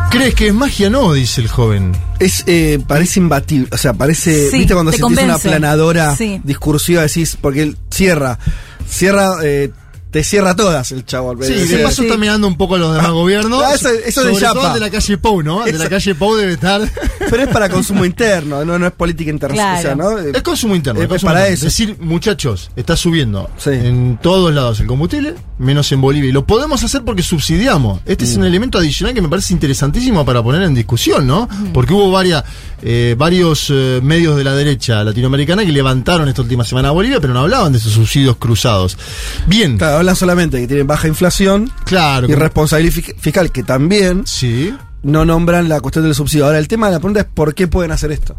Speaker 5: ¿Crees que es magia? No, dice el joven.
Speaker 4: Es, eh, parece imbatible, o sea, parece,
Speaker 7: Sí,
Speaker 4: viste cuando sentís una planadora
Speaker 7: Sí.
Speaker 4: discursiva, decís, porque él cierra, cierra eh, te cierra todas el chavo.
Speaker 5: Sí, de paso está mirando un poco a los demás gobiernos.
Speaker 4: Ah, eso- eso de
Speaker 5: sobre todo
Speaker 4: Yapa.
Speaker 5: de la calle Pou, ¿no? De la calle Pou debe estar.
Speaker 4: Pero es para consumo interno, no, no es política internacional.
Speaker 7: Claro.
Speaker 4: O sea, ¿no?
Speaker 5: Es consumo interno.
Speaker 4: Es
Speaker 5: es consumo
Speaker 4: para
Speaker 5: interno.
Speaker 4: eso.
Speaker 5: Es decir, muchachos, está subiendo
Speaker 4: Sí.
Speaker 5: en todos lados el combustible, menos en Bolivia. Y lo podemos hacer porque subsidiamos. Este
Speaker 4: Mm.
Speaker 5: es un elemento adicional que me parece interesantísimo para poner en discusión, ¿no?
Speaker 4: Mm.
Speaker 5: Porque hubo varias, eh, varios eh, medios de la derecha latinoamericana que levantaron esta última semana a Bolivia, pero no hablaban de esos subsidios cruzados. Bien.
Speaker 4: Claro, hablan solamente que tienen baja inflación
Speaker 5: Claro.
Speaker 4: y responsabilidad fi- fiscal, que también
Speaker 5: Sí.
Speaker 4: no nombran la cuestión del subsidio. Ahora, el tema de la pregunta es por qué pueden hacer esto.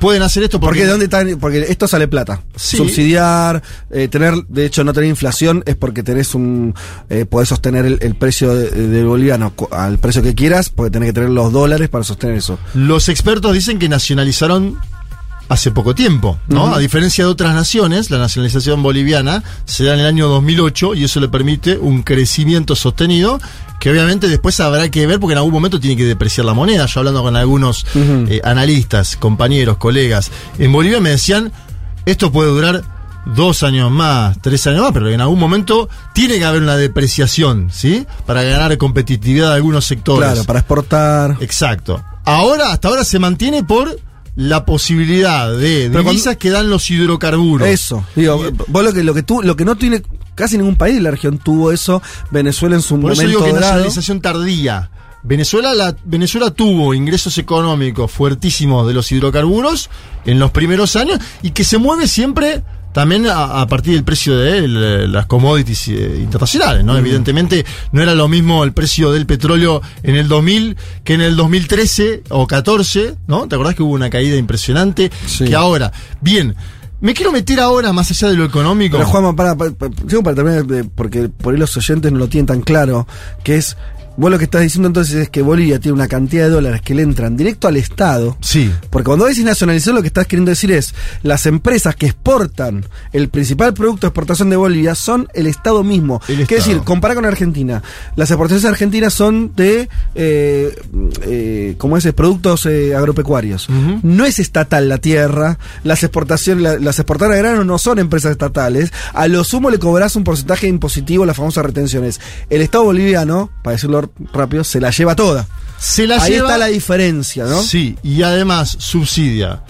Speaker 5: Pueden hacer esto
Speaker 4: Porque
Speaker 5: porque.
Speaker 4: de dónde están, porque esto sale plata.
Speaker 5: Sí.
Speaker 4: Subsidiar, eh, tener, de hecho, no tener inflación es porque tenés un, eh, podés sostener el, el precio de- del boliviano cu- al precio que quieras, porque tenés que tener los dólares para sostener eso.
Speaker 5: Los expertos dicen que nacionalizaron hace poco tiempo, ¿no? A diferencia de otras naciones, la nacionalización boliviana se da en el año 2008 y eso le permite un crecimiento sostenido que obviamente después habrá que ver porque en algún momento tiene que depreciar la moneda. Yo hablando con algunos eh, analistas, compañeros, colegas, en Bolivia me decían, esto puede durar dos años más, tres años más, pero en algún momento tiene que haber una depreciación, ¿sí? Para ganar competitividad de algunos sectores.
Speaker 4: Claro, para exportar.
Speaker 5: Exacto. Ahora, hasta ahora se mantiene por la posibilidad de
Speaker 4: Pero
Speaker 5: divisas que dan los hidrocarburos.
Speaker 4: Eso. Digo, vos lo que, lo que tú, lo que no tiene, casi ningún país de la región tuvo eso, Venezuela en su
Speaker 5: Por eso
Speaker 4: momento
Speaker 5: digo que nacionalización tardía. Venezuela, la, Venezuela tuvo ingresos económicos fuertísimos de los hidrocarburos en los primeros años y que se mueve siempre también a, a partir del precio de el- las commodities eh, internacionales, ¿no? Evidentemente no era lo mismo el precio del petróleo en el 2000 que en el 2013 o 14, ¿no? ¿Te acordás que hubo una caída impresionante?
Speaker 4: Sí.
Speaker 5: Que ahora, bien, me quiero meter ahora más allá de lo económico.
Speaker 4: Pero Juanma, para, para, para- digo para terminar, de- porque por ahí los oyentes no lo tienen tan claro, que es, vos lo que estás diciendo entonces es que Bolivia tiene una cantidad de dólares que le entran directo al Estado.
Speaker 5: Sí.
Speaker 4: Porque cuando decís nacionalización, lo que estás queriendo decir es, las empresas que exportan el principal producto de exportación de Bolivia son el Estado mismo.
Speaker 5: Estado.
Speaker 4: decir, compara con Argentina. Las exportaciones argentinas son de, eh, eh, como es, productos eh, agropecuarios. No es estatal la tierra, las exportaciones, la- las exportadoras de grano no son empresas estatales. A lo sumo le cobrás un porcentaje impositivo, las famosas retenciones. El Estado boliviano, para decirlo rápido, se la lleva toda.
Speaker 5: Se la
Speaker 4: Ahí
Speaker 5: lleva-
Speaker 4: está la diferencia, ¿no?
Speaker 5: Sí, y además subsidia,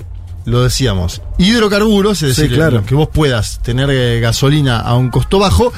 Speaker 5: lo decíamos, hidrocarburos, es
Speaker 4: Sí,
Speaker 5: decir,
Speaker 4: claro.
Speaker 5: que vos puedas tener eh, gasolina a un costo bajo,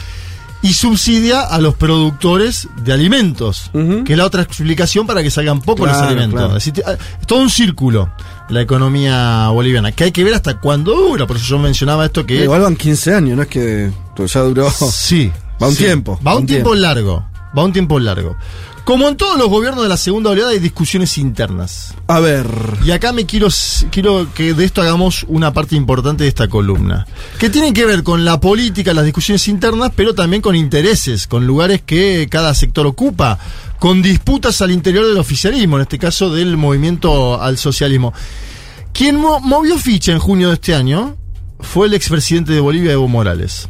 Speaker 5: y subsidia a los productores de alimentos, que es la otra explicación para que salgan poco los
Speaker 4: Claro,
Speaker 5: alimentos.
Speaker 4: claro.
Speaker 5: Es, decir, es todo un círculo la economía boliviana, que hay que ver hasta cuándo dura, por eso yo mencionaba esto que...
Speaker 4: Igual van 15 años, no es que pues, ya duró.
Speaker 5: Sí.
Speaker 4: Va un
Speaker 5: sí.
Speaker 4: tiempo.
Speaker 5: Va un tiempo largo. Va un tiempo largo. Como en todos los gobiernos de la segunda oleada hay discusiones internas.
Speaker 4: A ver.
Speaker 5: Y acá me quiero, quiero que de esto hagamos una parte importante de esta columna. Que tiene que ver con la política, las discusiones internas, pero también con intereses, con lugares que cada sector ocupa, con disputas al interior del oficialismo, en este caso del movimiento al socialismo. Quien mo- movió ficha en junio de este año fue el expresidente de Bolivia, Evo Morales.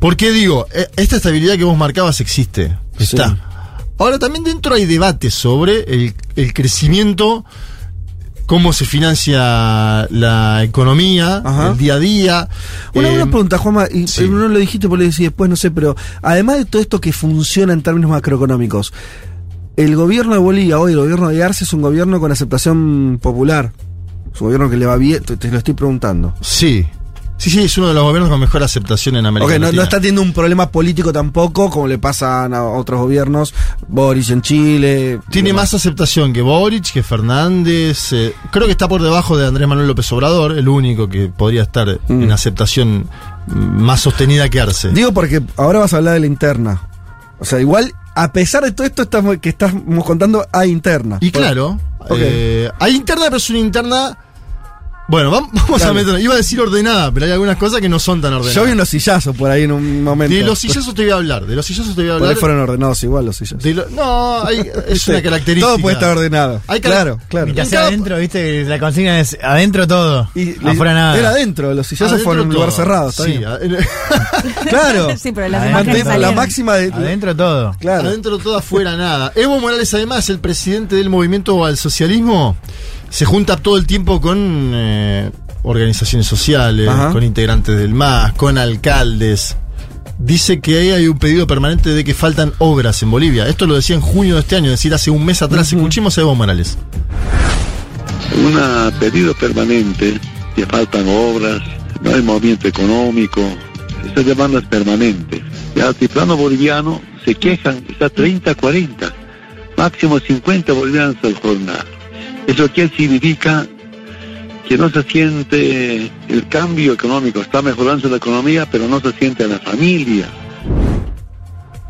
Speaker 5: ¿Por qué digo? Eh, Esta estabilidad que vos marcabas existe. Está.
Speaker 4: Sí.
Speaker 5: Ahora también dentro hay debate sobre el, el crecimiento, cómo se financia la economía,
Speaker 4: Ajá.
Speaker 5: el día a día.
Speaker 4: Una,
Speaker 5: Eh,
Speaker 4: una pregunta, Juanma, y
Speaker 5: sí.
Speaker 4: eh, no lo dijiste por lo decís después, no sé, pero además de todo esto que funciona en términos macroeconómicos, el gobierno de Bolivia hoy, el gobierno de Arce, es un gobierno con aceptación popular. Es un gobierno que le va bien, te, te lo estoy preguntando.
Speaker 5: Sí. Sí, sí, es uno de los gobiernos con mejor aceptación en América
Speaker 4: Ok, no,
Speaker 5: Latina.
Speaker 4: no está teniendo un problema político tampoco, como le pasan a otros gobiernos, Boris en Chile.
Speaker 5: Tiene más aceptación que Boric, que Fernández. eh, creo que está por debajo de Andrés Manuel López Obrador, el único que podría estar
Speaker 4: Mm.
Speaker 5: en aceptación más sostenida que Arce.
Speaker 4: Digo porque ahora vas a hablar de la interna. O sea, igual, a pesar de todo esto estamos, que estamos contando, hay interna.
Speaker 5: Y claro,
Speaker 4: Ok.
Speaker 5: eh, hay interna, pero es una interna. Bueno, vam- vamos a
Speaker 4: Dale.
Speaker 5: meter. Iba a decir ordenada, pero hay algunas cosas que no son tan ordenadas.
Speaker 4: Yo vi unos sillazos por ahí en un momento.
Speaker 5: de los sillazos te voy a hablar. De los sillazos te voy a
Speaker 4: Por ahí
Speaker 5: hablar.
Speaker 4: fueron ordenados igual los sillazos.
Speaker 5: de lo- no, hay- es una característica.
Speaker 4: Todo puede estar ordenado.
Speaker 5: Hay
Speaker 4: claro, claro.
Speaker 5: En
Speaker 6: sea
Speaker 5: cada-
Speaker 6: adentro, viste, la consigna es adentro todo.
Speaker 4: Y
Speaker 6: afuera nada.
Speaker 4: Era adentro, los sillazos
Speaker 5: Adentro
Speaker 4: fueron en un lugar cerrado. está
Speaker 5: Sí,
Speaker 4: bien.
Speaker 5: a-
Speaker 4: Claro.
Speaker 7: Sí, pero las
Speaker 6: Adentro,
Speaker 4: la máxima de.
Speaker 6: Adentro todo.
Speaker 4: Claro.
Speaker 5: Adentro todo, afuera nada. Evo Morales, además, el presidente del movimiento al socialismo, se junta todo el tiempo con eh, organizaciones sociales,
Speaker 4: Ajá.
Speaker 5: con integrantes del MAS, con alcaldes. dice que ahí hay un pedido permanente de que faltan obras en Bolivia. Esto lo decía en junio de este año, es decir, hace un mes atrás. Escuchemos a Evo Morales.
Speaker 16: Un pedido permanente, que faltan obras, no hay movimiento económico, esa demanda es permanente. El altiplano boliviano se quejan, está 30, 40, máximo 50 bolivianos al jornal. ¿Eso qué significa? Que no se siente el cambio económico, está mejorando la economía, pero no se siente en la familia.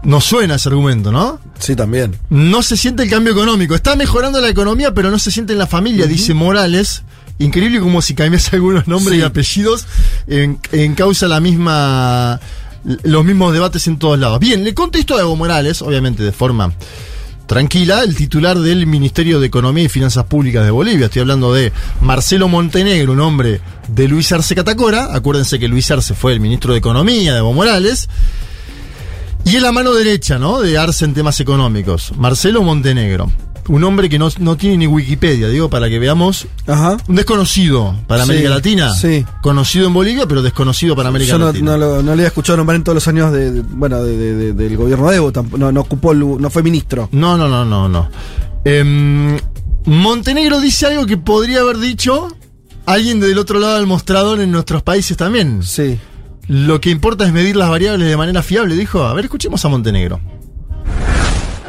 Speaker 5: No suena ese argumento, ¿no?
Speaker 4: Sí, también.
Speaker 5: No se siente el cambio económico. Está mejorando la economía, pero no se siente en la familia, dice Morales. Increíble como si cambiase algunos nombres y apellidos en, en causa la misma los mismos debates en todos lados. Bien, le contesto a Evo Morales, obviamente de forma tranquila, el titular del Ministerio de Economía y Finanzas Públicas de Bolivia. Estoy hablando de Marcelo Montenegro, un hombre de Luis Arce Catacora. Acuérdense que Luis Arce fue el ministro de Economía de Evo Morales. Y es la mano derecha, ¿no? De Arce en temas económicos. Marcelo Montenegro. Un hombre que no, no tiene ni Wikipedia, digo, para que veamos.
Speaker 4: Ajá.
Speaker 5: Un desconocido para
Speaker 4: Sí,
Speaker 5: América Latina.
Speaker 4: sí.
Speaker 5: Conocido en Bolivia, pero desconocido para América
Speaker 4: Yo no,
Speaker 5: Latina.
Speaker 4: no lo, no le he escuchado nombrar en todos los años de, de- bueno, de- de- de- del gobierno de Evo, no, no ocupó, no fue ministro.
Speaker 5: No, no, no, no, no. Em, Montenegro dice algo que podría haber dicho alguien del otro lado del mostrador en nuestros países también.
Speaker 4: Sí.
Speaker 5: Lo que importa es medir las variables de manera fiable, dijo. A ver, escuchemos a Montenegro.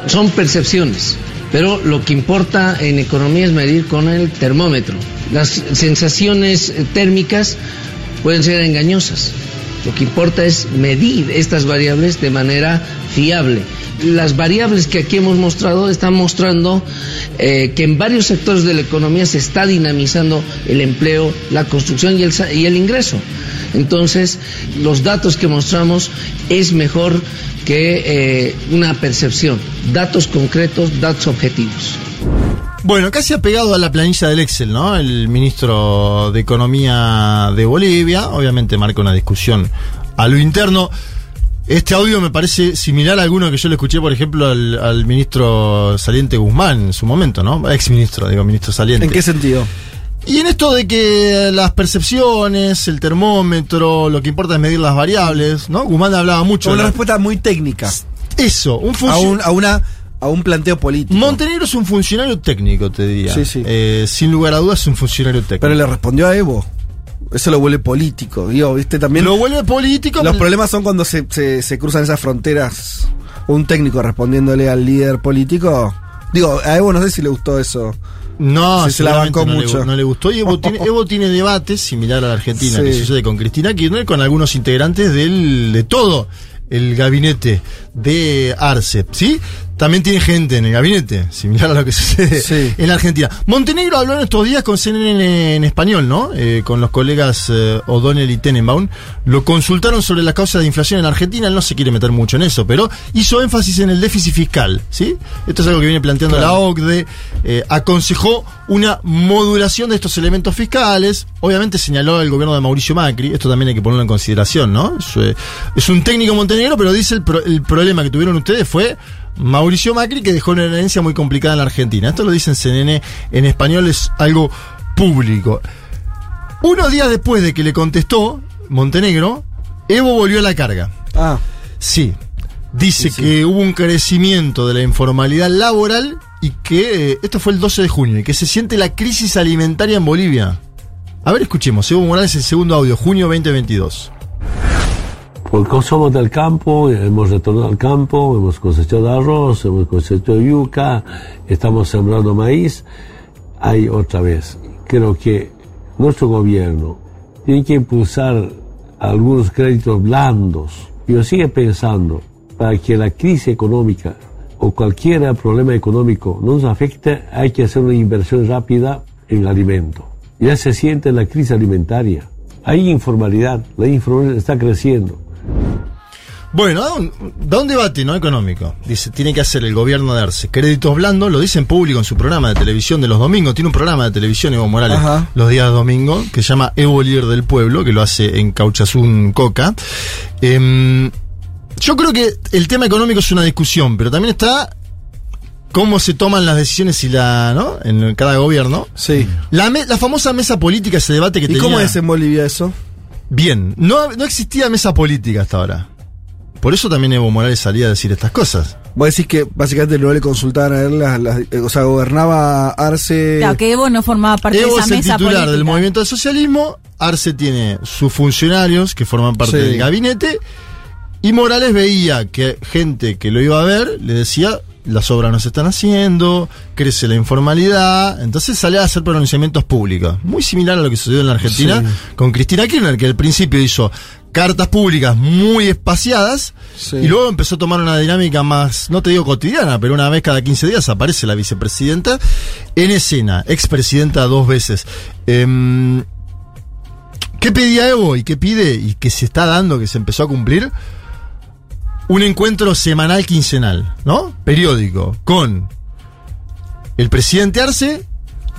Speaker 17: Son percepciones, pero lo que importa en economía es medir con el termómetro. Las sensaciones eh, térmicas pueden ser engañosas. Lo que importa es medir estas variables de manera fiable. Las variables que aquí hemos mostrado están mostrando eh, que en varios sectores de la economía se está dinamizando el empleo, la construcción y el, y el ingreso. Entonces, los datos que mostramos es mejor que eh, una percepción. Datos concretos, datos objetivos.
Speaker 5: Bueno, casi apegado a la planilla del Excel, ¿no? El ministro de Economía de Bolivia, obviamente marca una discusión a lo interno. Este audio me parece similar a alguno que yo le escuché, por ejemplo, al, al ministro saliente Guzmán en su momento, ¿no? Ex ministro, digo, ministro saliente.
Speaker 4: ¿En qué sentido?
Speaker 5: Y en esto de que las percepciones, el termómetro, lo que importa es medir las variables, ¿no? Guzmán hablaba mucho.
Speaker 4: Una
Speaker 5: de la-
Speaker 4: respuesta muy técnica.
Speaker 5: Eso, un
Speaker 4: A un, a una, a un planteo político.
Speaker 5: Montenegro es un funcionario técnico, te diría.
Speaker 4: Sí, sí.
Speaker 5: Eh, sin lugar a dudas es un funcionario técnico.
Speaker 4: Pero le respondió a Evo. Eso lo vuelve político. Digo, viste, también.
Speaker 5: Lo vuelve político.
Speaker 4: Los problemas son cuando se, se, se cruzan esas fronteras. Un técnico respondiéndole al líder político. Digo, a Evo no sé si le gustó eso.
Speaker 5: No,
Speaker 4: Sí, se la bancó
Speaker 5: no le-
Speaker 4: mucho.
Speaker 5: no le gustó. Y Evo tiene, Evo tiene debates similar a la Argentina,
Speaker 4: Sí.
Speaker 5: que sucede con Cristina Kirchner, con algunos integrantes del, de todo el gabinete de Arce, ¿sí? También tiene gente en el gabinete, similar a lo que sucede
Speaker 4: Sí.
Speaker 5: en la Argentina. Montenegro habló en estos días con CNN en español, ¿no? Eh, con los colegas eh, O'Donnell y Tenenbaum. Lo consultaron sobre la causa de inflación en Argentina. Él no se quiere meter mucho en eso, pero hizo énfasis en el déficit fiscal, ¿sí? Esto es algo que viene planteando la OCDE. Eh, aconsejó una modulación de estos elementos fiscales. Obviamente señaló el gobierno de Mauricio Macri. Esto también hay que ponerlo en consideración, ¿no? Es, eh, es un técnico montenegro, pero dice el, pro- el problema que tuvieron ustedes fue Mauricio Macri que dejó una herencia muy complicada en la Argentina. Esto lo dice en CNN en español, es algo público. Unos días después de que le contestó Montenegro, Evo volvió a la carga.
Speaker 4: Ah.
Speaker 5: Sí. Dice que hubo un crecimiento de la informalidad laboral y que eh, esto fue el 12 de junio y que se siente la crisis alimentaria en Bolivia. A ver, escuchemos. Evo Morales, el segundo audio, junio 2022.
Speaker 18: Porque somos del campo, hemos retornado al campo, hemos cosechado arroz, hemos cosechado yuca, estamos sembrando maíz. Ahí otra vez, creo que nuestro gobierno tiene que impulsar algunos créditos blandos. Yo sigo pensando, para que la crisis económica o cualquier problema económico no nos afecte, hay que hacer una inversión rápida en alimento. Ya se siente la crisis alimentaria. Hay informalidad, la informalidad está creciendo.
Speaker 5: Bueno, da un, da un debate no económico. Dice, tiene que hacer el gobierno darse créditos blandos, lo dice en público en su programa de televisión de los domingos. Tiene un programa de televisión Evo Morales
Speaker 4: Ajá.
Speaker 5: los días domingos que se llama Evo Líder del Pueblo, que lo hace en Cauchazún Coca. Em, yo creo que el tema económico es una discusión, pero también está cómo se toman las decisiones y la, ¿no? En cada gobierno.
Speaker 4: Sí.
Speaker 5: La, me- la famosa mesa política, ese debate que
Speaker 4: ¿Y
Speaker 5: tenía.
Speaker 4: cómo es en Bolivia eso?
Speaker 5: Bien, no, no existía mesa política hasta ahora. Por eso también Evo Morales salía a decir estas cosas.
Speaker 4: Vos decís que básicamente no le consultaban a él, las, las- eh, o sea, gobernaba Arce.
Speaker 7: Claro, que Evo no formaba parte
Speaker 5: Evo
Speaker 7: de
Speaker 5: es
Speaker 7: esa
Speaker 5: el
Speaker 7: mesa
Speaker 5: titular
Speaker 7: política.
Speaker 5: del movimiento del socialismo, Arce tiene sus funcionarios que forman parte
Speaker 4: Sí.
Speaker 5: del gabinete, y Morales veía que gente que lo iba a ver le decía, las obras no se están haciendo, crece la informalidad, entonces salía a hacer pronunciamientos públicos. Muy similar a lo que sucedió en la Argentina
Speaker 4: Sí.
Speaker 5: con Cristina Kirchner, que al principio hizo cartas públicas muy espaciadas
Speaker 4: Sí.
Speaker 5: y luego empezó a tomar una dinámica más, no te digo cotidiana, pero una vez cada 15 días aparece la vicepresidenta en escena, expresidenta dos veces. Em, ¿Qué pedía Evo y qué pide y que se está dando, que se empezó a cumplir? Un encuentro semanal, quincenal, ¿no? Periódico, con el presidente Arce,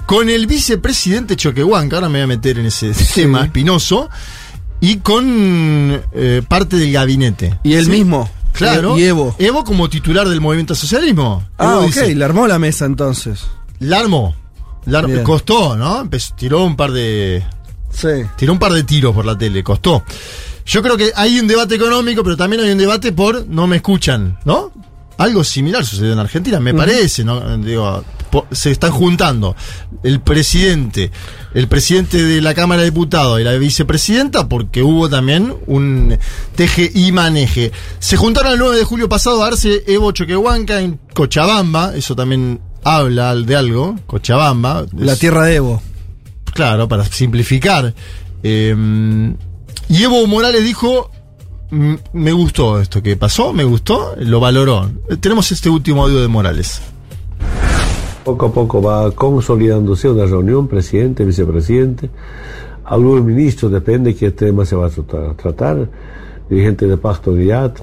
Speaker 5: con el vicepresidente Choquehuanca, ahora me voy a meter en ese tema espinoso, y con eh, parte del gabinete.
Speaker 4: Y él
Speaker 5: ¿Sí?
Speaker 4: mismo.
Speaker 5: Claro.
Speaker 4: Y Evo.
Speaker 5: Evo como titular del movimiento socialismo.
Speaker 4: Ah,
Speaker 5: Evo
Speaker 4: ok,
Speaker 5: dice,
Speaker 4: le armó la mesa entonces.
Speaker 5: la armó. La ar-
Speaker 4: Bien.
Speaker 5: costó, ¿no? Empezó- tiró un par de.
Speaker 4: Sí.
Speaker 5: Tiró un par de tiros por la tele, costó. Yo creo que hay un debate económico, pero también hay un debate por no me escuchan, ¿no? Algo similar sucedió en Argentina, me parece, ¿no? Digo, se están juntando el presidente, el presidente de la Cámara de Diputados y la vicepresidenta, porque hubo también un teje y maneje. Se juntaron el 9 de julio pasado a darse Evo Choquehuanca en Cochabamba, eso también habla de algo, Cochabamba.
Speaker 4: La tierra de Evo.
Speaker 5: claro, para simplificar. Eh, y Morales dijo, "Mm, me gustó esto que pasó, me gustó, lo valoró. Tenemos este último audio de Morales.
Speaker 18: Poco a poco va consolidándose una reunión, presidente, vicepresidente, algunos ministros, depende qué tema se va a tra- tratar, dirigente de IAT,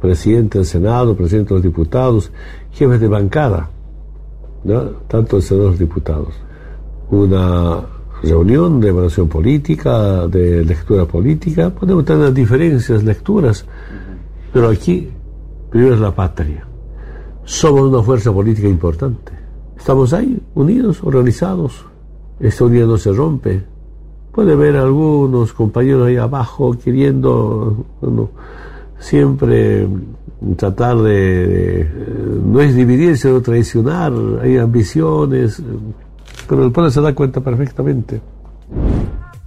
Speaker 18: presidente del Senado, presidente de los diputados, jefes de bancada, tanto el Senado los diputados. Una reunión de evaluación política, de lectura política, podemos tener diferencias, lecturas, pero aquí primero es la patria. Somos una fuerza política importante. Estamos ahí, unidos, organizados. Esta unidad no se rompe. Puede ver algunos compañeros ahí abajo queriendo siempre tratar de, de- No es dividir, sino traicionar. Hay ambiciones. Pero el pueblo se da cuenta perfectamente.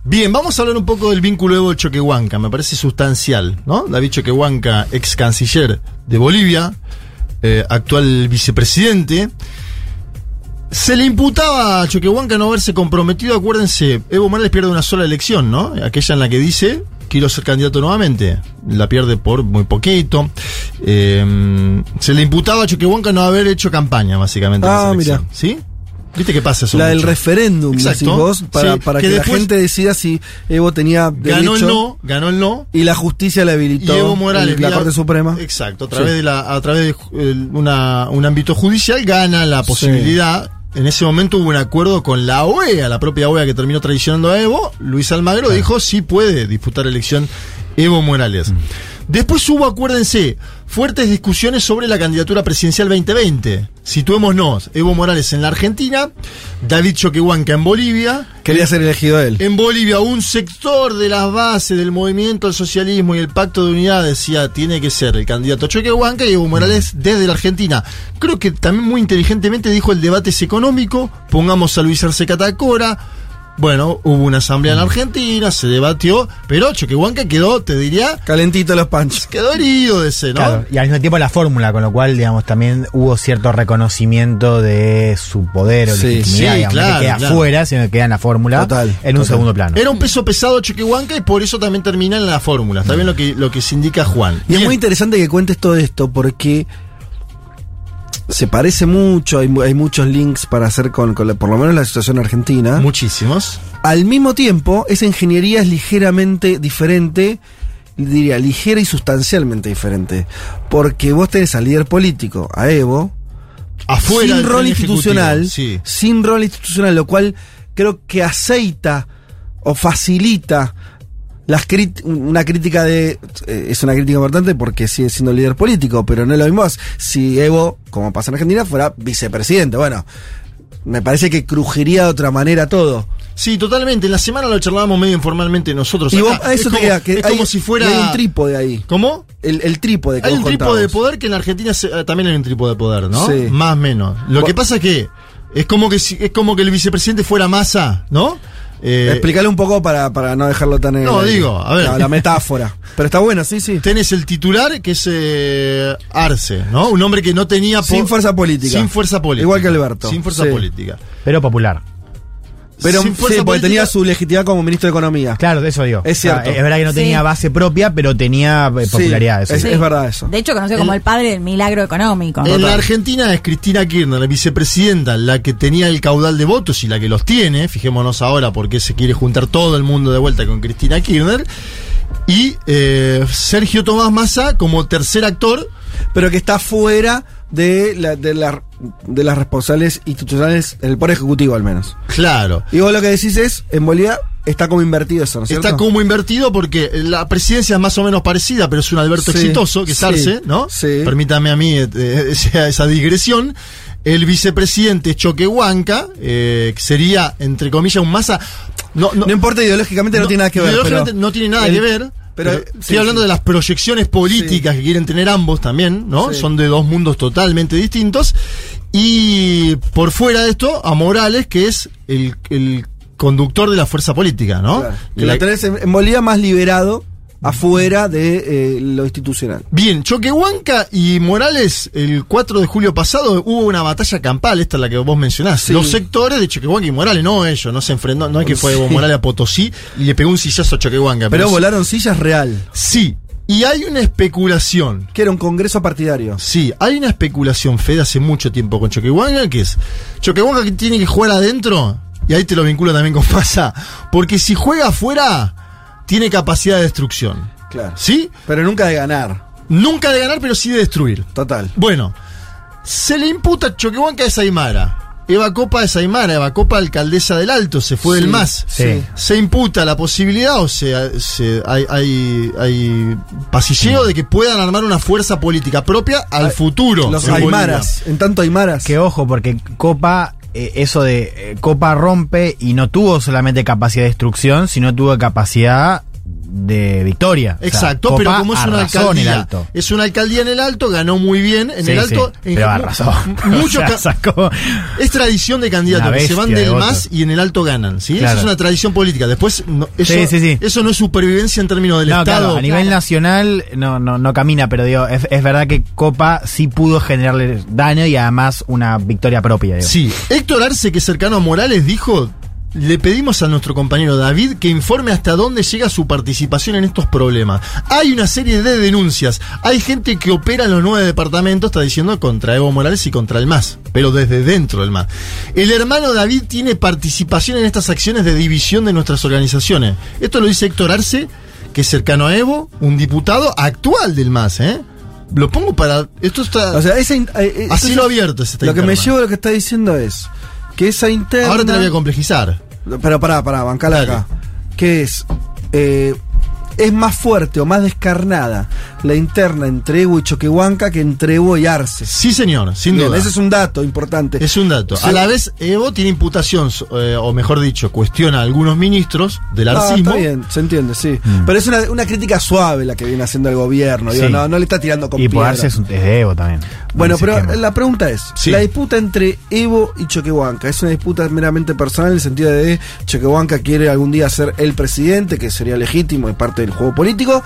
Speaker 5: Bien, vamos a hablar un poco del vínculo Evo Choquehuanca, me parece sustancial, ¿no? David Choquehuanca, ex canciller de Bolivia, eh, actual vicepresidente. Se le imputaba a Choquehuanca no haberse comprometido, acuérdense, Evo Morales pierde una sola elección, ¿no? Aquella en la que dice, quiero ser candidato nuevamente. La pierde por muy poquito. Eh, se le imputaba a Choquehuanca no haber hecho campaña, básicamente. en
Speaker 4: Ah,
Speaker 5: esa elección,
Speaker 4: mira.
Speaker 5: ¿Sí? ¿Viste qué pasa eso?
Speaker 4: La del referéndum,
Speaker 5: Exacto.
Speaker 4: decís vos, para,
Speaker 5: Sí,
Speaker 4: para
Speaker 5: que
Speaker 4: la gente decida si Evo tenía
Speaker 5: Ganó el
Speaker 4: derecho
Speaker 5: no, ganó el no.
Speaker 4: y la justicia le habilitó
Speaker 5: Y Evo Morales,
Speaker 4: en la Corte Suprema.
Speaker 5: Exacto, a través
Speaker 4: Sí.
Speaker 5: de la, a través de una, un ámbito judicial gana la posibilidad. En ese momento hubo un acuerdo con la OEA, la propia OEA que terminó traicionando a Evo. Luis Almagro dijo sí puede disputar elección Evo Morales. Después hubo, acuérdense, fuertes discusiones sobre la candidatura presidencial 2020. Situémonos, Evo Morales en la Argentina, David Choquehuanca en Bolivia,
Speaker 4: Quería ser elegido él.
Speaker 5: en Bolivia, un sector de las bases del movimiento al socialismo y el pacto de unidad decía tiene que ser el candidato Choquehuanca y Evo Morales desde la Argentina. Creo que también muy inteligentemente dijo el debate es económico, pongamos a Luis Arce Catacora. Bueno, hubo una asamblea en la Argentina, se debatió, pero Choquehuanca quedó, te diría,
Speaker 4: Calentito los panchos.
Speaker 5: quedó herido de ese, ¿no?
Speaker 6: Claro, y al mismo tiempo la fórmula, con lo cual, digamos, también hubo cierto reconocimiento de su poder o
Speaker 4: Sí,
Speaker 6: legitimidad,
Speaker 5: sí,
Speaker 6: digamos,
Speaker 5: claro,
Speaker 6: no queda
Speaker 5: claro.
Speaker 6: fuera, sino que queda en la fórmula
Speaker 4: Total,
Speaker 6: en un
Speaker 4: total.
Speaker 6: segundo plano.
Speaker 5: Era un peso pesado Choquehuanca y por eso también termina en la fórmula. Está bien lo que, lo que se indica Juan.
Speaker 4: Y es muy interesante que cuentes todo esto porque se parece mucho, hay, mu- hay muchos links para hacer con, con la- por lo menos la situación argentina.
Speaker 5: Muchísimos.
Speaker 4: Al mismo tiempo, esa ingeniería es ligeramente diferente, diría, ligera y sustancialmente diferente. Porque vos tenés al líder político, a Evo,
Speaker 5: Afuera
Speaker 4: sin rol institucional,
Speaker 5: sí.
Speaker 4: sin rol institucional, lo cual creo que aceita o facilita las crit- una crítica de eh, es una crítica importante porque sigue siendo líder político, pero no es lo mismo si Evo, como pasa en Argentina, fuera vicepresidente. Bueno, me parece que crujiría de otra manera todo.
Speaker 5: Sí, totalmente. En la semana lo charlábamos medio informalmente nosotros.
Speaker 4: Y vos, a eso
Speaker 5: es
Speaker 4: te
Speaker 5: como,
Speaker 4: que
Speaker 5: es
Speaker 4: hay,
Speaker 5: como si fuera.
Speaker 4: hay un trípode ahí.
Speaker 5: ¿Cómo?
Speaker 4: El, el trípode que
Speaker 5: Hay
Speaker 4: vos
Speaker 5: un trípode de poder que en la Argentina se- eh, también hay un trípode de poder, ¿no?
Speaker 4: Sí.
Speaker 5: Más o menos. Lo que pasa es que es como que es como que el vicepresidente fuera masa, ¿no? Eh,
Speaker 4: Explícale un poco para, para no dejarlo tan en
Speaker 5: No,
Speaker 4: el-
Speaker 5: digo, a ver.
Speaker 4: La, la metáfora. Pero está bueno, sí, sí.
Speaker 5: Tenés el titular que es eh, Arce, ¿no? Un hombre que no tenía
Speaker 4: Sin fuerza política.
Speaker 5: Sin fuerza política.
Speaker 4: Igual que Alberto.
Speaker 5: Sin fuerza
Speaker 4: Sí.
Speaker 5: política.
Speaker 6: Pero popular.
Speaker 4: Pero sí, porque
Speaker 5: política-
Speaker 4: tenía su legitimidad como ministro de Economía.
Speaker 6: Claro, eso digo.
Speaker 4: Es
Speaker 6: O sea,
Speaker 4: cierto.
Speaker 6: es verdad que no
Speaker 7: Sí.
Speaker 6: tenía base propia, pero tenía eh,
Speaker 4: Sí,
Speaker 6: popularidad. eso
Speaker 4: es,
Speaker 6: sí.
Speaker 4: es verdad eso.
Speaker 7: De hecho, conocido como el padre del milagro económico.
Speaker 5: En la Argentina es Cristina Kirchner, la vicepresidenta, la que tenía el caudal de votos y la que los tiene. Fijémonos ahora porque se quiere juntar todo el mundo de vuelta con Cristina Kirchner. Y eh, Sergio Tomás Massa como tercer actor.
Speaker 4: Pero que está fuera de, la- de, la- de las responsables institucionales, el Poder Ejecutivo al menos.
Speaker 5: Claro.
Speaker 4: Y vos lo que decís es, en Bolivia está como invertido eso, ¿no es
Speaker 5: Está
Speaker 4: cierto?
Speaker 5: como invertido porque la presidencia es más o menos parecida, pero es un Alberto
Speaker 4: Sí,
Speaker 5: exitoso, que es
Speaker 4: sí,
Speaker 5: Arce, ¿no?
Speaker 4: sí.
Speaker 5: Permítame a mí eh, eh, esa, esa digresión. El vicepresidente Choquehuanca, eh, que sería, entre comillas, un masa. No, no,
Speaker 4: No importa ideológicamente, no, tiene nada que ver.
Speaker 5: ideológicamente no tiene nada
Speaker 4: el-
Speaker 5: que ver.
Speaker 4: Pero,
Speaker 5: Pero,
Speaker 4: sí,
Speaker 5: estoy hablando
Speaker 4: sí.
Speaker 5: de las proyecciones políticas que quieren tener ambos también, ¿no? Son de dos mundos totalmente distintos. Y por fuera de esto, a Morales, que es el, el conductor de la fuerza política, ¿no?
Speaker 4: Claro, que
Speaker 5: La-
Speaker 4: tenés en, en Bolivia más liberado afuera de eh, lo institucional.
Speaker 5: Bien, Choquehuanca y Morales, el 4 de julio pasado hubo una batalla campal, esta es la que vos mencionás.
Speaker 4: Sí.
Speaker 5: Los sectores de Choquehuanca y Morales, no ellos, no se enfrentó, no es que fue
Speaker 4: Sí.
Speaker 5: Morales a Potosí y le pegó un sillazo a Choquehuanca.
Speaker 4: Pero volaron sillas real.
Speaker 5: Sí, y hay una especulación.
Speaker 4: Que era un congreso partidario.
Speaker 5: Sí, hay una especulación, Fede, hace mucho tiempo con Choquehuanca, que es Choquehuanca que tiene que jugar adentro, y ahí te lo vinculo también con Pasa, porque si juega afuera, tiene capacidad de destrucción.
Speaker 4: Claro.
Speaker 5: ¿Sí?
Speaker 4: Pero nunca de ganar.
Speaker 5: Nunca de ganar, pero sí de destruir.
Speaker 4: Total.
Speaker 5: Bueno, se le imputa a Choquehuanca de Saimara. Eva Copa de Saimara, Eva Copa alcaldesa del Alto, se fue
Speaker 4: Sí,
Speaker 5: del MAS.
Speaker 6: sí.
Speaker 5: Se imputa la posibilidad, o sea, se- hay, hay, hay pasilleo de que puedan armar una fuerza política propia al
Speaker 4: Ay,
Speaker 5: futuro.
Speaker 4: Los. Aymaras. En tanto Aymaras.
Speaker 6: Que ojo, porque Copa, eh, eso de eh, Copa rompe y no tuvo solamente capacidad de destrucción, sino tuvo capacidad de victoria. O sea,
Speaker 5: Exacto, pero como es una
Speaker 6: arrasó en el
Speaker 5: alcaldía,
Speaker 6: alto.
Speaker 5: es una alcaldía en el alto, ganó muy bien en
Speaker 6: Sí,
Speaker 5: el alto.
Speaker 6: sí,
Speaker 5: en-
Speaker 6: pero.
Speaker 5: Mucho
Speaker 6: O sea,
Speaker 5: ca-
Speaker 6: sacó
Speaker 5: es tradición de candidatos que se van del
Speaker 6: de votos.
Speaker 5: y en el alto ganan, ¿sí?
Speaker 6: Claro.
Speaker 5: Es una tradición política. Después, no, eso, eso no es supervivencia en términos del
Speaker 6: No,
Speaker 5: Estado.
Speaker 6: claro, a nivel nacional no, no, no camina, pero digo, es, es verdad que Copa sí pudo generarle daño y además una victoria propia. digo.
Speaker 5: Sí, Héctor Arce, que es cercano a Morales, dijo, le pedimos a nuestro compañero David que informe hasta dónde llega su participación en estos problemas. Hay una serie de denuncias. Hay gente que opera en los nueve departamentos, está diciendo, contra Evo Morales y contra el MAS, pero desde dentro del MAS. El hermano David tiene participación en estas acciones de división de nuestras organizaciones. Esto lo dice Héctor Arce, que es cercano a Evo, un diputado actual del MAS, ¿eh? Lo pongo para... Esto está...
Speaker 4: O sea, esa eh, eh,
Speaker 5: Así lo abierto
Speaker 4: Lo que me llevo a lo que está diciendo es que esa interna.
Speaker 5: Ahora te lo voy a complejizar.
Speaker 4: Pero pará, pará, bancala acá. Que es. eh, es más fuerte o más descarnada la interna entre Evo y Choquehuanca que entre Evo y Arce.
Speaker 5: Sí, señor, sin
Speaker 4: Bien,
Speaker 5: duda.
Speaker 4: Ese es un dato importante.
Speaker 5: Es un dato.
Speaker 4: Sí.
Speaker 5: A la vez, Evo tiene imputación, eh, o mejor dicho, cuestiona a algunos ministros del
Speaker 4: Ah,
Speaker 5: arcismo.
Speaker 4: está bien, se entiende, sí.
Speaker 6: Mm.
Speaker 4: Pero es una, una crítica suave la que viene haciendo el gobierno. digo,
Speaker 6: Sí.
Speaker 4: no, no le está tirando con
Speaker 6: Y por
Speaker 4: piedra.
Speaker 6: Arce es, un- es de Evo también.
Speaker 4: Bueno, pero la pregunta es,
Speaker 5: Sí.
Speaker 4: la disputa entre Evo y Choquehuanca, ¿es una disputa meramente personal en el sentido de Choquehuanca quiere algún día ser el presidente, que sería legítimo y parte del juego político?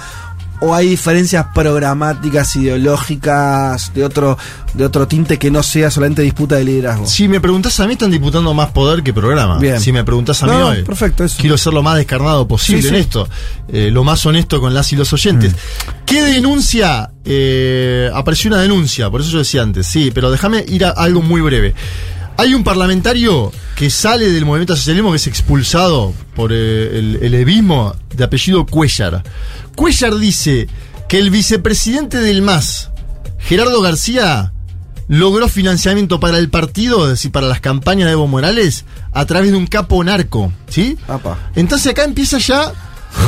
Speaker 4: ¿O hay diferencias programáticas, ideológicas, de otro, de otro tinte que no sea solamente disputa de liderazgo?
Speaker 5: Si me preguntas a mí, están disputando más poder que programa.
Speaker 4: Bien.
Speaker 5: Si me preguntas a mí
Speaker 4: No,
Speaker 5: hoy.
Speaker 4: perfecto, eso.
Speaker 5: Quiero ser lo más descarnado posible
Speaker 4: Sí,
Speaker 5: en
Speaker 4: sí.
Speaker 5: esto. Eh, lo más honesto con las y los oyentes. ¿Qué denuncia? Eh, apareció una denuncia, por eso yo decía antes. Sí, pero déjame ir a algo muy breve. Hay un parlamentario que sale del movimiento socialismo que es expulsado por eh, el, el evismo de apellido Cuellar. Cuellar dice que el vicepresidente del MAS, Gerardo García, logró financiamiento para el partido, es decir, para las campañas de Evo Morales, a través de un capo narco. ¿Sí?
Speaker 4: Apa.
Speaker 5: Entonces acá empieza ya.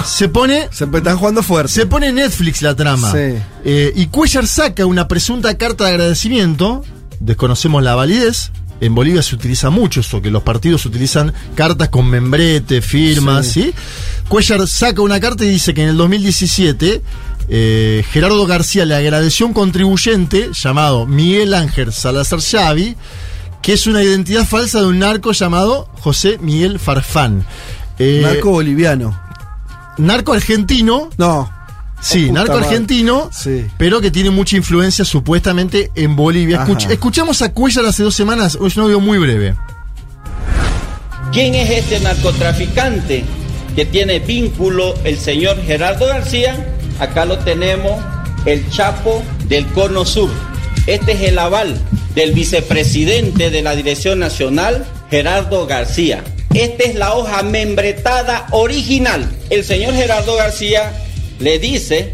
Speaker 5: Se pone.
Speaker 4: Se están jugando fuerte.
Speaker 5: Se pone Netflix la trama.
Speaker 4: Sí.
Speaker 5: Eh, y Cuellar saca una presunta carta de agradecimiento. Desconocemos la validez. En Bolivia se utiliza mucho eso, que los partidos utilizan cartas con membrete, firmas, ¿sí? Cuellar saca una carta y dice que en el 2017 eh, Gerardo García le agradeció a un contribuyente llamado Miguel Ángel Salazar Xavi, que es una identidad falsa de un narco llamado José Miguel Farfán. Eh,
Speaker 4: Narco boliviano.
Speaker 5: narco argentino.
Speaker 4: No.
Speaker 5: Sí,
Speaker 4: Oh,
Speaker 5: narco
Speaker 4: madre.
Speaker 5: argentino,
Speaker 4: Sí.
Speaker 5: pero que tiene mucha influencia supuestamente en Bolivia. Escuch- escuchamos a Cuellar hace dos semanas, es un audio muy breve.
Speaker 19: ¿Quién es este narcotraficante que tiene vínculo el señor Gerardo García? Acá lo tenemos, el Chapo del Cono Sur. Este es el aval del vicepresidente de la Dirección Nacional, Gerardo García. Esta es la hoja membretada original. El señor Gerardo García le dice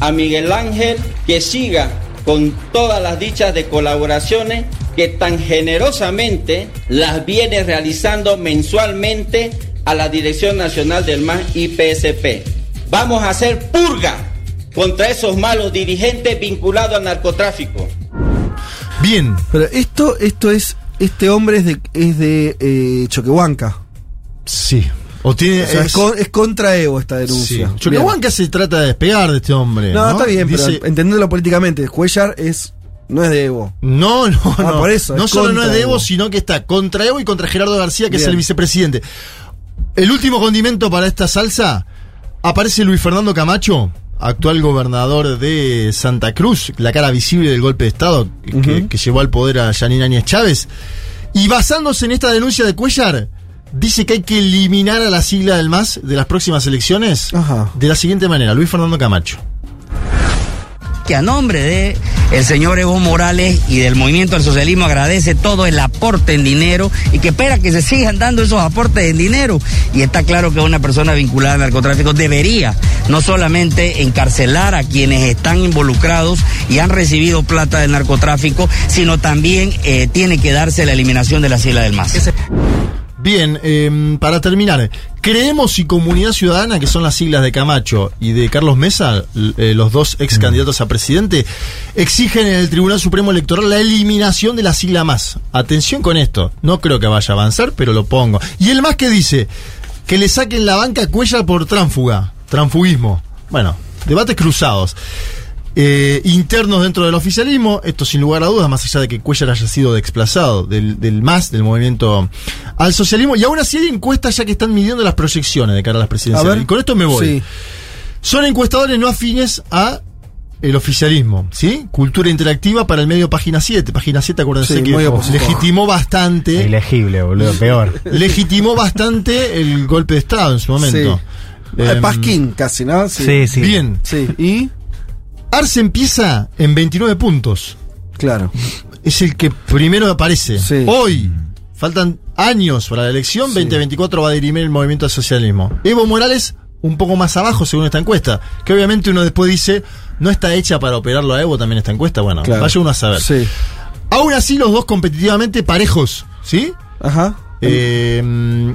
Speaker 19: a Miguel Ángel que siga con todas las dichas de colaboraciones que tan generosamente las viene realizando mensualmente a la Dirección Nacional del MAS IPSP. Vamos a hacer purga contra esos malos dirigentes vinculados al narcotráfico.
Speaker 5: Bien.
Speaker 4: Pero esto, esto es. Este hombre es de, es de eh, Choquehuanca.
Speaker 5: Sí. O tiene.
Speaker 4: O sea, es, con- es contra Evo esta
Speaker 5: Sí.
Speaker 4: denuncia.
Speaker 5: Choquehuanca se trata de despegar de este hombre.
Speaker 4: No,
Speaker 5: No,
Speaker 4: está bien,
Speaker 5: Dice-
Speaker 4: pero entendiéndolo políticamente, Cuellar es. No es de Evo.
Speaker 5: No, no,
Speaker 4: Ah,
Speaker 5: no.
Speaker 4: por eso,
Speaker 5: no
Speaker 4: es
Speaker 5: solo no es de Evo,
Speaker 4: Evo.
Speaker 5: sino que está contra Evo y contra Gerardo García, que es el vicepresidente. El último condimento para esta salsa aparece Luis Fernando Camacho, actual gobernador de Santa Cruz, la cara visible del golpe de Estado que, que llevó al poder a Yanina Áñez Chávez. Y basándose en esta denuncia de Cuellar, dice que hay que eliminar a la sigla del MAS de las próximas elecciones de la siguiente manera. Luis Fernando Camacho.
Speaker 20: que a nombre de el señor Evo Morales y del movimiento del socialismo agradece todo el aporte en dinero y que espera que se sigan dando esos aportes en dinero. Y está claro que una persona vinculada al narcotráfico debería no solamente encarcelar a quienes están involucrados y han recibido plata del narcotráfico, sino también eh, tiene que darse la eliminación de la sigla del MAS.
Speaker 5: Bien, eh, para terminar, creemos y Comunidad Ciudadana, que son las siglas de Camacho y de Carlos Mesa, eh, los dos ex candidatos a presidente, exigen en el Tribunal Supremo Electoral la eliminación de la sigla más. Atención con esto, no creo que vaya a avanzar, pero lo pongo. Y el más que dice que le saquen la banca a Cuellar por tránfuga, transfugismo. Bueno, debates cruzados. Eh, internos dentro del oficialismo, esto sin lugar a dudas, más allá de que Cuellar haya sido desplazado del, del MAS, del movimiento al socialismo, y aún así hay encuestas ya que están midiendo las proyecciones de cara a las presidenciales.
Speaker 4: A ver.
Speaker 5: y con esto me voy.
Speaker 4: Sí.
Speaker 5: Son encuestadores no afines a el oficialismo, ¿sí? Cultura interactiva para el medio Página 7. Página 7, acuérdense
Speaker 6: Sí,
Speaker 5: que legitimó bastante.
Speaker 6: Ilegible, boludo, peor.
Speaker 5: legitimó bastante el golpe de Estado en su momento.
Speaker 4: Sí.
Speaker 5: Em,
Speaker 4: Pasquín, casi, ¿no?
Speaker 5: Bien.
Speaker 4: Sí. ¿Y?
Speaker 5: Arce empieza en 29 puntos.
Speaker 4: Claro.
Speaker 5: Es el que primero aparece. Hoy. Faltan años para la elección. 2024 va a dirimir el movimiento al socialismo. Evo Morales, un poco más abajo según esta encuesta. Que obviamente uno después dice, no está hecha para operarlo a Evo también esta encuesta. Bueno,
Speaker 4: Claro.
Speaker 5: vaya uno a saber.
Speaker 4: Sí.
Speaker 5: Aún así, los dos competitivamente parejos. ¿Sí?
Speaker 4: Ajá.
Speaker 5: Eh,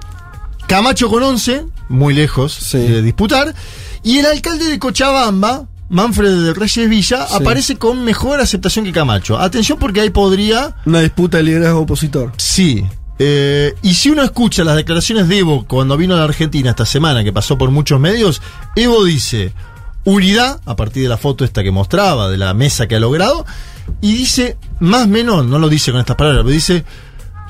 Speaker 5: Camacho con 11, muy lejos de disputar. Y el alcalde de Cochabamba, Manfred de Reyes Villa,
Speaker 4: Sí.
Speaker 5: aparece con mejor aceptación que Camacho. Atención porque ahí podría...
Speaker 4: Una disputa de liderazgo opositor.
Speaker 5: Sí. Eh, y si uno escucha las declaraciones de Evo cuando vino a la Argentina esta semana, que pasó por muchos medios, Evo dice unidad, a partir de la foto esta que mostraba, de la mesa que ha logrado, y dice, más o menos, no lo dice con estas palabras, pero dice,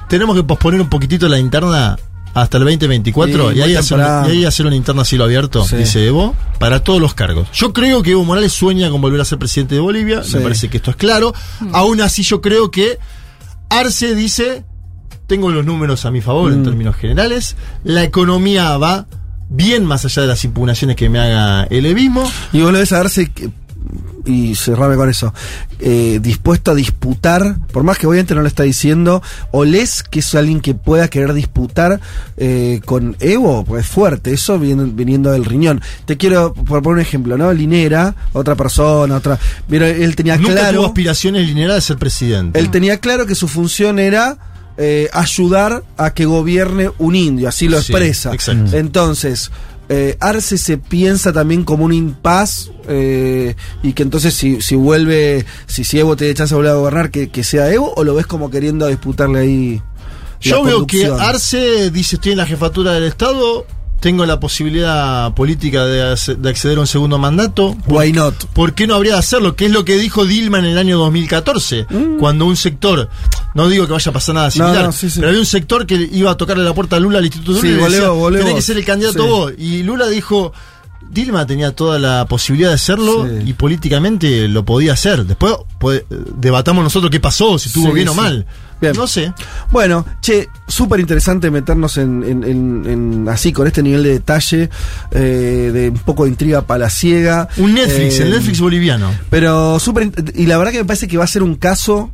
Speaker 5: tenemos que posponer un poquitito la interna hasta el 2024
Speaker 4: Sí,
Speaker 5: y, ahí hacer, y ahí hacer una interna a cielo abierto,
Speaker 4: Sí.
Speaker 5: dice Evo, para todos los cargos. Yo creo que Evo Morales sueña con volver a ser presidente de Bolivia,
Speaker 4: Sí.
Speaker 5: me parece que esto es claro. Aún así yo creo que Arce dice, tengo los números a mi favor en
Speaker 4: Mm.
Speaker 5: términos generales, la economía va bien más allá de las impugnaciones que me haga el evismo.
Speaker 4: Y vos lo ves a que- y cerrame con eso, eh, dispuesto a disputar, por más que obviamente no lo está diciendo, o les que es alguien que pueda querer disputar eh, con Evo, pues es fuerte, eso viniendo, viniendo del riñón. Te quiero por poner un ejemplo, ¿no? Linera, otra persona, otra. Pero él tenía
Speaker 5: Nunca
Speaker 4: claro.
Speaker 5: tuvo aspiraciones lineales de ser presidente.
Speaker 4: Él tenía claro que su función era eh, ayudar a que gobierne un indio, así lo
Speaker 5: Sí,
Speaker 4: expresa.
Speaker 5: exacto.
Speaker 4: Entonces, eh, Arce se piensa también como un impas eh, y que entonces si, si vuelve, si, si Evo tiene chance de volver a gobernar, que, que sea Evo, o lo ves como queriendo disputarle ahí. la
Speaker 5: Yo veo que? Arce dice estoy en la jefatura del Estado, tengo la posibilidad política de, acceder a un segundo mandato.
Speaker 4: Why not?
Speaker 5: ¿Por qué no habría de hacerlo? Que es lo que dijo Dilma en el año 2014, cuando un sector, no digo que vaya a pasar nada
Speaker 4: Mm.
Speaker 5: Similar,
Speaker 4: no, sí, sí.
Speaker 5: pero había un sector que iba a tocarle la puerta a Lula al Instituto
Speaker 4: Sí,
Speaker 5: Lula y decía, tenés que
Speaker 4: vos".
Speaker 5: ser el candidato vos. Y Lula dijo, Dilma tenía toda la posibilidad de hacerlo
Speaker 4: Sí.
Speaker 5: y políticamente lo podía hacer. Después puede- debatamos nosotros qué pasó, si estuvo
Speaker 4: Sí,
Speaker 5: bien o mal.
Speaker 4: Bien.
Speaker 5: No sé.
Speaker 4: Bueno, che, súper interesante meternos en, en- en- en- así, con este nivel de detalle, eh, de un poco de intriga palaciega.
Speaker 5: Un Netflix,
Speaker 4: Eh,
Speaker 5: el Netflix boliviano.
Speaker 4: Pero súper. Y la verdad que me parece que va a ser un caso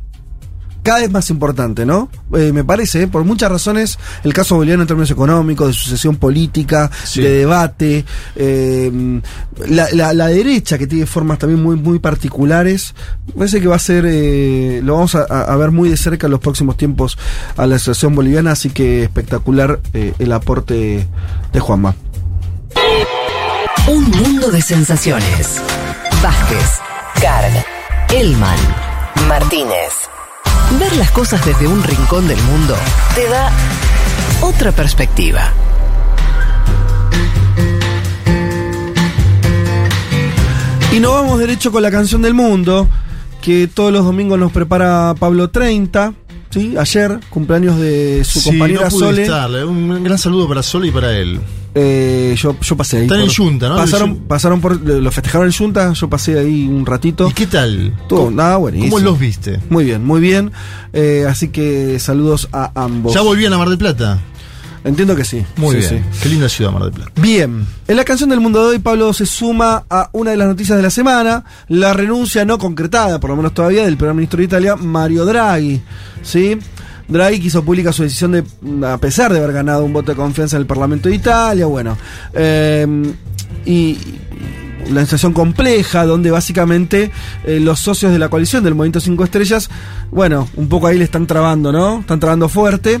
Speaker 4: cada vez más importante, ¿no? Eh, me parece, ¿eh? por muchas razones, el caso boliviano en términos económicos, de sucesión política,
Speaker 5: Sí.
Speaker 4: de debate, eh, la, la- la derecha que tiene formas también muy, muy particulares, me parece que va a ser, eh, lo vamos a, ver muy de cerca en los próximos tiempos a la situación boliviana, así que espectacular eh, el aporte de Juanma.
Speaker 12: Un mundo de sensaciones. Vázquez, Carg, Elman, Martínez. Ver las cosas desde un rincón del mundo te da otra perspectiva.
Speaker 4: Y nos vamos derecho con la canción del mundo, que todos los domingos nos prepara Pablo 30, ¿sí? Ayer, cumpleaños de su
Speaker 5: Sí,
Speaker 4: compañera
Speaker 5: no pude
Speaker 4: Sole.
Speaker 5: estar. Un gran saludo para Sole y para él.
Speaker 4: Eh, yo, yo pasé ahí.
Speaker 5: Están en Junta, ¿no?
Speaker 4: Pasaron, pasaron por. Lo festejaron en Junta, yo pasé ahí un ratito.
Speaker 5: ¿Y qué tal?
Speaker 4: Todo,
Speaker 5: ¿Cómo-
Speaker 4: nada, buenísimo.
Speaker 5: ¿Cómo los viste?
Speaker 4: Muy bien, muy bien. Eh, así que saludos a ambos.
Speaker 5: ¿Ya volvían a Mar del Plata?
Speaker 4: Entiendo que sí.
Speaker 5: Muy
Speaker 4: Sí,
Speaker 5: bien.
Speaker 4: sí.
Speaker 5: Qué linda ciudad Mar del Plata.
Speaker 4: Bien, en la canción del mundo de hoy Pablo se suma a una de las noticias de la semana, la renuncia no concretada, por lo menos todavía, del primer ministro de Italia, Mario Draghi. ¿sí? Draghi quiso pública su decisión de, a pesar de haber ganado un voto de confianza en el Parlamento de Italia, bueno, eh, y la situación compleja, donde básicamente eh, los socios de la coalición del Movimiento 5 Estrellas, bueno, un poco ahí le están trabando, ¿no? Están trabando fuerte.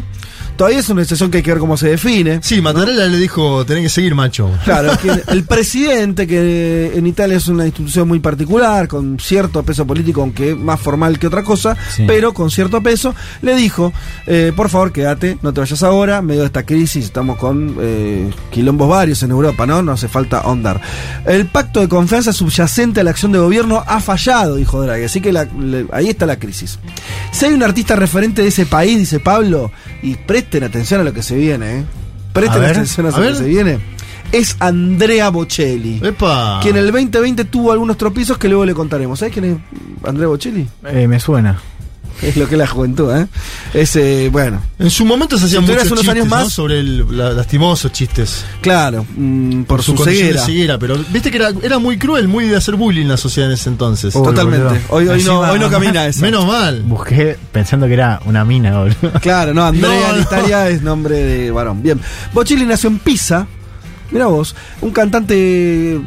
Speaker 4: Todavía es una situación que hay que ver cómo se define.
Speaker 5: Sí, Mattarella le dijo, tenés que seguir, macho.
Speaker 4: Claro, que el presidente, que en Italia es una institución muy particular, con cierto peso político, aunque más formal que otra cosa,
Speaker 6: Sí.
Speaker 4: pero con cierto peso, le dijo, eh, por favor, quédate, no te vayas ahora, en medio de esta crisis, estamos con eh, quilombos varios en Europa, ¿no? No hace falta ahondar. El pacto de confianza subyacente a la acción de gobierno ha fallado, dijo Draghi, así que la- le- ahí está la crisis. Si hay un artista referente de ese país, dice Pablo, y presten atención a lo que se viene, ¿eh? Presten
Speaker 5: A ver,
Speaker 4: atención a,
Speaker 5: a
Speaker 4: lo
Speaker 5: ver.
Speaker 4: que se viene. Es Andrea Bocelli.
Speaker 5: ¡Epa!
Speaker 4: Que en el 2020 tuvo algunos tropiezos que luego le contaremos. ¿Sabes quién es Andrea Bocelli?
Speaker 6: Eh, me suena.
Speaker 4: Es lo que es la juventud, ¿eh? Es, eh, bueno.
Speaker 5: En su momento se hacían
Speaker 4: Si
Speaker 5: muchos
Speaker 4: unos
Speaker 5: chistes,
Speaker 4: años
Speaker 5: ¿no?
Speaker 4: más-
Speaker 5: sobre el, la- lastimosos chistes.
Speaker 4: Claro, mm, por, su,
Speaker 5: de
Speaker 4: ceguera.
Speaker 5: ceguera, pero viste que era, era muy cruel, muy de hacer bullying la sociedad en ese entonces.
Speaker 6: Uy,
Speaker 4: Totalmente. Hoy, hoy, no,
Speaker 6: Encima-
Speaker 4: hoy no camina esa.
Speaker 5: Menos mal.
Speaker 6: Busqué pensando que era una mina, boludo.
Speaker 4: Claro, no, Andrea
Speaker 5: No, no.
Speaker 4: Italia es nombre de varón. Bien. Bocelli nació en Pisa. Mira vos, un cantante eh,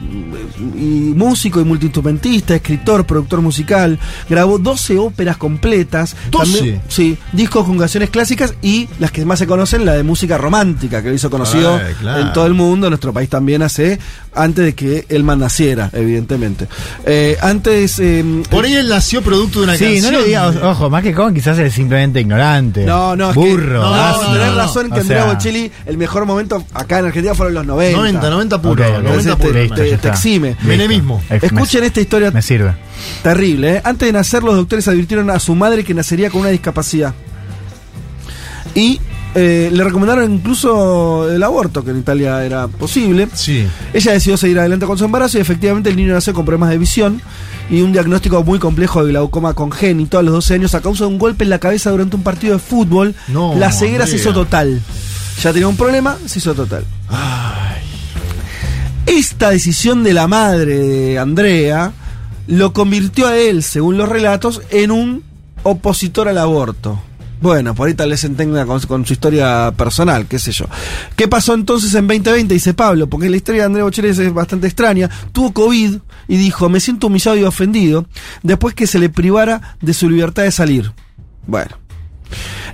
Speaker 4: y músico y multiinstrumentista, escritor, productor musical, grabó 12 óperas completas.
Speaker 5: 12.
Speaker 4: sí, discos con canciones clásicas y las que más se conocen, la de música romántica, que lo hizo conocido
Speaker 5: Ay, claro.
Speaker 4: en todo el mundo, en nuestro país también hace, antes de que Elman naciera, evidentemente. Eh, antes... eh,
Speaker 5: Por ahí él nació producto de una
Speaker 6: Sí,
Speaker 5: canción.
Speaker 6: no le digas, ojo, más que con quizás es simplemente ignorante.
Speaker 4: No, no, es
Speaker 6: Burro.
Speaker 4: que, no, no, tenés razón que
Speaker 6: O
Speaker 4: Andrea Bocelli, el mejor momento acá en Argentina fueron los 90.
Speaker 5: 90, 90 puro.
Speaker 6: Ok, ok.
Speaker 5: 90
Speaker 4: Entonces
Speaker 5: puro.
Speaker 4: te,
Speaker 6: listo,
Speaker 4: te- te exime.
Speaker 5: Menemismo.
Speaker 6: Me-
Speaker 4: Escuchen esta historia
Speaker 6: Me sirve.
Speaker 4: terrible. ¿eh? Antes de nacer, los doctores advirtieron a su madre que nacería con una discapacidad. Y eh, le recomendaron incluso el aborto, que en Italia era posible.
Speaker 5: Sí.
Speaker 4: Ella decidió seguir adelante con su embarazo y efectivamente el niño nació con problemas de visión y un diagnóstico muy complejo de glaucoma congénito a los 12 años a causa de un golpe en la cabeza durante un partido de fútbol.
Speaker 5: No,
Speaker 4: la ceguera se hizo total. Ya tenía un problema, se hizo total. Esta decisión de la madre de Andrea lo convirtió a él, según los relatos, en un opositor al aborto. Bueno, por ahí tal vez se entienda con, su historia personal, qué sé yo. ¿Qué pasó entonces en 2020? Dice Pablo, porque la historia de Andrea Bocelli es bastante extraña. Tuvo COVID y dijo, me siento humillado y ofendido después que se le privara de su libertad de salir. Bueno.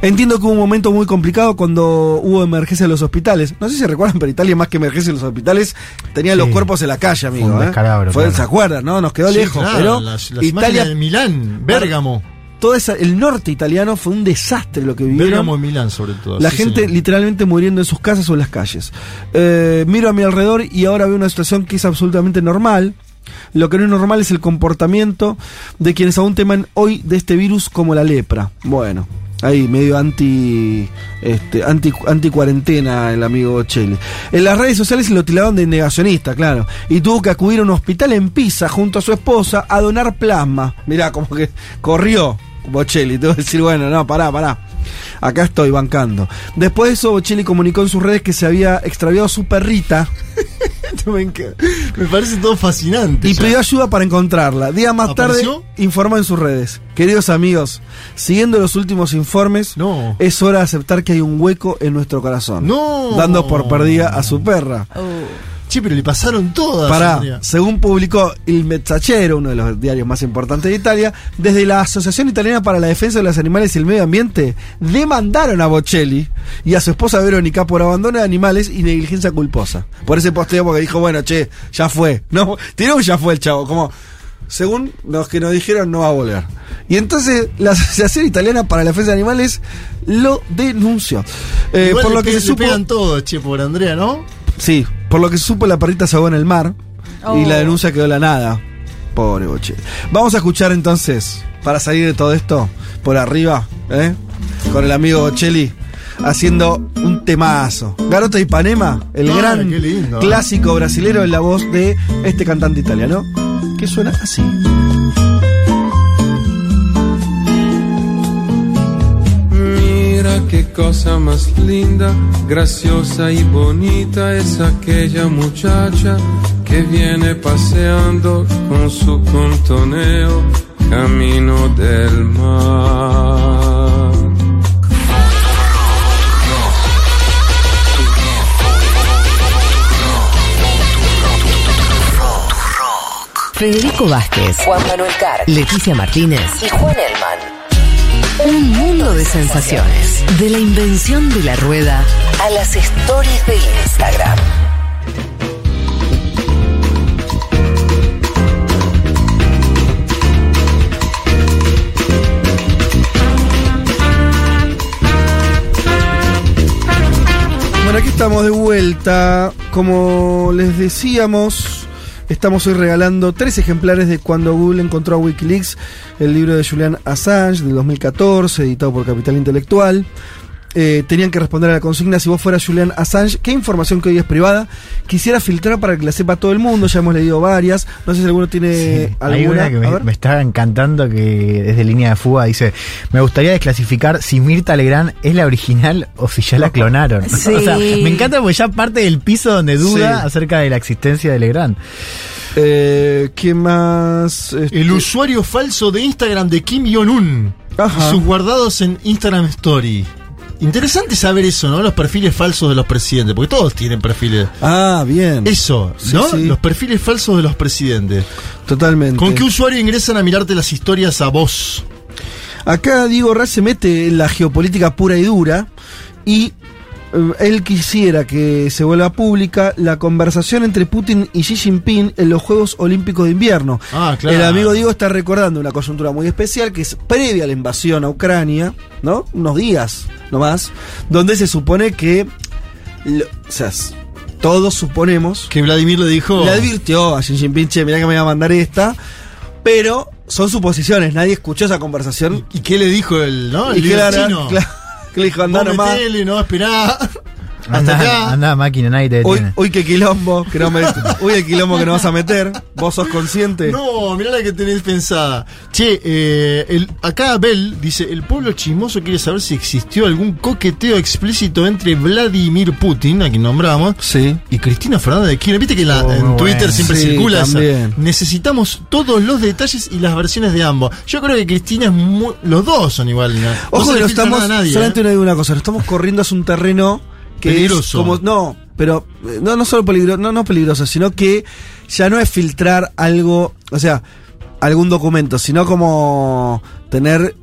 Speaker 4: Entiendo que hubo un momento muy complicado cuando hubo emergencia en los hospitales. No sé si recuerdan, pero Italia más que emergencia en los hospitales tenía los cuerpos en la calle, amigo.
Speaker 6: Fue un
Speaker 4: ¿eh?
Speaker 6: descalabro,
Speaker 4: Fue-
Speaker 6: claro.
Speaker 4: ¿Se acuerdan? No, nos quedó
Speaker 5: Sí,
Speaker 4: lejos.
Speaker 5: claro,
Speaker 4: pero
Speaker 5: las- las
Speaker 4: Italia,
Speaker 5: de Milán, Bérgamo.
Speaker 4: Todo esa- el norte italiano fue un desastre lo que vivieron.
Speaker 5: Bérgamo y Milán, sobre todo.
Speaker 4: La
Speaker 5: sí,
Speaker 4: gente
Speaker 5: señor.
Speaker 4: literalmente muriendo en sus casas o en las calles. Eh, miro a mi alrededor y ahora veo una situación que es absolutamente normal. Lo que no es normal es el comportamiento de quienes aún temen hoy de este virus como la lepra. Bueno, ahí medio anti este anti, anti cuarentena el amigo Chele. En las redes sociales lo tildaron de negacionista, claro, y tuvo que acudir a un hospital en Pisa junto a su esposa a donar plasma. Mirá, como que corrió Bocelli, voy a decir, bueno, no, pará, pará. Acá estoy bancando. Después de eso, Bocelli comunicó en sus redes que se había extraviado su perrita
Speaker 5: me, parece todo fascinante.
Speaker 4: y
Speaker 5: ya.
Speaker 4: pidió ayuda para encontrarla. Días más
Speaker 5: ¿Apareció?
Speaker 4: tarde informó en sus redes. Queridos amigos, siguiendo los últimos informes,
Speaker 5: No.
Speaker 4: es hora de aceptar que hay un hueco en nuestro corazón.
Speaker 5: No.
Speaker 4: Dando por perdida a su perra.
Speaker 5: Che, pero le pasaron todas. Andrea.
Speaker 4: según publicó Il Messaggero, uno de los diarios más importantes de Italia, desde la Asociación Italiana para la Defensa de los Animales y el Medio Ambiente, demandaron a Bocelli y a su esposa Verónica por abandono de animales y negligencia culposa. Por ese posteo, porque dijo, bueno, che, ya fue. No, tiró un ya fue el chavo, como, según los que nos dijeron, no va a volver. Y entonces la Asociación Italiana para la Defensa de Animales lo denunció. Eh, por lo que se supo...
Speaker 5: todos, che, por Andrea, ¿no?
Speaker 4: Sí, por lo que se supo la perrita se ahogó en el mar y
Speaker 7: Oh.
Speaker 4: la denuncia quedó en la nada. Pobre Boche. Vamos a escuchar entonces, para salir de todo esto, por arriba, ¿eh? con el amigo Bocelli, haciendo un temazo. Garota de Ipanema, el
Speaker 5: Ay,
Speaker 4: gran
Speaker 5: lindo.
Speaker 4: clásico brasilero en la voz de este cantante italiano, que suena así.
Speaker 21: Mira qué cosa más linda, graciosa y bonita es aquella muchacha que viene paseando con su contoneo camino del mar.
Speaker 12: Federico Vázquez, Juan Manuel Carr, Leticia Martínez y Juan Elman. Un mundo de sensaciones. De la invención de la rueda a las stories de Instagram.
Speaker 4: Bueno, aquí estamos de vuelta. Como les decíamos, estamos hoy regalando tres ejemplares de Cuando Google encontró a Wikileaks, el libro de Julian Assange del 2014, editado por Capital Intelectual. Eh, tenían que responder a la consigna si vos fueras Julian Assange, ¿qué información que hoy es privada quisiera filtrar para que la sepa todo el mundo? Ya hemos leído varias. No sé si alguno tiene
Speaker 6: Hay
Speaker 4: alguna.
Speaker 6: una que me, está encantando que desde línea de fuga dice, me gustaría desclasificar si Mirta Legrand es la original o si ya la clonaron.
Speaker 7: Sí.
Speaker 6: O sea, me encanta porque ya parte del piso donde duda
Speaker 4: Sí.
Speaker 6: acerca de la existencia de Legrand.
Speaker 4: Eh, ¿Qué más? Este-
Speaker 5: El usuario falso de Instagram de Kim Jong-un. Sus guardados en Instagram Story. Interesante saber eso, ¿no? Los perfiles falsos de los presidentes, porque todos tienen perfiles.
Speaker 4: Ah, bien.
Speaker 5: Eso, ¿no?
Speaker 4: sí.
Speaker 5: Los perfiles falsos de los presidentes.
Speaker 4: Totalmente.
Speaker 5: ¿Con qué usuario ingresan a mirarte las historias a vos?
Speaker 4: Acá Diego Raz se mete en la geopolítica pura y dura y él quisiera que se vuelva pública la conversación entre Putin y Xi Jinping en los Juegos Olímpicos de Invierno.
Speaker 5: Ah, claro.
Speaker 4: El amigo Diego está recordando una coyuntura muy especial que es previa a la invasión a Ucrania, ¿no? Unos días nomás, donde se supone que, lo- o sea, todos suponemos
Speaker 5: Que Vladimir le dijo.
Speaker 4: le advirtió a Xi Jinping, che, mirá que me iba a mandar esta, pero son suposiciones, nadie escuchó esa conversación.
Speaker 5: ¿Y qué le dijo el, no? El líder chino?
Speaker 4: claro, que le dijo, andá
Speaker 5: Vos
Speaker 4: nomás.
Speaker 5: metele, no, esperá. Hasta
Speaker 6: Anda,
Speaker 5: acá.
Speaker 6: anda máquina, nadie te
Speaker 4: hoy qué quilombo, que no me, hoy el quilombo que no vas a meter, vos sos consciente.
Speaker 5: No, mirá la que tenés pensada. Che, eh, el, acá Abel dice, el pueblo chismoso quiere saber si existió algún coqueteo explícito entre Vladimir Putin, a quien nombramos,
Speaker 4: Sí.
Speaker 5: y Cristina Fernández de Kirchner. Viste que la-
Speaker 6: Oh,
Speaker 5: en Twitter
Speaker 6: bueno.
Speaker 5: siempre
Speaker 4: Sí,
Speaker 5: circula esa.
Speaker 4: también.
Speaker 5: Necesitamos todos los detalles y las versiones de ambos. Yo creo que Cristina es muy... Los dos son igual. ¿no? No
Speaker 4: Ojo que
Speaker 5: filtra
Speaker 4: estamos,
Speaker 5: nada a nadie,
Speaker 4: solamente
Speaker 5: ¿eh?
Speaker 4: una, una cosa, lo estamos corriendo hacia un terreno que
Speaker 5: Peligroso.
Speaker 4: es como, no, pero, eh, no, no solo peligroso, no, no peligroso, sino que ya no es filtrar algo, o sea, algún documento, sino como tener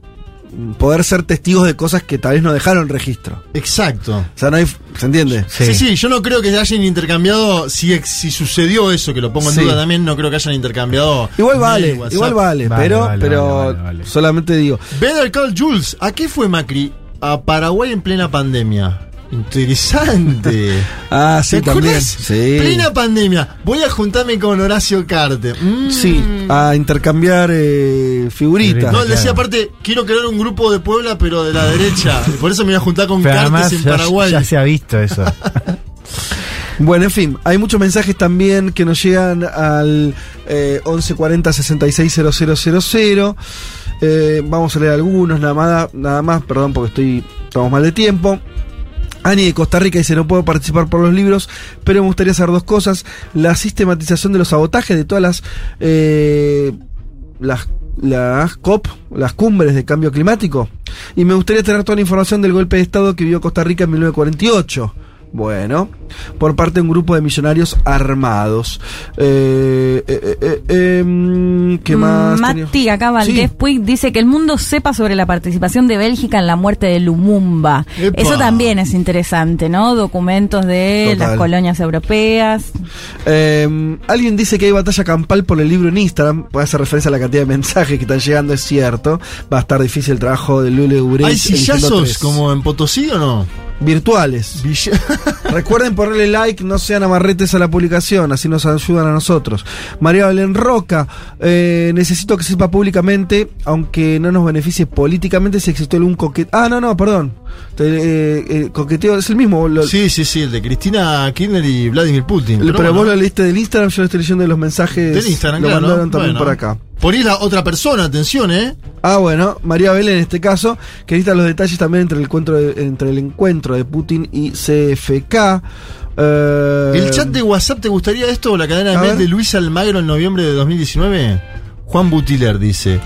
Speaker 4: poder ser testigos de cosas que tal vez no dejaron registro.
Speaker 5: Exacto.
Speaker 4: O sea, no hay, ¿se entiende?
Speaker 5: Sí. sí, yo no creo que hayan intercambiado, si, si sucedió eso, que lo pongo en
Speaker 4: Sí.
Speaker 5: duda también, no creo que hayan intercambiado.
Speaker 4: Igual vale,
Speaker 5: mail,
Speaker 4: igual vale,
Speaker 6: Vale,
Speaker 4: pero,
Speaker 6: vale,
Speaker 4: pero
Speaker 6: vale, vale, vale.
Speaker 4: solamente digo.
Speaker 5: Better Call Jules, ¿a qué fue Macri? A Paraguay en plena pandemia. Interesante.
Speaker 4: Ah, sí,
Speaker 5: ¿Te
Speaker 4: también. Sí.
Speaker 5: Plena pandemia. Voy a juntarme con Horacio Carter. Mm.
Speaker 4: Sí, a intercambiar eh, figuritas.
Speaker 5: No, él decía aparte, quiero crear un grupo de Puebla, pero de la derecha. Por eso me voy a juntar con Cartes en
Speaker 6: ya,
Speaker 5: Paraguay.
Speaker 6: ya se ha visto eso.
Speaker 4: Bueno, en fin, hay muchos mensajes también que nos llegan al eh, 1140 660000. Eh, vamos a leer algunos, nada más, nada más, perdón porque estoy estamos mal de tiempo. Ani de Costa Rica dice, no puedo participar por los libros, pero me gustaría hacer dos cosas. La sistematización de los sabotajes de todas las... eh, las las COP, las cumbres de cambio climático. Y me gustaría tener toda la información del golpe de Estado que vivió Costa Rica en 1948. Bueno, por parte de un grupo de millonarios armados. Eh, eh, eh, eh, em, ¿Qué más? tenía?
Speaker 7: Mati, acá Valdés
Speaker 4: Sí.
Speaker 7: Puig dice que el mundo sepa sobre la participación de Bélgica en la muerte de Lumumba.
Speaker 4: Epa.
Speaker 7: Eso también es interesante, ¿no? Documentos de
Speaker 4: Total.
Speaker 7: las colonias europeas.
Speaker 4: Eh, alguien dice que hay batalla campal por el libro en Instagram. Puede hacer referencia a la cantidad de mensajes que están llegando, es cierto. Va a estar difícil el trabajo de Lule Ureis.
Speaker 5: ¿Hay sillazos como en Potosí o no?
Speaker 4: Virtuales. Recuerden ponerle like, no sean amarretes a la publicación, así nos ayudan a nosotros. María Belén Roca, eh, necesito que sepa públicamente, aunque no nos beneficie políticamente, si existió algún coqueteo. Ah, no, no, perdón. Te- eh, eh, coqueteo es el mismo. lo-
Speaker 5: Sí, sí, sí, el de Cristina Kirchner y Vladimir Putin.
Speaker 4: pero
Speaker 5: bueno.
Speaker 4: vos lo leíste del Instagram, yo lo estoy leyendo de los mensajes.
Speaker 5: Del Instagram,
Speaker 4: lo
Speaker 5: claro.
Speaker 4: mandaron también
Speaker 5: Bueno.
Speaker 4: por acá.
Speaker 5: Por ahí la otra persona, atención, ¿eh?
Speaker 4: Ah, bueno, María Belén en este caso, que necesita los detalles también entre el encuentro de, entre el encuentro de Putin y CFK. Eh,
Speaker 5: ¿El chat de WhatsApp te gustaría esto o la cadena de
Speaker 4: a
Speaker 5: mail de Luis Almagro en noviembre de 2019? Juan Butiler dice: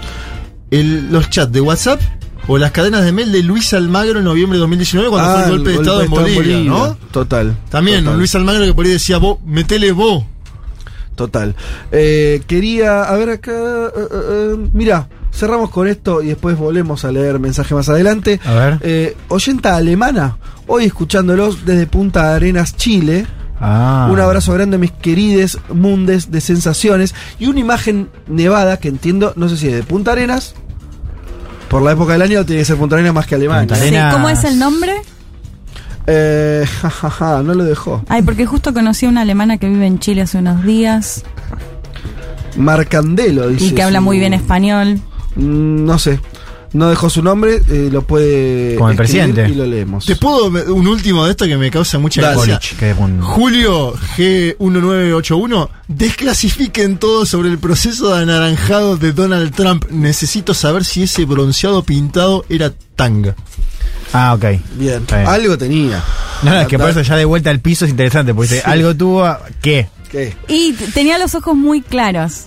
Speaker 5: el- ¿Los chats de WhatsApp o las cadenas de mail de Luis Almagro en noviembre de 2019 cuando
Speaker 4: Ah,
Speaker 5: fue el golpe de Estado en Bolivia, ¿no?
Speaker 4: Total.
Speaker 5: También,
Speaker 4: total,
Speaker 5: Luis Almagro que por ahí decía: vos, metele vos.
Speaker 4: Total. Eh, quería, a ver acá, eh, eh, mira, cerramos con esto y después volvemos a leer mensaje más adelante.
Speaker 6: A ver.
Speaker 4: Eh, oyenta alemana, hoy escuchándolos desde Punta Arenas, Chile.
Speaker 6: Ah.
Speaker 4: Un abrazo grande, mis querides mundes de sensaciones. Y una imagen nevada que entiendo, no sé si es de Punta Arenas. Por la época del año tiene que ser Punta Arenas más que Alemania.
Speaker 6: Punta
Speaker 7: Sí,
Speaker 6: Arenas.
Speaker 7: ¿Cómo es el nombre?
Speaker 4: Eh, jajaja, no lo dejó.
Speaker 7: Ay, porque justo conocí a una alemana que vive en Chile hace unos días
Speaker 4: Marcandelo, dice.
Speaker 7: y que habla
Speaker 4: su-
Speaker 7: muy bien español.
Speaker 4: Mm, No sé. No dejó su nombre, eh, lo puede.
Speaker 6: Como el presidente.
Speaker 4: Y lo leemos.
Speaker 5: ¿Te puedo un último de esto que me causa mucha gracia? Julio G1981, desclasifiquen todo sobre el proceso de anaranjado de Donald Trump. Necesito saber si ese bronceado pintado era tanga.
Speaker 6: Ah, ok.
Speaker 4: Bien. Algo tenía.
Speaker 6: No, no, es que por eso ya de vuelta al piso es interesante, porque
Speaker 4: Sí.
Speaker 6: algo tuvo, ¿qué?
Speaker 4: ¿Qué?
Speaker 7: Y tenía los ojos muy claros.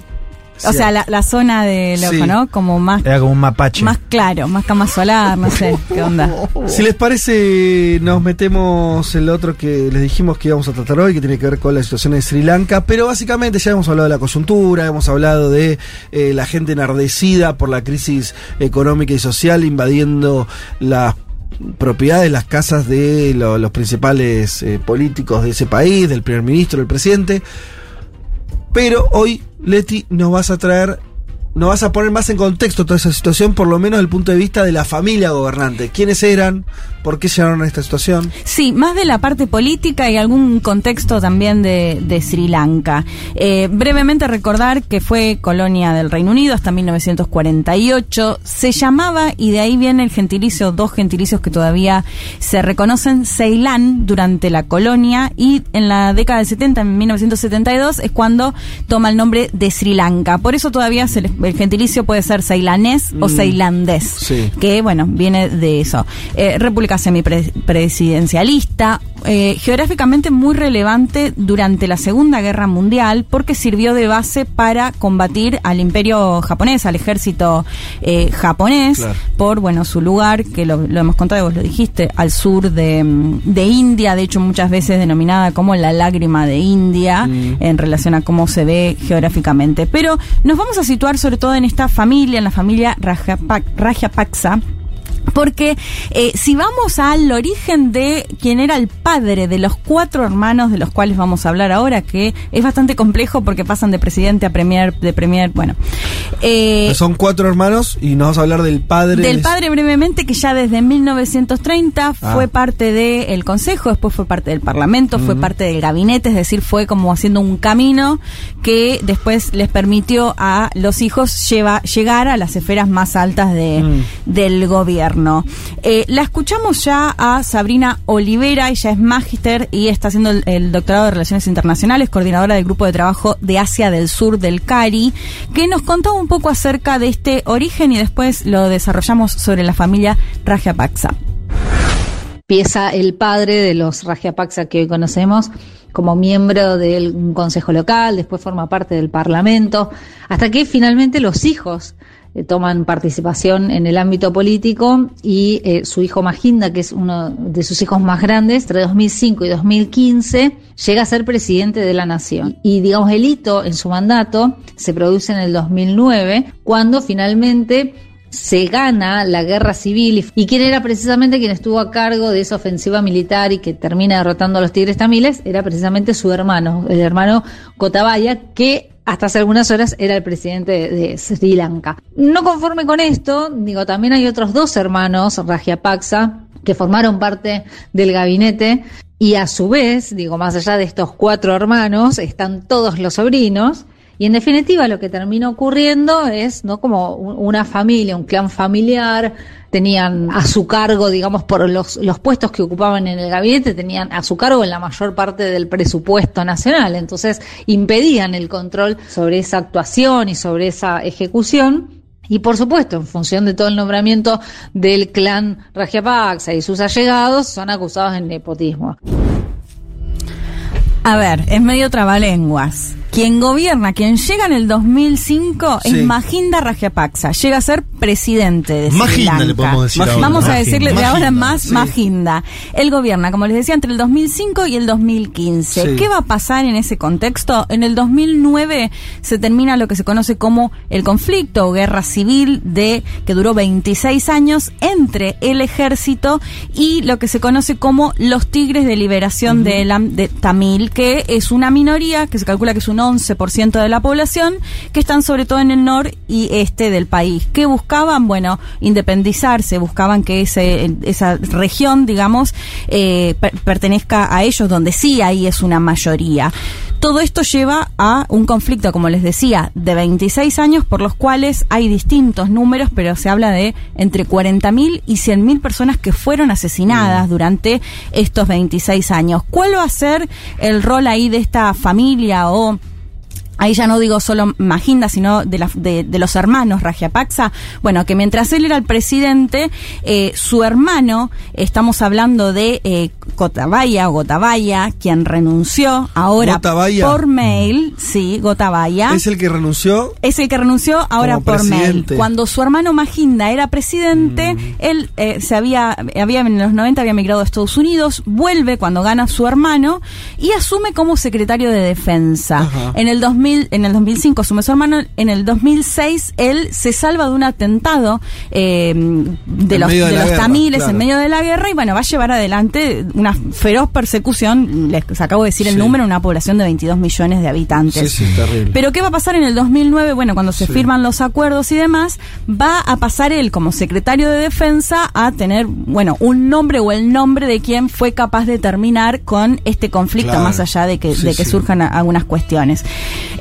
Speaker 7: O
Speaker 4: Sí.
Speaker 7: sea, la, la zona del ojo,
Speaker 4: Sí.
Speaker 7: ¿no? Como más,
Speaker 6: Era como un mapache.
Speaker 7: más claro, más cama solar, no sé qué onda.
Speaker 4: Si les parece, nos metemos en lo otro que les dijimos que íbamos a tratar hoy, que tiene que ver con la situación de Sri Lanka, pero básicamente ya hemos hablado de la coyuntura, hemos hablado de eh, la gente enardecida por la crisis económica y social invadiendo las propiedades, las casas de lo- los principales eh, políticos de ese país, del primer ministro, del presidente. Pero hoy, Leti, nos vas a traer, nos vas a poner más en contexto toda esa situación, por lo menos desde el punto de vista de la familia gobernante. ¿Quiénes eran? ¿Por qué llegaron a esta situación?
Speaker 7: Sí, más de la parte política y algún contexto también de, de Sri Lanka. Eh, brevemente recordar que fue colonia del Reino Unido hasta 1948. Se llamaba, y de ahí viene el gentilicio, dos gentilicios que todavía se reconocen, Ceilán durante la colonia y en la década del 70, en 1972, es cuando toma el nombre de Sri Lanka. Por eso todavía se le- el gentilicio puede ser ceilanés o
Speaker 4: Mm.
Speaker 7: ceilandés
Speaker 4: Sí.
Speaker 7: que bueno, viene de eso. Eh, República semipresidencialista, eh, geográficamente muy relevante durante la Segunda Guerra Mundial porque sirvió de base para combatir al imperio japonés, al ejército eh, japonés,
Speaker 4: Claro.
Speaker 7: por bueno su lugar, que lo, lo hemos contado, vos lo dijiste, al sur de, mm, de India, de hecho muchas veces denominada como la lágrima de India en relación a cómo se ve geográficamente. Pero nos vamos a situar sobre todo en esta familia, en la familia Rajapa- Rajapaksa, Porque eh, si vamos al origen de quién era el padre de los cuatro hermanos de los cuales vamos a hablar ahora, que es bastante complejo porque pasan de presidente a premier, de premier, bueno.
Speaker 4: Eh, Son cuatro hermanos y nos vamos a hablar del padre.
Speaker 7: Del padre brevemente, que ya desde 1930 ah. fue parte del Consejo, después fue parte del Parlamento, fue parte del gabinete, es decir, fue como haciendo un camino que después les permitió a los hijos lleva, llegar a las esferas más altas de, mm. del gobierno. Eh, la escuchamos ya a Sabrina Olivera, ella es magíster y está haciendo el, doctorado de Relaciones Internacionales, coordinadora del grupo de trabajo de Asia del Sur del CARI, que nos contó un poco acerca de este origen y después lo desarrollamos sobre la familia Rajapaksa.
Speaker 22: Empieza el padre de los Rajapaksa que hoy conocemos como miembro del consejo local, después forma parte del parlamento, hasta que finalmente los hijos eh, toman participación en el ámbito político y eh, su hijo Maginda, que es uno de sus hijos más grandes, entre 2005 y 2015, llega a ser presidente de la nación. Y digamos, el hito en su mandato se produce en el 2009, cuando finalmente se gana la guerra civil y quién era precisamente quien estuvo a cargo de esa ofensiva militar y que termina derrotando a los tigres tamiles, era precisamente su hermano, el hermano Cotabaya, que hasta hace algunas horas era el presidente de, Sri Lanka. No conforme con esto, digo, también hay otros dos hermanos, Rajapaksa, que formaron parte del gabinete y a su vez, digo, más allá de estos cuatro hermanos, están todos los sobrinos. Y en definitiva lo que termina ocurriendo es, ¿no? Como una familia, un clan familiar, tenían a su cargo, digamos, por los, los puestos que ocupaban en el gabinete, tenían a su cargo en la mayor parte del presupuesto nacional. Entonces, impedían el control sobre esa actuación y sobre esa ejecución. Y por supuesto, en función de todo el nombramiento del clan Rajapaksa y sus allegados, son acusados de nepotismo.
Speaker 7: A ver, es medio trabalenguas. Quien gobierna, quien llega en el 2005 es Mahinda Rajapaksa. Llega a ser presidente de Sri Lanka. le podemos decir Vamos a decirle de ahora más Mahinda. Él gobierna, como les decía, entre el 2005 y el 2015. ¿Qué va a pasar en ese contexto? En el 2009 se termina lo que se conoce como el conflicto o guerra civil de que duró 26 años entre el ejército y lo que se conoce como los Tigres de Liberación de, de Tamil, que es una minoría que se calcula que es un 11% de la población, que están sobre todo en el norte y este del país. ¿Qué buscaban? Bueno, independizarse, buscaban que ese, esa región, digamos, eh, pertenezca a ellos, donde sí ahí es una mayoría. Todo esto lleva a un conflicto, como les decía, de 26 años por los cuales hay distintos números, pero se habla de entre 40.000 y 100.000 personas que fueron asesinadas mm. durante estos 26 años. ¿Cuál va a ser el rol ahí de esta familia o ahí ya no digo solo Maginda, sino de, la, de, los hermanos Rajapaksa, bueno, que mientras él era el presidente, eh, su hermano, estamos hablando de eh, Gotabaya o Gotabaya, quien renunció ahora por mail, sí, Gotabaya.
Speaker 4: ¿Es el que renunció?
Speaker 7: Es el que renunció ahora por mail. Cuando su hermano Maginda era presidente, mm. él eh, se había, había, en los 90 había migrado a Estados Unidos, vuelve cuando gana su hermano y asume como secretario de defensa. En el 2000 en el 2005 asume su hermano, en el 2006 él se salva de un atentado eh, de los, de los tamiles en medio de la guerra y bueno, va a llevar adelante una feroz persecución, les acabo de decir el número, una población de 22 millones de habitantes. Pero ¿qué va a pasar en el 2009? Bueno, cuando se firman los acuerdos y demás, va a pasar él como secretario de defensa a tener, bueno, un nombre o el nombre de quien fue capaz de terminar con este conflicto, más allá de que, de que surjan algunas cuestiones.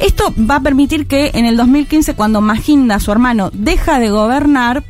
Speaker 7: Esto va a permitir que en el 2015, cuando Maginda, su hermano, deja de gobernar,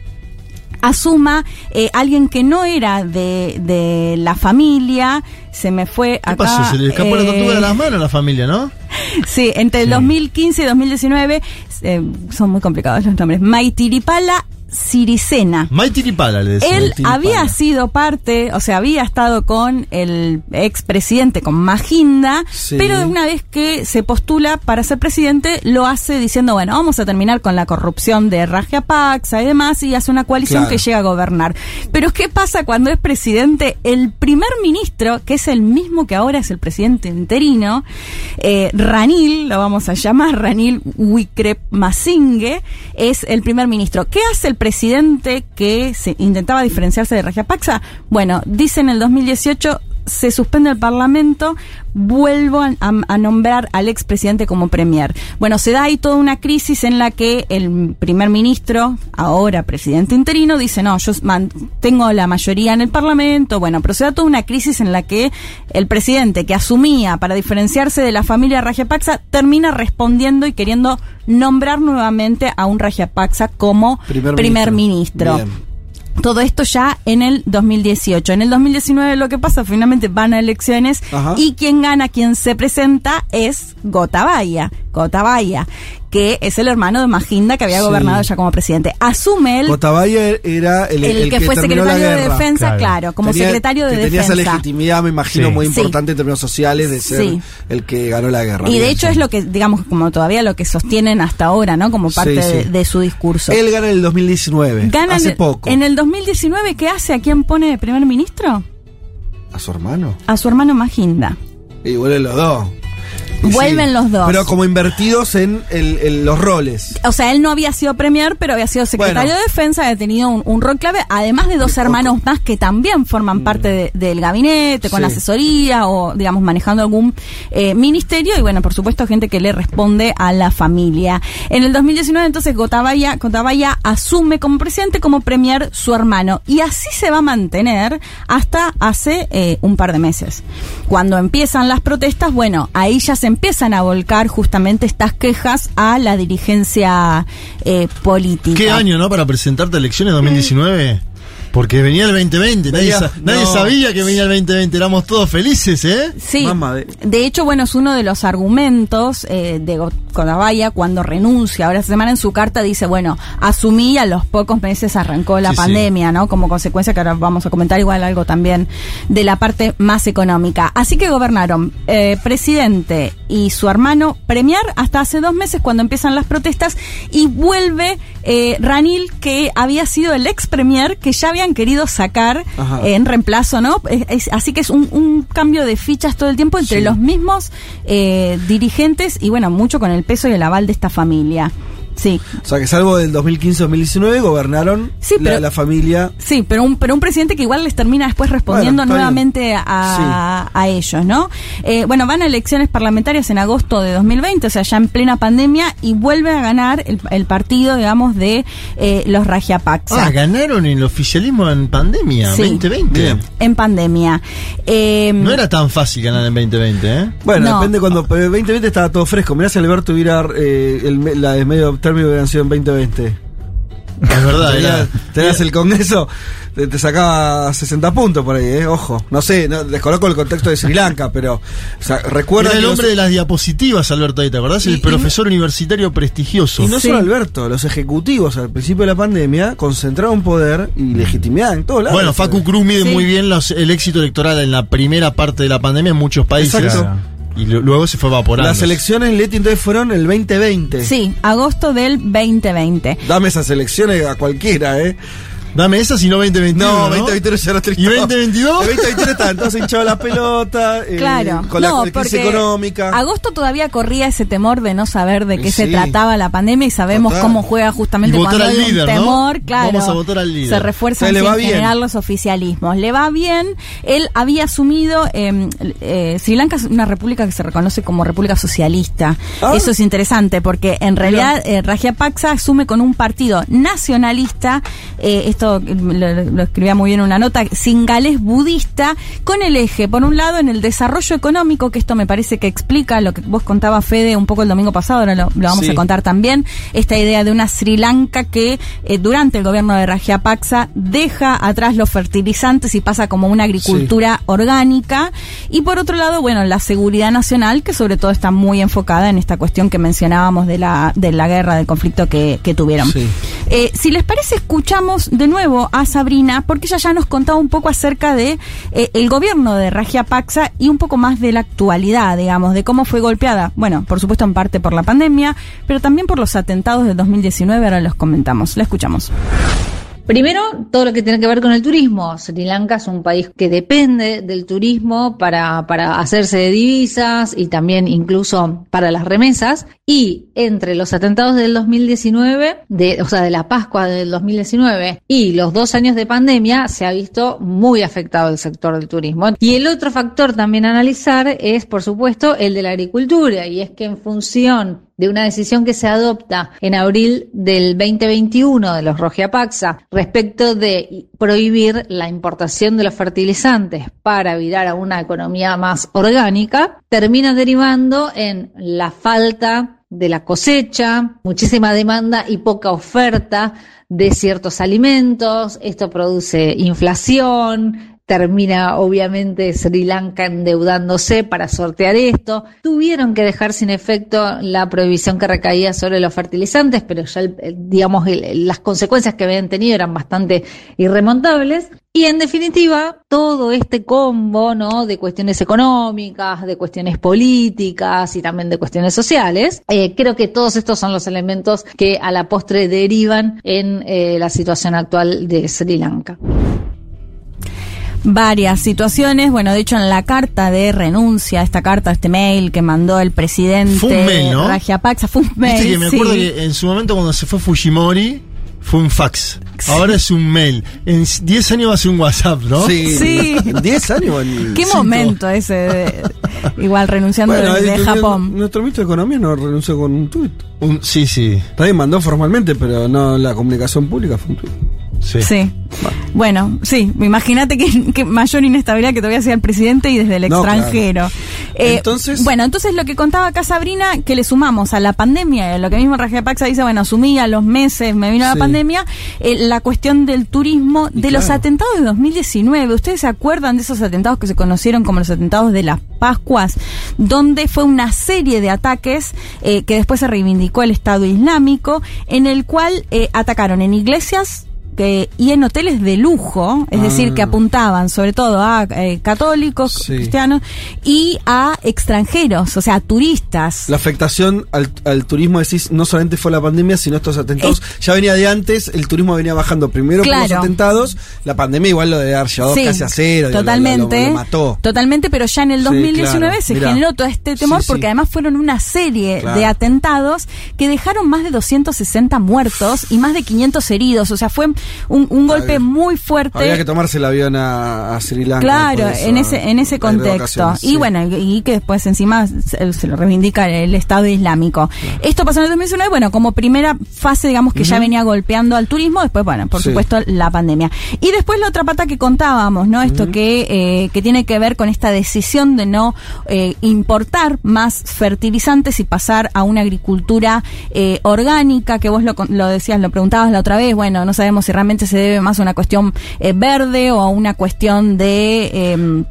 Speaker 7: asuma eh, alguien que no era de, de, la familia, se me fue
Speaker 5: ¿Qué pasó? Se le escapó la tortuga de las manos a la familia, ¿no?
Speaker 7: Sí, entre el 2015 y 2019, eh, son muy complicados los nombres, Maitiripala Siricena.
Speaker 5: Maitiripala, le decía.
Speaker 7: Él había sido parte, o sea, había estado con el expresidente, con Maginda, pero una vez que se postula para ser presidente, lo hace diciendo, bueno, vamos a terminar con la corrupción de Rajapaksa y demás, y hace una coalición que llega a gobernar. Pero ¿qué pasa cuando es presidente? El primer ministro, que es el mismo que ahora es el presidente interino, eh, Ranil, lo vamos a llamar, Ranil Wickremesinghe, es el primer ministro. ¿Qué hace el presidente que se intentaba diferenciarse de Rajapaksa, bueno, dice en el 2018 se suspende el Parlamento, vuelvo a, a- a nombrar al expresidente como premier. Bueno, se da ahí toda una crisis en la que el primer ministro, ahora presidente interino, dice, no, yo tengo la mayoría en el Parlamento, bueno, pero se da toda una crisis en la que el presidente que asumía para diferenciarse de la familia Rajapaksa termina respondiendo y queriendo nombrar nuevamente a un Rajapaksa como
Speaker 4: Primer
Speaker 7: primer,
Speaker 4: ministro.
Speaker 7: ministro. Todo esto ya en el 2018. En el 2019 lo que pasa, finalmente van a elecciones
Speaker 4: Ajá.
Speaker 7: y quien gana, quien se presenta es Gotabaya. Gotabaya, que es el hermano de Maginda que había
Speaker 4: Sí.
Speaker 7: gobernado ya como presidente. Asume él
Speaker 4: Gotabaya era el,
Speaker 7: el, que, fue secretario de defensa, claro, como
Speaker 4: Tenía-
Speaker 7: secretario de
Speaker 4: que tenía esa
Speaker 7: defensa.
Speaker 4: legitimidad, me imagino,
Speaker 6: Sí.
Speaker 4: muy
Speaker 7: Sí.
Speaker 4: importante en términos sociales de ser
Speaker 7: Sí.
Speaker 4: el que ganó la guerra.
Speaker 7: Y de hecho es lo que, digamos, como todavía lo que sostienen hasta ahora, ¿no? Como parte
Speaker 4: Sí, sí.
Speaker 7: De, de su discurso.
Speaker 4: Él gana en el 2019,
Speaker 7: Gana
Speaker 4: hace
Speaker 7: en el-
Speaker 4: poco.
Speaker 7: En el 2019, ¿qué hace? ¿A quién pone de primer ministro?
Speaker 4: ¿A su hermano?
Speaker 7: A su hermano Maginda.
Speaker 4: Y vuelven los dos.
Speaker 7: Vuelven los dos.
Speaker 4: Pero como invertidos en, el- en los roles.
Speaker 7: O sea, él no había sido premier, pero había sido secretario
Speaker 4: Bueno.
Speaker 7: de defensa, había tenido un, un rol clave, además de dos hermanos más que también forman parte de- del gabinete, con
Speaker 4: Mm. Sí.
Speaker 7: asesoría o, digamos, manejando algún eh, ministerio. Y bueno, por supuesto, gente que le responde a la familia. En el 2019, entonces, Gotabaya, Gotabaya asume como presidente, como premier su hermano. Y así se va a mantener hasta hace eh, un par de meses. Cuando empiezan las protestas, bueno, ahí ya se empiezan a volcar justamente estas quejas a la dirigencia eh, política.
Speaker 5: ¿Qué año, no? Para presentarte a elecciones 2019. Porque venía el 2020. Nadie, nadie sabía que venía el 2020. Éramos todos felices, ¿eh?
Speaker 7: Sí,
Speaker 4: Mamá de-
Speaker 7: de hecho, bueno, es uno de los argumentos eh, de Godabaya cuando renuncia. Ahora esta semana en su carta dice, bueno, asumí a los pocos meses arrancó la
Speaker 5: Sí, sí.
Speaker 7: pandemia, ¿no? Como consecuencia que ahora vamos a comentar igual algo también de la parte más económica. Así que gobernaron eh, presidente y su hermano Premier hasta hace dos meses cuando empiezan las protestas y vuelve eh, Ranil que había sido el ex premier que ya habían querido sacar
Speaker 4: Ajá.
Speaker 7: eh, en reemplazo, ¿no? Es- es- así que es un, un cambio de fichas todo el tiempo entre
Speaker 4: Sí.
Speaker 7: los mismos eh, dirigentes y bueno, mucho con el peso y el aval de esta familia. Sí.
Speaker 4: O sea que salvo del 2015-2019 gobernaron
Speaker 7: Sí,
Speaker 4: la,
Speaker 7: pero-
Speaker 4: la familia.
Speaker 7: Sí, pero un, pero un presidente que igual les termina después respondiendo
Speaker 4: Bueno,
Speaker 7: nuevamente a, a ellos, ¿no? Eh, bueno, van a elecciones parlamentarias en agosto de 2020, o sea, ya en plena pandemia, y vuelve a ganar el, el partido, digamos, de eh, los Rajapaksa.
Speaker 5: Ah, ganaron el oficialismo en pandemia,
Speaker 7: Sí.
Speaker 5: 2020.
Speaker 4: Bien.
Speaker 7: en pandemia. Eh,
Speaker 5: No era tan fácil ganar en 2020, ¿eh?
Speaker 4: Bueno,
Speaker 7: No.
Speaker 4: depende cuando. Pero en 2020 estaba todo fresco. Mirá si Alberto hubiera. eh, el, la de medio término hubieran sido en 2020.
Speaker 5: Es verdad,
Speaker 4: Tenías,
Speaker 5: era-
Speaker 4: tenías el Congreso, te, te sacaba 60 puntos por ahí, ¿eh? Ojo. No sé, no, desconozco el contexto de Sri Lanka, pero. O sea, recuerda.
Speaker 5: Era el hombre
Speaker 4: los-
Speaker 5: de las diapositivas, Alberto, ahí, ¿te acordás?
Speaker 4: Y-
Speaker 5: El
Speaker 4: y-
Speaker 5: profesor universitario prestigioso.
Speaker 4: Y no
Speaker 7: Sí.
Speaker 4: solo Alberto, los ejecutivos al principio de la pandemia concentraron poder y legitimidad en todos lados.
Speaker 5: Bueno, Facu Cruz mide
Speaker 7: Sí.
Speaker 5: muy bien los- el éxito electoral en la primera parte de la pandemia en muchos países.
Speaker 4: Exacto.
Speaker 5: Y lu- luego se fue evaporando.
Speaker 4: Las elecciones, Leti, entonces fueron el 2020.
Speaker 7: Sí, agosto del 2020.
Speaker 4: Dame esas elecciones a cualquiera, ¿eh?
Speaker 5: Dame esas y no 2021.
Speaker 4: No,
Speaker 5: ¿no?
Speaker 4: 2021 ya no
Speaker 5: ¿Y 2022?
Speaker 4: El 2021 estaban todos hinchados la pelota. eh,
Speaker 7: Claro,
Speaker 4: Con la
Speaker 7: no,
Speaker 4: la crisis
Speaker 7: porque
Speaker 4: económica.
Speaker 7: Agosto todavía corría ese temor de no saber de qué se trataba la pandemia y sabemos
Speaker 4: Total.
Speaker 7: cómo juega justamente
Speaker 5: Y votar
Speaker 7: cuando
Speaker 5: al
Speaker 7: hay un
Speaker 5: líder, ¿no?
Speaker 7: temor, claro.
Speaker 5: Vamos a votar al líder.
Speaker 7: Se refuerzan en general los oficialismos. Le va bien. Él había asumido eh, eh, Sri Lanka es una república que se reconoce como república socialista.
Speaker 4: Ah.
Speaker 7: Eso es interesante porque en realidad eh, Rajapaksa asume con un partido nacionalista. eh, esto lo, lo escribía muy bien en una nota, singalés budista, con el eje, por un lado, en el desarrollo económico, que esto me parece que explica lo que vos contabas, Fede, un poco el domingo pasado, ahora lo, lo vamos
Speaker 4: Sí.
Speaker 7: a contar también, esta idea de una Sri Lanka que eh, durante el gobierno de Rajapaksa deja atrás los fertilizantes y pasa como una agricultura orgánica. Y por otro lado, bueno, la seguridad nacional, que sobre todo está muy enfocada en esta cuestión que mencionábamos de la, de la guerra, del conflicto que, que tuvieron.
Speaker 4: Sí.
Speaker 7: Eh, si les parece, escuchamos de nuevo a Sabrina, porque ella ya nos contaba un poco acerca de eh, el gobierno de Rajapaksa y un poco más de la actualidad, digamos, de cómo fue golpeada. Bueno, por supuesto en parte por la pandemia, pero también por los atentados de 2019, ahora los comentamos. La escuchamos.
Speaker 22: Primero, todo lo que tiene que ver con el turismo. Sri Lanka es un país que depende del turismo para, para hacerse de divisas y también incluso para las remesas. Y entre los atentados del 2019, de, o sea, de la Pascua del 2019 y los dos años de pandemia, se ha visto muy afectado el sector del turismo. Y el otro factor también a analizar es, por supuesto, el de la agricultura. Y es que en función de una decisión que se adopta en abril del 2021 de los Rogiapaxa respecto de prohibir la importación de los fertilizantes para virar a una economía más orgánica, termina derivando en la falta de la cosecha, muchísima demanda y poca oferta de ciertos alimentos, esto produce inflación, termina obviamente Sri Lanka endeudándose para sortear esto. Tuvieron que dejar sin efecto la prohibición que recaía sobre los fertilizantes, pero ya, digamos, las consecuencias que habían tenido eran bastante irremontables. Y en definitiva, todo este combo, ¿no? De cuestiones económicas, de cuestiones políticas y también de cuestiones sociales, eh, creo que todos estos son los elementos que a la postre derivan en eh, la situación actual de Sri Lanka
Speaker 7: varias situaciones. Bueno, de hecho, en la carta de renuncia, esta carta, este mail que mandó el presidente
Speaker 5: fue un mail, ¿no?
Speaker 7: Rajapaksa, fue un mail.
Speaker 5: Viste que me acuerdo que en su momento cuando se fue Fujimori, fue un fax. Ahora es un mail. En 10 años va a ser un WhatsApp, ¿no?
Speaker 4: Sí.
Speaker 7: Sí.
Speaker 4: 10 años.
Speaker 7: ¿Qué
Speaker 4: cinco.
Speaker 7: momento ese? de- igual renunciando
Speaker 4: Bueno,
Speaker 7: de, Japón.
Speaker 4: Nuestro ministro de Economía no renunció con un tuit.
Speaker 5: Un, sí, sí.
Speaker 4: También mandó formalmente, pero no la comunicación pública fue un tuit.
Speaker 5: Sí.
Speaker 7: Sí. Bueno, sí, imagínate que, que mayor inestabilidad que todavía sea el presidente y desde el
Speaker 4: No,
Speaker 7: extranjero. Eh,
Speaker 4: Entonces-
Speaker 7: Bueno, entonces lo que contaba acá Sabrina, que le sumamos a la pandemia, lo que mismo Paxa dice, bueno, asumí a los meses, me vino la pandemia, eh, la cuestión del turismo,
Speaker 4: Y
Speaker 7: de los atentados de 2019. ¿Ustedes se acuerdan de esos atentados que se conocieron como los atentados de las Pascuas? Donde fue una serie de ataques eh, que después se reivindicó el Estado Islámico, en el cual eh, atacaron en iglesias, que, y en hoteles de lujo, es
Speaker 4: Ah.
Speaker 7: decir, que apuntaban sobre todo a eh, católicos,
Speaker 4: Sí.
Speaker 7: cristianos y a extranjeros, o sea, turistas.
Speaker 4: La afectación al, al turismo, decís, no solamente fue la pandemia, sino estos atentados. ya venía de antes, el turismo venía bajando primero por
Speaker 7: Claro.
Speaker 4: los atentados. La pandemia igual lo de haber llevado
Speaker 7: Sí,
Speaker 4: casi a cero. y lo- lo-
Speaker 7: Totalmente.
Speaker 4: Lo, mató.
Speaker 7: Totalmente, pero ya en el
Speaker 4: Sí,
Speaker 7: 2019
Speaker 4: claro.
Speaker 7: se
Speaker 4: Mirá.
Speaker 7: generó todo este temor
Speaker 4: Sí, sí.
Speaker 7: porque además fueron una serie
Speaker 4: Claro.
Speaker 7: de atentados que dejaron más de 260 muertos y más de 500 heridos. O sea, fue un, un golpe muy fuerte.
Speaker 4: Había que tomarse el avión a, a Sri Lanka.
Speaker 7: Claro,
Speaker 4: eso,
Speaker 7: en ese en ese contexto. Y
Speaker 4: sí.
Speaker 7: bueno, y, que después encima se, se lo reivindica el Estado Islámico. Esto pasó en el 2019, bueno, como primera fase, digamos, que ya venía golpeando al turismo, después, bueno, por
Speaker 23: Sí.
Speaker 7: supuesto, la pandemia. Y después la otra pata que contábamos, ¿no? Esto que, eh, que tiene que ver con esta decisión de no eh, importar más fertilizantes y pasar a una agricultura eh, orgánica, que vos lo, lo decías, lo preguntabas la otra vez, bueno, no sabemos si realmente se debe más a una cuestión eh, verde o a una cuestión de...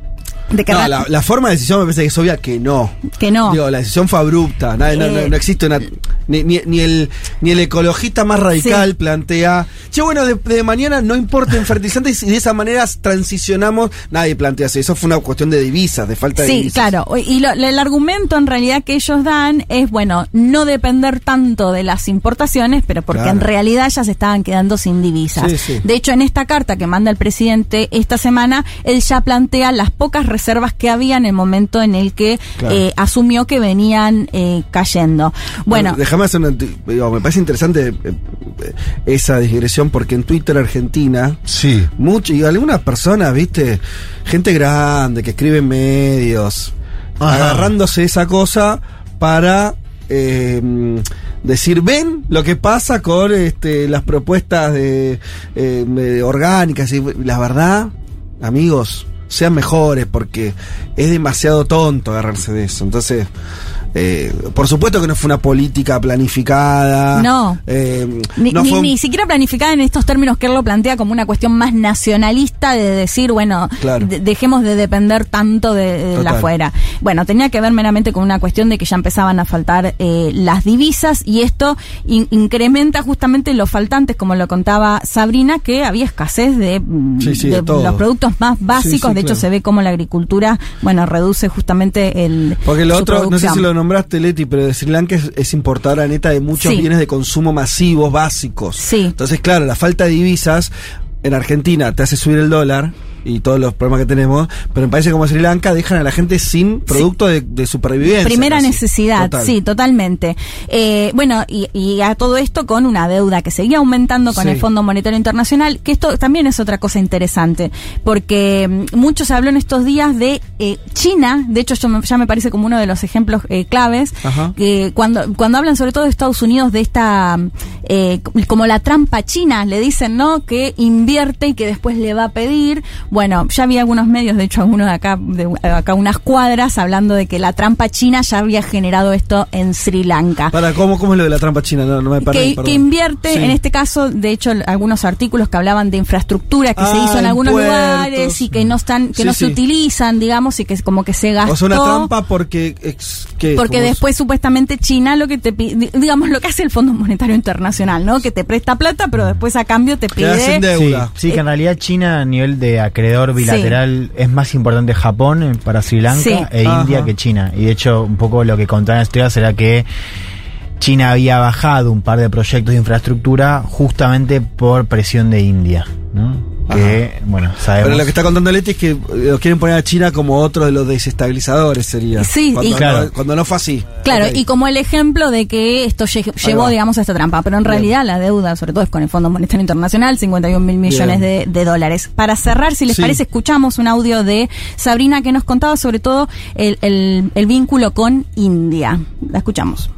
Speaker 7: de que
Speaker 4: No,
Speaker 7: ra-
Speaker 4: la, la forma de decisión me parece que es obvia que no.
Speaker 7: Que no.
Speaker 4: Digo, la decisión fue abrupta. Nadie- no, no-
Speaker 7: Eh.
Speaker 4: no existe una. Ni, ni- ni el, ni el ecologista más radical
Speaker 7: Sí.
Speaker 4: plantea. Che, bueno, de, de mañana no importen fertilizantes y de esa manera transicionamos. Nadie plantea eso. Eso fue una cuestión de divisas, de falta de
Speaker 7: Sí,
Speaker 4: divisas.
Speaker 7: claro. Y lo- el argumento en realidad que ellos dan es, bueno, no depender tanto de las importaciones, pero porque
Speaker 4: Claro.
Speaker 7: en realidad ya se estaban quedando sin divisas.
Speaker 4: Sí, sí.
Speaker 7: De hecho, en esta carta que manda el presidente esta semana, él ya plantea las pocas reservas que había en el momento en el que
Speaker 4: Claro.
Speaker 7: eh, asumió que venían eh, cayendo. Bueno,
Speaker 4: déjame hacer una. digo, me parece interesante eh, eh, esa digresión porque en Twitter Argentina.
Speaker 5: Sí.
Speaker 4: Mucho, y algunas personas, viste, gente grande que escribe en medios,
Speaker 5: Ajá.
Speaker 4: agarrándose esa cosa para. eh, decir, ven lo que pasa con este, las propuestas de, eh, de orgánicas. Y la verdad, amigos, sean mejores porque es demasiado tonto agarrarse de eso. Entonces, eh, por supuesto que no fue una política planificada.
Speaker 7: No.
Speaker 4: eh,
Speaker 7: Ni,
Speaker 4: no
Speaker 7: ni-
Speaker 4: fue un-
Speaker 7: ni siquiera planificada en estos términos que él lo plantea como una cuestión más nacionalista de decir, bueno,
Speaker 4: Claro.
Speaker 7: de- dejemos de depender tanto de, de la afuera. Bueno, tenía que ver meramente con una cuestión de que ya empezaban a faltar eh, las divisas y esto in- incrementa justamente los faltantes, como lo contaba Sabrina, que había escasez de, mm,
Speaker 4: Sí, sí,
Speaker 7: de
Speaker 4: de todo.
Speaker 7: los productos más básicos.
Speaker 4: Sí,
Speaker 7: de hecho,
Speaker 4: claro.
Speaker 7: se ve como la agricultura, bueno, reduce justamente el
Speaker 4: Porque lo otro, no sé si lo nombraste, Leti, pero de Sri Lanka es, es importadora neta de muchos
Speaker 7: Sí.
Speaker 4: bienes de consumo masivos, básicos.
Speaker 7: Sí.
Speaker 4: Entonces, claro, la falta de divisas en Argentina te hace subir el dólar y todos los problemas que tenemos, pero en países como Sri Lanka dejan a la gente sin producto de, de supervivencia.
Speaker 7: Primera
Speaker 4: casi.
Speaker 7: necesidad,
Speaker 4: Total.
Speaker 7: sí, totalmente. Eh, bueno, y, y a todo esto con una deuda que seguía aumentando con
Speaker 4: Sí.
Speaker 7: el Fondo Monetario Internacional, que esto también es otra cosa interesante, porque mm, mucho se habló en estos días de eh, China, de hecho yo me- ya me parece como uno de los ejemplos eh, claves, que cuando, cuando hablan sobre todo de Estados Unidos de esta, mm, eh, como la trampa china, le dicen, ¿no? Que invierte y que después le va a pedir. Bueno, ya había algunos medios, de hecho algunos de acá, de acá unas cuadras, hablando de que la trampa china ya había generado esto en Sri Lanka.
Speaker 4: Para, ¿cómo, ¿cómo es lo de la trampa china? No, no me perdí,
Speaker 7: Que, que invierte,
Speaker 4: Sí.
Speaker 7: en este caso, de hecho, algunos artículos que hablaban de infraestructura que se
Speaker 4: Ah,
Speaker 7: hizo en algunos
Speaker 4: puertos.
Speaker 7: lugares y que no están, que
Speaker 4: Sí,
Speaker 7: no
Speaker 4: sí.
Speaker 7: se utilizan, digamos, y que es como que se gastó.
Speaker 4: O sea, una trampa porque... ex- ¿qué?
Speaker 7: Porque después supuestamente China lo que te pide, digamos lo que hace el Fondo Monetario Internacional, ¿no? Que te presta plata, pero después a cambio te pide
Speaker 6: Sí, sí, que en realidad China a nivel de acreedor bilateral es más importante Japón eh, para Sri Lanka
Speaker 7: Sí.
Speaker 6: e
Speaker 7: Ajá.
Speaker 6: India que China. Y de hecho, un poco lo que contaban estudios era que China había bajado un par de proyectos de infraestructura justamente por presión de India. ¿no? Que, bueno, sabemos.
Speaker 4: Pero lo que está contando Leti es que eh, lo quieren poner a China como otro de los desestabilizadores, sería.
Speaker 7: Sí,
Speaker 4: cuando,
Speaker 7: y-
Speaker 4: no,
Speaker 6: Claro.
Speaker 4: cuando no fue así.
Speaker 7: Claro, y como el ejemplo de que esto lle- llevó, digamos, a esta trampa, pero en
Speaker 4: Bien.
Speaker 7: realidad la deuda, sobre todo es con el Fondo Monetario Internacional, 51 mil millones de, de dólares. Para cerrar, si les
Speaker 22: Sí.
Speaker 7: parece, escuchamos un audio de Sabrina que nos contaba sobre todo el, el- el vínculo con India. La escuchamos.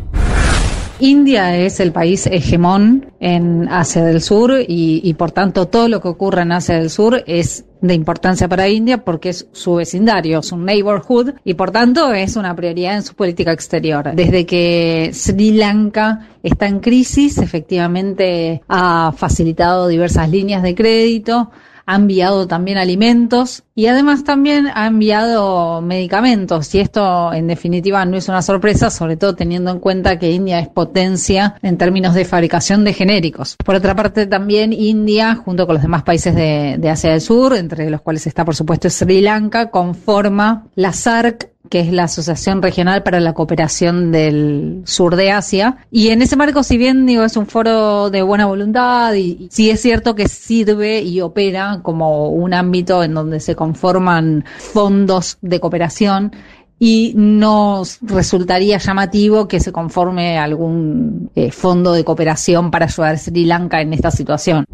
Speaker 22: India es el país hegemón en Asia del Sur y, y por tanto todo lo que ocurre en Asia del Sur es de importancia para India porque es su vecindario, es un neighborhood y por tanto es una prioridad en su política exterior. Desde que Sri Lanka está en crisis, efectivamente ha facilitado diversas líneas de crédito, ha enviado también alimentos y además también ha enviado medicamentos y esto en definitiva no es una sorpresa, sobre todo teniendo en cuenta que India es potencia en términos de fabricación de genéricos. Por otra parte también India, junto con los demás países de, Asia del Sur, entre los cuales está por supuesto Sri Lanka, conforma la SARC que es la Asociación Regional para la Cooperación del Sur de Asia. Y en ese marco, si bien digo, es un foro de buena voluntad, y, y sí es cierto que sirve y opera como un ámbito en donde se conforman fondos de cooperación, y nos resultaría llamativo que se conforme algún eh, fondo de cooperación para ayudar a Sri Lanka en esta situación.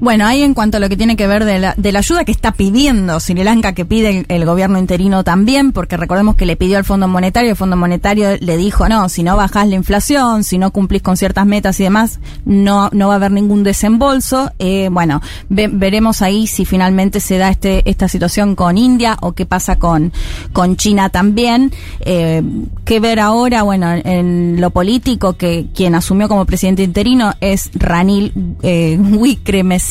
Speaker 7: Bueno, ahí en cuanto a lo que tiene que ver de la, de la ayuda que está pidiendo Sri Lanka, que pide el, gobierno interino también, porque recordemos que le pidió al Fondo Monetario, el Fondo Monetario le dijo, no, si no bajás la inflación, si no cumplís con ciertas metas y demás, no, no va a haber ningún desembolso. Eh, bueno, ve- veremos ahí si finalmente se da este, esta situación con India o qué pasa con, con China también. Eh, ¿Qué ver ahora? Bueno, en lo político, que quien asumió como presidente interino es Ranil eh, Wickremesinghe,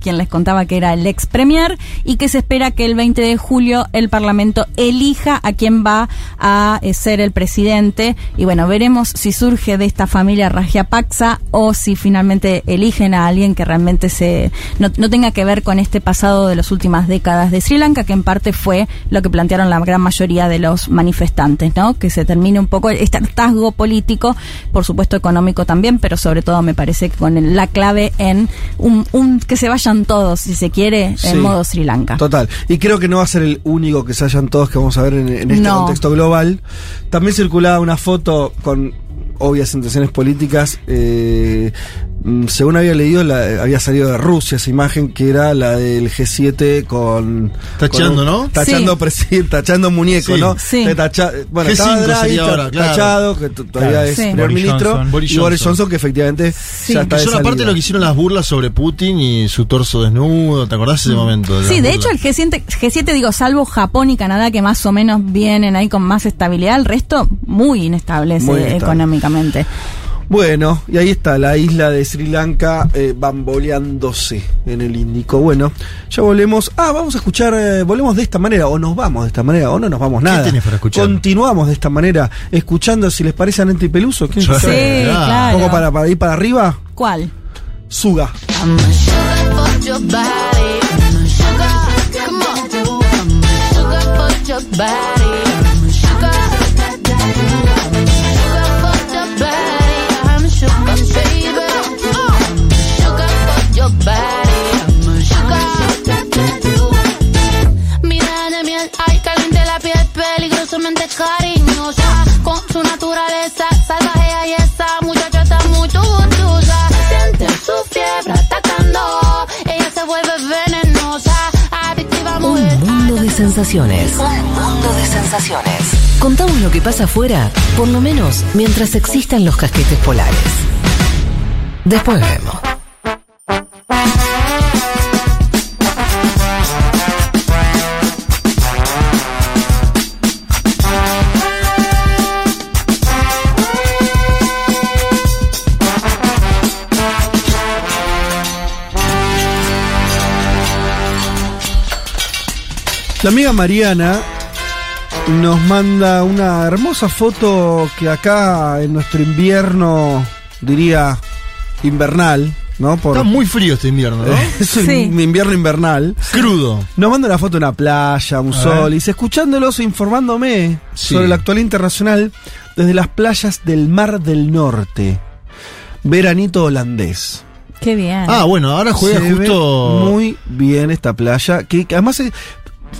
Speaker 7: quien les contaba que era el ex premier, y que se espera que el 20 de julio el Parlamento elija a quien va a eh, ser el presidente. Y bueno, veremos si surge de esta familia Rajapaksa o si finalmente eligen a alguien que realmente se no, no tenga que ver con este pasado de las últimas décadas de Sri Lanka, que en parte fue lo que plantearon la gran mayoría de los manifestantes, ¿no? Que se termine un poco este hartazgo político, por supuesto económico también, pero sobre todo me parece que con la clave en un que se vayan todos, si se quiere,
Speaker 4: Sí.
Speaker 7: en modo Sri Lanka.
Speaker 4: Total. Y creo que no va a ser el único que se hayan todos que vamos a ver en, en este
Speaker 7: No.
Speaker 4: contexto global. También circulaba una foto con obvias intenciones políticas. eh, según había leído, la- había salido de Rusia esa imagen que era la del G7 con.
Speaker 5: Tachando,
Speaker 4: con un-
Speaker 5: ¿no?
Speaker 4: Tachando, presi- tachando muñeco,
Speaker 5: Sí.
Speaker 4: ¿no?
Speaker 5: Sí.
Speaker 4: Tacha- bueno,
Speaker 5: G5
Speaker 4: estaba Draghi,
Speaker 5: sería ahora, claro.
Speaker 4: tachado, que todavía
Speaker 5: Claro.
Speaker 4: es
Speaker 5: Sí.
Speaker 4: primer
Speaker 5: Boris
Speaker 4: ministro.
Speaker 5: Johnson. Boris
Speaker 4: y Boris
Speaker 5: Johnson.
Speaker 4: Johnson, que efectivamente ya está
Speaker 5: que
Speaker 4: de
Speaker 5: son aparte lo que hicieron las burlas sobre Putin y su torso desnudo. ¿Te acordás ese momento?
Speaker 7: Sí,
Speaker 5: las
Speaker 7: de
Speaker 5: burlas?
Speaker 7: hecho el G7, G7, digo, salvo Japón y Canadá, que más o menos vienen ahí con más estabilidad, el resto muy inestables
Speaker 4: Muy
Speaker 7: eh,
Speaker 4: inestable.
Speaker 7: económicamente.
Speaker 4: Bueno, y ahí está la isla de Sri Lanka eh, bamboleándose en el Índico. Bueno, ya volvemos. Ah, vamos a escuchar, eh, volvemos de esta manera, o nos vamos de esta manera, o no nos vamos nada.
Speaker 5: tenés para escuchar?
Speaker 4: Continuamos de esta manera, escuchando si les parece a Nente y Peluso. ¿Quién
Speaker 5: Sí,
Speaker 4: sabe?
Speaker 7: claro.
Speaker 4: Un poco para, para ir para arriba.
Speaker 7: ¿Cuál?
Speaker 4: Suga.
Speaker 23: cariñosa.
Speaker 12: Sensaciones. Un mundo de sensaciones. Contamos lo que pasa afuera, por lo menos mientras existan los casquetes polares. Después vemos.
Speaker 4: La amiga Mariana nos manda una hermosa foto que acá en nuestro invierno, diría invernal, ¿no? Por,
Speaker 5: Está muy frío este invierno, ¿no?
Speaker 4: es un
Speaker 7: Sí.
Speaker 4: invierno invernal.
Speaker 5: Crudo.
Speaker 4: Nos manda una foto de una playa, un
Speaker 5: A
Speaker 4: sol,
Speaker 5: ver.
Speaker 4: y dice, escuchándolos e informándome
Speaker 5: Sí.
Speaker 4: sobre la actualidad internacional desde las playas del Mar del Norte. Veranito holandés.
Speaker 7: Qué bien.
Speaker 5: Ah, bueno, ahora juega
Speaker 4: Se ve
Speaker 5: justo.
Speaker 4: muy bien esta playa. Que, que además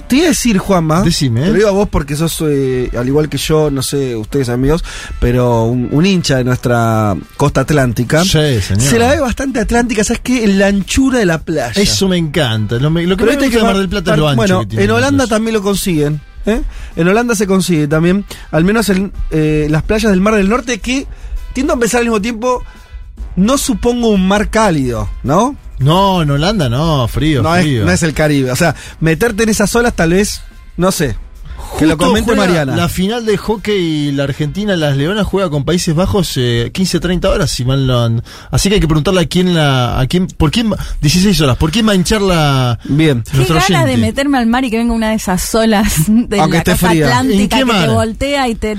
Speaker 4: te iba a decir, Juanma.
Speaker 5: Decime.
Speaker 4: Te lo digo a vos porque sos, eh, al igual que yo, no sé, ustedes amigos, pero un, un hincha de nuestra costa atlántica.
Speaker 5: Sí, señor.
Speaker 4: Se la ve bastante atlántica, ¿sabes qué? En la anchura de la playa.
Speaker 5: Eso me encanta. Lo, me- lo que
Speaker 4: Pero
Speaker 5: me gusta de
Speaker 4: Mar-
Speaker 5: del Plata es lo ancho
Speaker 4: Bueno,
Speaker 5: que tiene
Speaker 4: en
Speaker 5: la
Speaker 4: Holanda también lo consiguen. ¿eh? En Holanda se consigue también, al menos en eh, las playas del Mar del Norte, que tiendo a pensar al mismo tiempo, no supongo un mar cálido, ¿no?
Speaker 5: No, en Holanda no, frío,
Speaker 4: No es,
Speaker 5: frío.
Speaker 4: no es el Caribe. O sea, meterte en esas olas tal vez, no sé. Que lo comente Mariana.
Speaker 5: La final de hockey, la Argentina, las Leonas juega con Países Bajos eh, 15-30 horas, si mal no han- Así que hay que preguntarle a quién la. A quién, ¿Por quién? va- 16 horas, ¿por quién hinchar la.
Speaker 4: Bien.
Speaker 7: Qué ganas de meterme al mar y que venga una de esas olas de
Speaker 4: Aunque
Speaker 7: la
Speaker 4: esté
Speaker 7: costa
Speaker 4: fría.
Speaker 7: atlántica
Speaker 5: ¿En qué
Speaker 7: que
Speaker 5: mar?
Speaker 7: te voltea y te...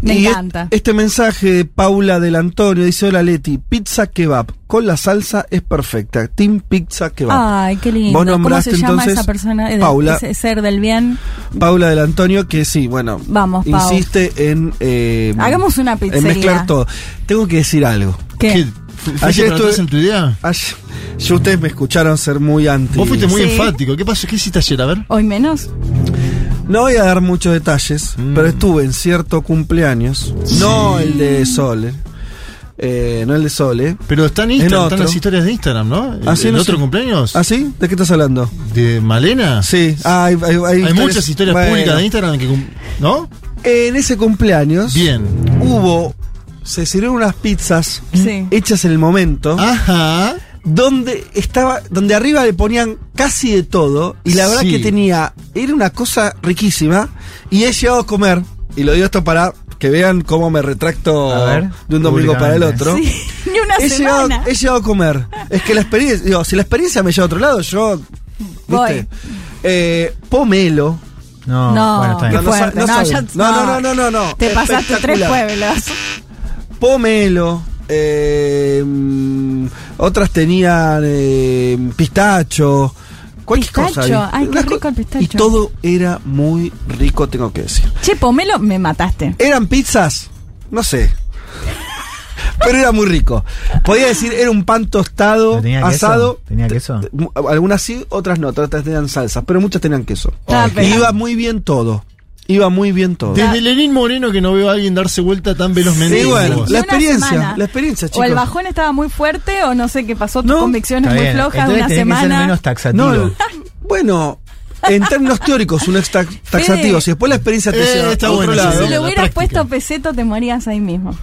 Speaker 7: Me
Speaker 4: Y
Speaker 7: encanta.
Speaker 4: Este mensaje de Paula del Antonio dice: Hola Leti, pizza kebab con la salsa es perfecta. Team Pizza Kebab.
Speaker 7: Ay, qué lindo.
Speaker 4: Vos
Speaker 7: ¿Cómo
Speaker 4: nombraste
Speaker 7: se llama
Speaker 4: entonces
Speaker 7: esa persona? Eh,
Speaker 4: Paula.
Speaker 7: Ese ser del bien.
Speaker 4: Paula del Antonio, que sí, bueno,
Speaker 7: Vamos, Pau.
Speaker 4: insiste en. eh,
Speaker 7: Hagamos una
Speaker 4: En
Speaker 7: pizzería.
Speaker 4: mezclar todo. Tengo que decir algo.
Speaker 7: ¿Qué?
Speaker 5: ¿Qué? ¿Fu- ¿Fuiste
Speaker 4: Ayer
Speaker 5: para atrás
Speaker 4: estuve-
Speaker 5: en tu idea?
Speaker 4: Ayer- yo ustedes me escucharon ser muy anti.
Speaker 5: Vos fuiste muy
Speaker 7: Sí.
Speaker 5: enfático. ¿Qué pasó? ¿Qué hiciste ayer? A ver.
Speaker 7: Hoy menos.
Speaker 4: No voy a dar muchos detalles,
Speaker 5: Mm.
Speaker 4: pero estuve en cierto cumpleaños, no el de Sole, eh, no el de Sole.
Speaker 5: Pero está en
Speaker 4: En
Speaker 5: Instagram, están las historias de Instagram, ¿no? ¿El,
Speaker 4: ¿Ah, sí?
Speaker 5: el
Speaker 4: No
Speaker 5: otro
Speaker 4: sé.
Speaker 5: cumpleaños?
Speaker 4: ¿Ah, sí? ¿De qué estás hablando?
Speaker 5: ¿De Malena?
Speaker 4: Sí, ah, hay, hay- hay
Speaker 5: Hay muchas historias
Speaker 4: bueno.
Speaker 5: públicas de Instagram que. ¿No?
Speaker 4: En ese cumpleaños
Speaker 5: Bien.
Speaker 4: hubo, se sirvieron unas pizzas
Speaker 7: Sí.
Speaker 4: hechas en el momento.
Speaker 5: Ajá.
Speaker 4: donde estaba, donde arriba le ponían casi de todo, y la verdad
Speaker 5: Sí.
Speaker 4: que tenía, era una cosa riquísima, y he llegado a comer, y lo digo esto para que vean cómo me retracto de un domingo para el otro.
Speaker 7: Sí, ni una
Speaker 4: He llegado,
Speaker 7: semana.
Speaker 4: he llegado a comer. Es que la experiencia, digo, si la experiencia me lleva a otro lado, yo,
Speaker 7: Voy.
Speaker 4: ¿viste? Eh, pomelo.
Speaker 6: No,
Speaker 7: No,
Speaker 6: bueno, está
Speaker 7: qué
Speaker 6: bien.
Speaker 4: No, no
Speaker 7: fuerte.
Speaker 4: no
Speaker 7: No,
Speaker 4: No, no, no, no, no, no.
Speaker 7: Te pasaste tres pueblos.
Speaker 4: pomelo. eh, mm, otras tenían eh, pistacho. Cualquier
Speaker 7: Pistacho,
Speaker 4: cosa.
Speaker 7: ay, qué rico el pistacho.
Speaker 4: Y todo era muy rico, tengo que decir.
Speaker 7: Che, pomelo, me mataste.
Speaker 4: ¿Eran pizzas? No sé. Pero era muy rico. Podía decir, era un pan tostado,
Speaker 6: ¿Pero tenía queso?
Speaker 4: asado.
Speaker 6: ¿Tenía queso?
Speaker 4: Algunas sí, otras no. Otras tenían salsas, pero muchas tenían queso.
Speaker 7: Ah,
Speaker 4: Y iba muy bien todo. Iba muy bien todo.
Speaker 5: Desde Lenín Moreno que no veo a alguien darse vuelta tan velozmente.
Speaker 4: Sí, bueno, la experiencia,
Speaker 7: semana.
Speaker 4: la experiencia,
Speaker 7: O
Speaker 4: chicos.
Speaker 7: el bajón estaba muy fuerte o no sé qué pasó, tus
Speaker 4: No,
Speaker 7: convicciones muy flojas de una
Speaker 6: tenés que ser
Speaker 7: semana.
Speaker 6: menos taxativo.
Speaker 4: No, bueno, en términos teóricos, uno es tax- taxativo. Si después la experiencia te
Speaker 5: Eh,
Speaker 4: lleva
Speaker 5: está
Speaker 4: a otro
Speaker 5: bueno,
Speaker 4: lado.
Speaker 7: si le hubieras puesto peseto, te morías ahí mismo.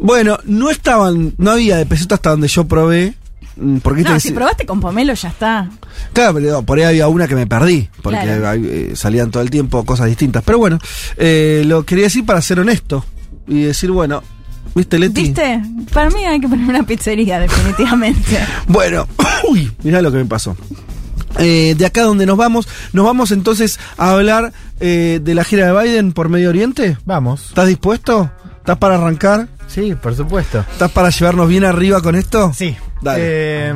Speaker 4: Bueno, no estaban, no había de peseto hasta donde yo probé. Mm, Porque
Speaker 7: No,
Speaker 4: te
Speaker 7: si probaste con pomelo, ya está.
Speaker 4: Claro, pero por ahí había una que me perdí, porque
Speaker 7: Claro.
Speaker 4: hay- eh, salían todo el tiempo cosas distintas. Pero bueno, eh, lo quería decir para ser honesto y decir, bueno, ¿viste, Leti?
Speaker 7: ¿Viste? Para mí hay que poner una pizzería, definitivamente.
Speaker 4: Bueno, uy, mirá lo que me pasó. Eh, de acá donde nos vamos, nos vamos entonces a hablar eh, de la gira de Biden por Medio Oriente.
Speaker 6: Vamos.
Speaker 4: ¿Estás dispuesto? ¿Estás para arrancar?
Speaker 6: Sí, por supuesto.
Speaker 4: ¿Estás para llevarnos bien arriba con esto?
Speaker 6: Sí. Eh,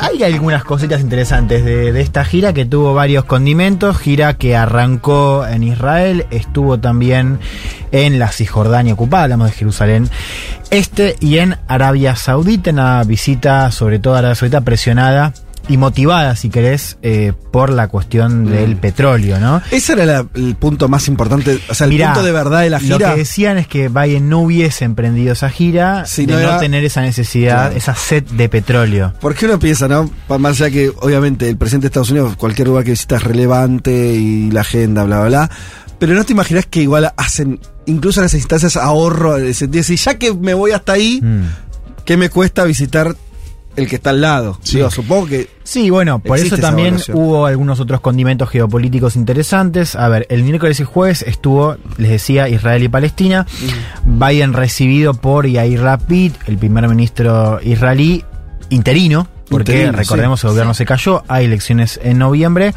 Speaker 6: hay algunas cositas interesantes de, de esta gira que tuvo varios condimentos. Gira que arrancó en Israel, estuvo también en la Cisjordania ocupada, hablamos de Jerusalén Este y en Arabia Saudita, una visita sobre todo a Arabia Saudita presionada y motivada, si querés, eh, por la cuestión
Speaker 4: Mm.
Speaker 6: del petróleo, ¿no?
Speaker 4: Ese era la- el punto más importante, o sea, el
Speaker 6: Mirá,
Speaker 4: punto de verdad de la
Speaker 6: Lo
Speaker 4: gira.
Speaker 6: que decían es que Biden no hubiese emprendido esa gira
Speaker 4: Si
Speaker 6: de
Speaker 4: no
Speaker 6: tener esa necesidad,
Speaker 4: Claro.
Speaker 6: esa sed de petróleo.
Speaker 4: Porque uno piensa, ¿no? Más allá que, obviamente, el presidente de Estados Unidos, cualquier lugar que visita es relevante y la agenda, bla, bla, bla. Pero no te imaginas que igual hacen, incluso en esas instancias, ahorro, sentido, ya que me voy hasta ahí,
Speaker 6: Mm.
Speaker 4: ¿qué me cuesta visitar el que está al lado? Digo, supongo que.
Speaker 6: Sí, bueno, por eso también hubo algunos otros condimentos geopolíticos interesantes. A ver, el miércoles y jueves estuvo, les decía, Israel y Palestina. Biden recibido por Yair Lapid, el primer ministro israelí interino, porque
Speaker 4: Interino,
Speaker 6: recordemos
Speaker 4: sí.
Speaker 6: el gobierno se cayó, hay elecciones en noviembre.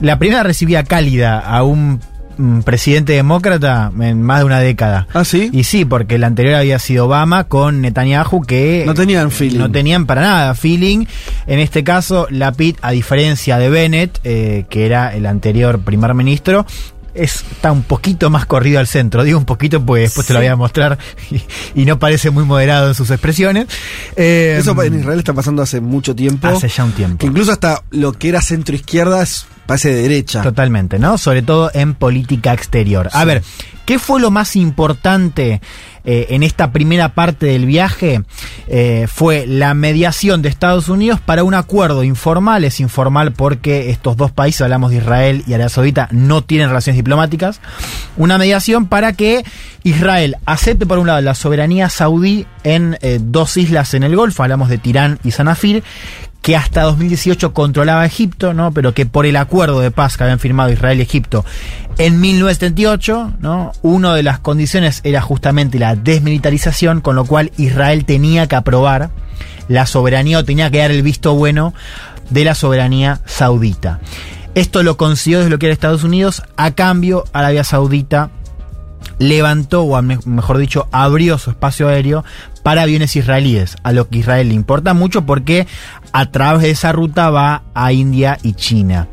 Speaker 6: La primera recibía cálida a un mm, presidente demócrata en más de una década.
Speaker 4: ¿Ah, sí?
Speaker 6: Y sí, porque el anterior había sido Obama con Netanyahu que...
Speaker 4: No tenían feeling.
Speaker 6: No tenían para nada feeling. En este caso, Lapid, a diferencia de Bennett, eh, que era el anterior primer ministro, es- está un poquito más corrido al centro. Digo un poquito, pues después te lo voy a mostrar y, y no parece muy moderado en sus expresiones. Eh,
Speaker 4: Eso en Israel está pasando hace mucho tiempo.
Speaker 6: Hace ya un tiempo.
Speaker 4: Que incluso hasta lo que era centro izquierda es, parece de derecha.
Speaker 6: Totalmente, ¿no? Sobre todo en política exterior. A ver, ¿qué fue lo más importante eh, en esta primera parte del viaje? Eh, fue la mediación de Estados Unidos para un acuerdo informal. Es informal porque estos dos países, hablamos de Israel y Arabia Saudita, no tienen relaciones diplomáticas. Una mediación para que Israel acepte, por un lado, la soberanía saudí en eh, dos islas en el Golfo, hablamos de Tirán y Sanafir, que hasta 2018 controlaba Egipto, ¿no? Pero que por el acuerdo de paz que habían firmado Israel y Egipto en 1978, ¿no? Una de las condiciones era justamente la desmilitarización, con lo cual Israel tenía que aprobar la soberanía o tenía que dar el visto bueno de la soberanía saudita. Esto lo consiguió desbloquear Estados Unidos, a cambio Arabia Saudita levantó, o mejor dicho, abrió su espacio aéreo para aviones israelíes, a lo que Israel le importa mucho porque a través de esa ruta va a India y China.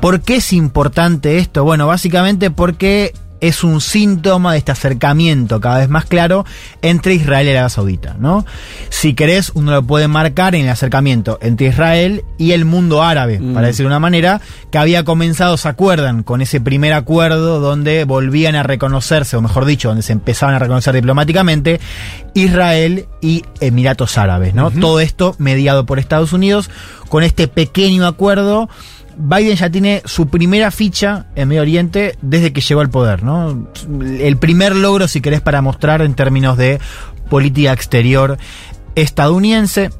Speaker 6: ¿Por qué es importante esto? Bueno, básicamente porque es un síntoma de este acercamiento cada vez más claro entre Israel y Arabia Saudita, ¿no? Si querés, uno lo puede marcar en el acercamiento entre Israel y el mundo árabe, para decir de una manera, que había comenzado, ¿se acuerdan? Con ese primer acuerdo donde volvían a reconocerse, o mejor dicho, donde se empezaban a reconocer diplomáticamente, Israel y Emiratos Árabes, ¿no? Todo esto mediado por Estados Unidos, con este pequeño acuerdo Biden ya tiene su primera ficha en Medio Oriente desde que llegó al poder, ¿no? El primer logro, si querés, para mostrar en términos de política exterior estadounidense.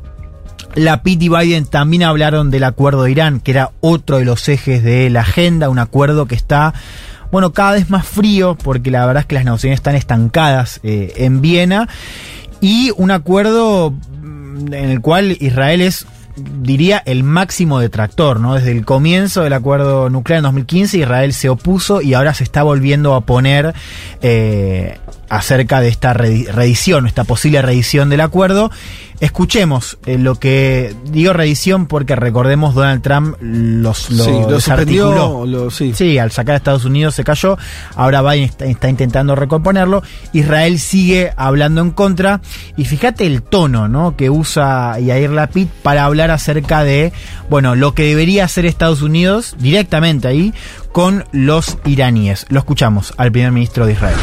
Speaker 6: La Pitt y Biden también hablaron del acuerdo de Irán, que era otro de los ejes de la agenda, un acuerdo que está, bueno, cada vez más frío, porque la verdad es que las negociaciones están estancadas eh, en Viena, y un acuerdo mm, en el cual Israel es diría el máximo detractor, ¿no? Desde el comienzo del acuerdo nuclear en 2015 Israel se opuso y ahora se está volviendo a poner eh, acerca de esta redi- reedición, esta posible reedición del acuerdo. Escuchemos eh, lo que digo reedición porque recordemos Donald Trump los, lo
Speaker 4: Sí, lo
Speaker 6: desarticuló.
Speaker 4: suspendió, lo- sí.
Speaker 6: Sí, al sacar a Estados Unidos se cayó. Ahora Biden está, está intentando recomponerlo. Israel sigue hablando en contra. Y fíjate el tono ¿no? que usa Yair Lapid para hablar acerca de bueno lo que debería hacer Estados Unidos directamente ahí con los iraníes. Lo escuchamos al primer ministro de Israel.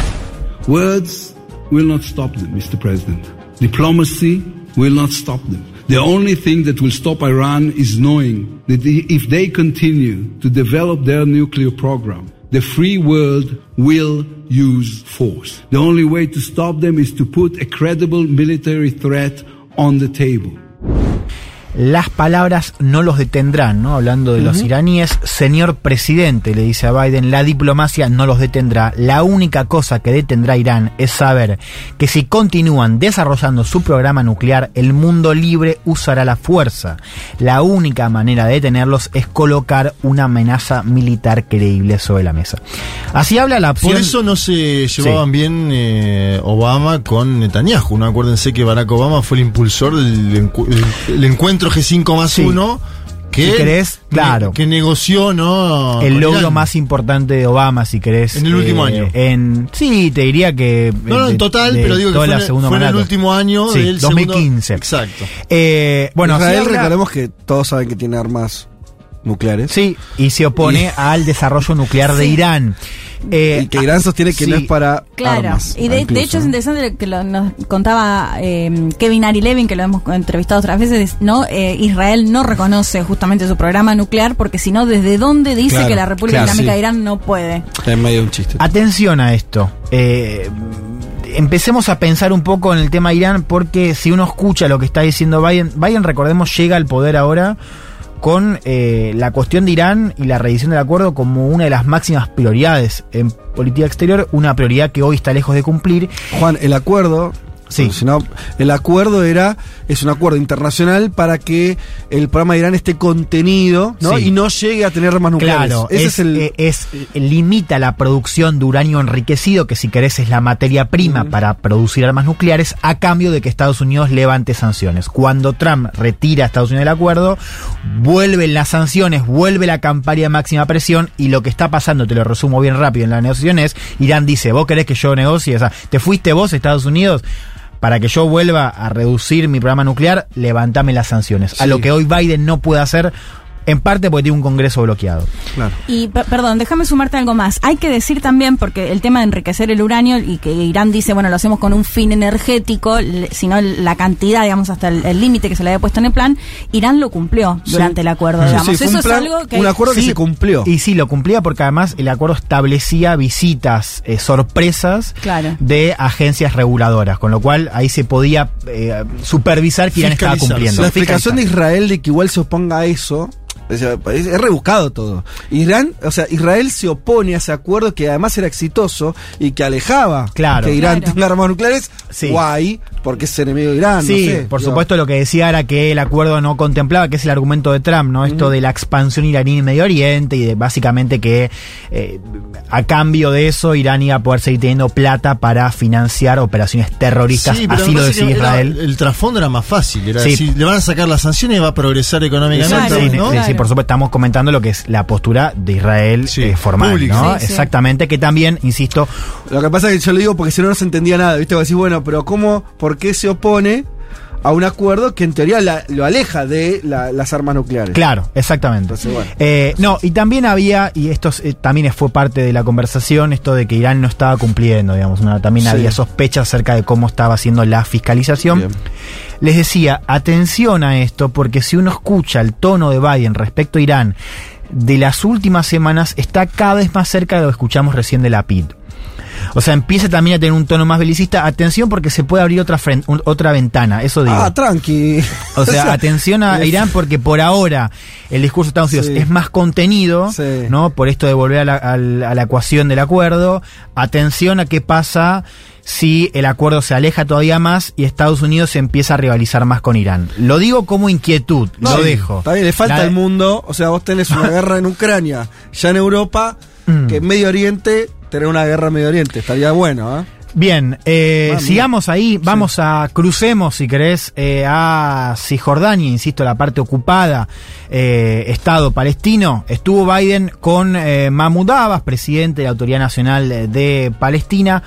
Speaker 24: Words will not stop them, Mr. President. Diplomacy will not stop them. The only thing that will stop Iran is knowing that if they continue to develop their nuclear program, the free world will use force. The only way to stop them is to put a credible military threat on the table.
Speaker 6: Las palabras no los detendrán, ¿no? Hablando de los iraníes, señor presidente, le dice a Biden, la diplomacia no los detendrá. La única cosa que detendrá Irán es saber que si continúan desarrollando su programa nuclear, el mundo libre usará la fuerza. La única manera de detenerlos es colocar una amenaza militar creíble sobre la mesa. Así habla la opción.
Speaker 5: Por eso no se llevaban bien eh, Obama con Netanyahu. ¿no? Acuérdense que Barack Obama fue el impulsor del encu- el, el encuentro G5 más
Speaker 6: Sí.
Speaker 5: 1 que,
Speaker 6: si querés, claro.
Speaker 5: que negoció, ¿no?
Speaker 6: el logro
Speaker 5: Irán.
Speaker 6: más importante de Obama, si querés.
Speaker 5: En el último año.
Speaker 6: En, sí, te diría que.
Speaker 5: No, no,
Speaker 6: de-
Speaker 5: en total,
Speaker 6: de
Speaker 5: pero digo que fue,
Speaker 6: la
Speaker 5: en el-
Speaker 6: segunda
Speaker 5: fue en el último año
Speaker 6: Sí,
Speaker 5: del
Speaker 6: 2015.
Speaker 5: segundo- Exacto.
Speaker 6: Eh, bueno,
Speaker 4: Israel,
Speaker 6: habla-
Speaker 4: recordemos que todos saben que tiene armas nucleares.
Speaker 6: Sí, y se opone al desarrollo nuclear de
Speaker 7: Sí.
Speaker 6: Irán. Eh,
Speaker 4: Y que Irán sostiene que no es para
Speaker 7: Claro,
Speaker 4: armas.
Speaker 7: y de, de hecho es interesante que lo, nos contaba eh, Kevin Ari Levin, que lo hemos entrevistado otras veces, ¿no? Eh, Israel no reconoce justamente su programa nuclear porque si no, ¿desde dónde dice
Speaker 4: Claro,
Speaker 7: que la República
Speaker 4: claro,
Speaker 7: Islámica
Speaker 4: sí.
Speaker 7: de Irán no puede?
Speaker 4: Es medio un chiste.
Speaker 6: Atención a esto. Eh, empecemos a pensar un poco en el tema Irán porque si uno escucha lo que está diciendo Biden, Biden recordemos llega al poder ahora con eh, la cuestión de Irán y la revisión del acuerdo como una de las máximas prioridades en política exterior, una prioridad que hoy está lejos de cumplir.
Speaker 4: Juan, el acuerdo.
Speaker 6: Sí.
Speaker 4: Si no, el acuerdo era, es un acuerdo internacional para que el programa de Irán esté contenido, ¿no?
Speaker 6: Sí.
Speaker 4: Y no llegue a tener armas nucleares.
Speaker 6: Claro,
Speaker 4: Ese
Speaker 6: es,
Speaker 4: es, el.
Speaker 6: es- eh, limita la producción de uranio enriquecido, que si querés es la materia prima para producir armas nucleares, a cambio de que Estados Unidos levante sanciones. Cuando Trump retira a Estados Unidos del acuerdo, vuelven las sanciones, vuelve la campaña de máxima presión y lo que está pasando, te lo resumo bien rápido en la negociación es, Irán dice, vos querés que yo negocie, o sea, te fuiste vos, Estados Unidos, para que yo vuelva a reducir mi programa nuclear, levantame las sanciones. A lo que hoy Biden no puede hacer, en parte porque tiene un Congreso bloqueado.
Speaker 4: Claro.
Speaker 7: Y per- perdón, déjame sumarte algo más. Hay que decir también, porque el tema de enriquecer el uranio y que Irán dice, bueno, lo hacemos con un fin energético, sino la cantidad, digamos, hasta el límite que se le había puesto en el plan, Irán lo cumplió
Speaker 4: Sí.
Speaker 7: durante el acuerdo,
Speaker 4: Sí,
Speaker 7: digamos.
Speaker 4: sí,
Speaker 7: Eso
Speaker 4: un
Speaker 7: es
Speaker 4: plan-
Speaker 7: algo que...
Speaker 4: un acuerdo que
Speaker 6: Sí,
Speaker 4: se cumplió.
Speaker 6: Y sí, lo cumplía porque además el acuerdo establecía visitas eh, sorpresas
Speaker 7: Claro.
Speaker 6: de agencias reguladoras, con lo cual ahí se podía eh, supervisar que Irán estaba cumpliendo.
Speaker 4: La explicación de Israel de que igual se oponga a eso. O sea, es, es rebuscado todo. Irán, o sea, Israel se opone a ese acuerdo que además era exitoso y que alejaba
Speaker 6: Claro.
Speaker 4: que Irán
Speaker 7: Claro.
Speaker 4: tenga armas nucleares.
Speaker 6: Sí.
Speaker 4: Guay, porque es enemigo de Irán.
Speaker 6: Sí,
Speaker 4: no sé,
Speaker 6: por
Speaker 4: digo.
Speaker 6: supuesto lo que decía era que el acuerdo no contemplaba, que es el argumento de Trump, ¿no? Esto de la expansión iraní en Medio Oriente y de básicamente que eh, a cambio de eso Irán iba a poder seguir teniendo plata para financiar operaciones terroristas,
Speaker 5: Sí,
Speaker 6: así lo decía
Speaker 5: era-
Speaker 6: Israel.
Speaker 5: el trasfondo era más fácil. Era
Speaker 6: Sí.
Speaker 5: decir, le van a sacar las sanciones y va a progresar económicamente.
Speaker 6: Sí,
Speaker 5: ¿no?
Speaker 6: sí, sí, por supuesto, estamos comentando lo que es la postura de Israel
Speaker 5: Sí,
Speaker 6: eh, formal. ¿no?
Speaker 7: Sí, sí.
Speaker 6: Exactamente, que también, insisto,
Speaker 4: Lo que pasa es que yo lo digo porque si no no se entendía nada, ¿viste? Vos decís, bueno, pero ¿cómo, por qué se opone a un acuerdo que en teoría la- lo aleja de la- las armas nucleares?
Speaker 6: Claro, exactamente.
Speaker 4: Entonces, bueno.
Speaker 6: Eh, no, y también había, y esto eh, también fue parte de la conversación, esto de que Irán no estaba cumpliendo, digamos, una- también
Speaker 4: Sí.
Speaker 6: había sospechas acerca de cómo estaba haciendo la fiscalización.
Speaker 4: Bien.
Speaker 6: Les decía, atención a esto, porque si uno escucha el tono de Biden respecto a Irán de las últimas semanas, está cada vez más cerca de lo que escuchamos recién de la PID. O sea, empieza también a tener un tono más belicista. Atención porque se puede abrir otra, fren- un- otra ventana, eso digo.
Speaker 4: Ah, tranqui.
Speaker 6: O sea, atención a Irán porque por ahora el discurso de Estados Unidos
Speaker 4: Sí.
Speaker 6: es más contenido,
Speaker 4: Sí.
Speaker 6: ¿no? Por esto de volver a la, al- a la ecuación del acuerdo. Atención a qué pasa si el acuerdo se aleja todavía más y Estados Unidos se empieza a rivalizar más con Irán. Lo digo como inquietud, lo
Speaker 4: Sí,
Speaker 6: dejo.
Speaker 4: Está bien, le falta el mundo. O sea, vos tenés una guerra en Ucrania, ya en Europa,
Speaker 6: Mm.
Speaker 4: que en Medio Oriente, tener una guerra en Medio Oriente. Estaría bueno, ¿eh?
Speaker 6: Bien, eh, sigamos ahí, vamos a, crucemos si querés, eh, a Cisjordania, insisto, la parte ocupada, eh, Estado palestino. Estuvo Biden con eh, Mahmoud Abbas, presidente de la Autoridad Nacional de Palestina.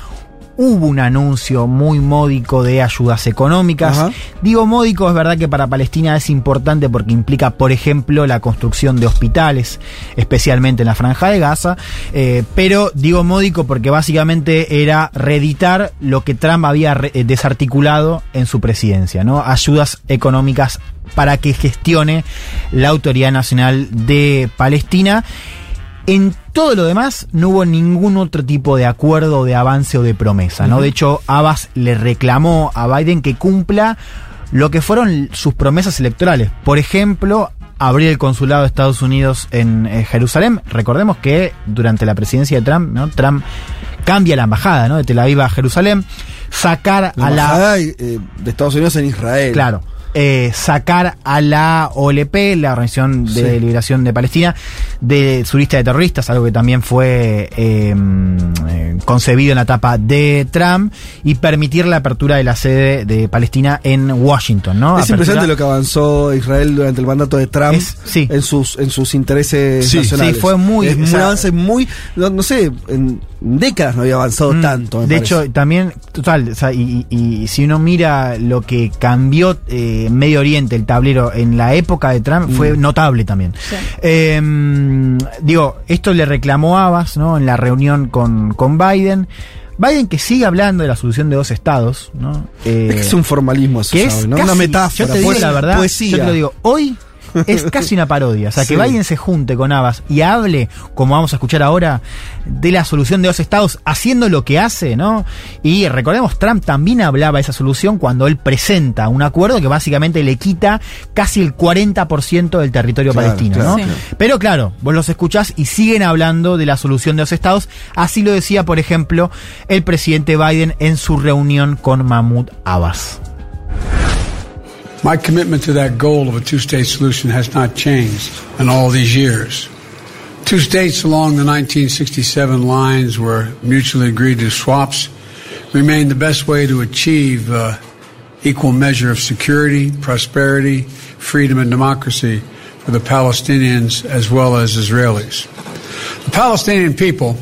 Speaker 6: Hubo un anuncio muy módico de ayudas económicas.
Speaker 4: Ajá.
Speaker 6: Digo módico, es verdad que para Palestina es importante porque implica, por ejemplo, la construcción de hospitales, especialmente en la franja de Gaza. eh, pero digo módico porque básicamente era reeditar lo que Trump había eh, desarticulado en su presidencia, ¿no? Ayudas económicas para que gestione la Autoridad Nacional de Palestina. En todo lo demás no hubo ningún otro tipo de acuerdo, de avance o de promesa, ¿no? De hecho, Abbas le reclamó a Biden que cumpla lo que fueron sus promesas electorales. Por ejemplo, abrir el consulado de Estados Unidos en eh, Jerusalén. Recordemos que durante la presidencia de Trump, ¿no? Trump cambia la embajada, ¿no? De Tel Aviv a Jerusalén, sacar
Speaker 4: La
Speaker 6: a la
Speaker 4: embajada, eh, de Estados Unidos en Israel.
Speaker 6: Claro. Eh, sacar a la OLP, la Organización de
Speaker 4: Sí.
Speaker 6: Liberación de Palestina, de su lista de terroristas, algo que también fue eh, eh, concebido en la etapa de Trump y permitir la apertura de la sede de Palestina en Washington, ¿no?
Speaker 4: Es
Speaker 6: Apertura-
Speaker 4: impresionante lo que avanzó Israel durante el mandato de Trump
Speaker 6: Es- sí.
Speaker 4: en sus en sus intereses
Speaker 6: Sí,
Speaker 4: nacionales.
Speaker 6: sí, fue muy-
Speaker 4: Es
Speaker 6: o
Speaker 4: un avance muy no, no sé, en décadas no había avanzado
Speaker 6: Mm,
Speaker 4: tanto. me
Speaker 6: de
Speaker 4: parece.
Speaker 6: hecho, también, total, o sea, y, y- y si uno mira lo que cambió eh, Medio Oriente, el tablero, en la época de Trump, fue
Speaker 4: Mm.
Speaker 6: notable también. Eh, digo, esto le reclamó Abbas, ¿no? En la reunión con, con Biden. Biden que sigue hablando de la solución de dos estados, ¿no? Eh,
Speaker 4: es que es un formalismo eso,
Speaker 6: que es.
Speaker 4: ¿no?
Speaker 6: casi-
Speaker 4: Una metáfora,
Speaker 6: Yo te digo la verdad,
Speaker 4: poesía.
Speaker 6: yo te lo digo, hoy es casi una parodia. O sea, que
Speaker 4: Sí.
Speaker 6: Biden se junte con Abbas y hable, como vamos a escuchar ahora, de la solución de dos estados, haciendo lo que hace, ¿no? Y recordemos, Trump también hablaba de esa solución cuando él presenta un acuerdo que básicamente le quita casi el 40% del territorio
Speaker 4: Claro,
Speaker 6: palestino,
Speaker 4: claro,
Speaker 6: ¿no?
Speaker 4: claro.
Speaker 6: Pero claro, vos los escuchás y siguen hablando de la solución de dos estados. Así lo decía, por ejemplo, el presidente Biden en su reunión con Mahmoud Abbas.
Speaker 25: My commitment to that goal of a two state solution has not changed in all these years. Two states along the 1967 lines were mutually agreed to swaps remain the best way to achieve uh, equal measure of security, prosperity, freedom, and democracy for the Palestinians as well as Israelis. The Palestinian people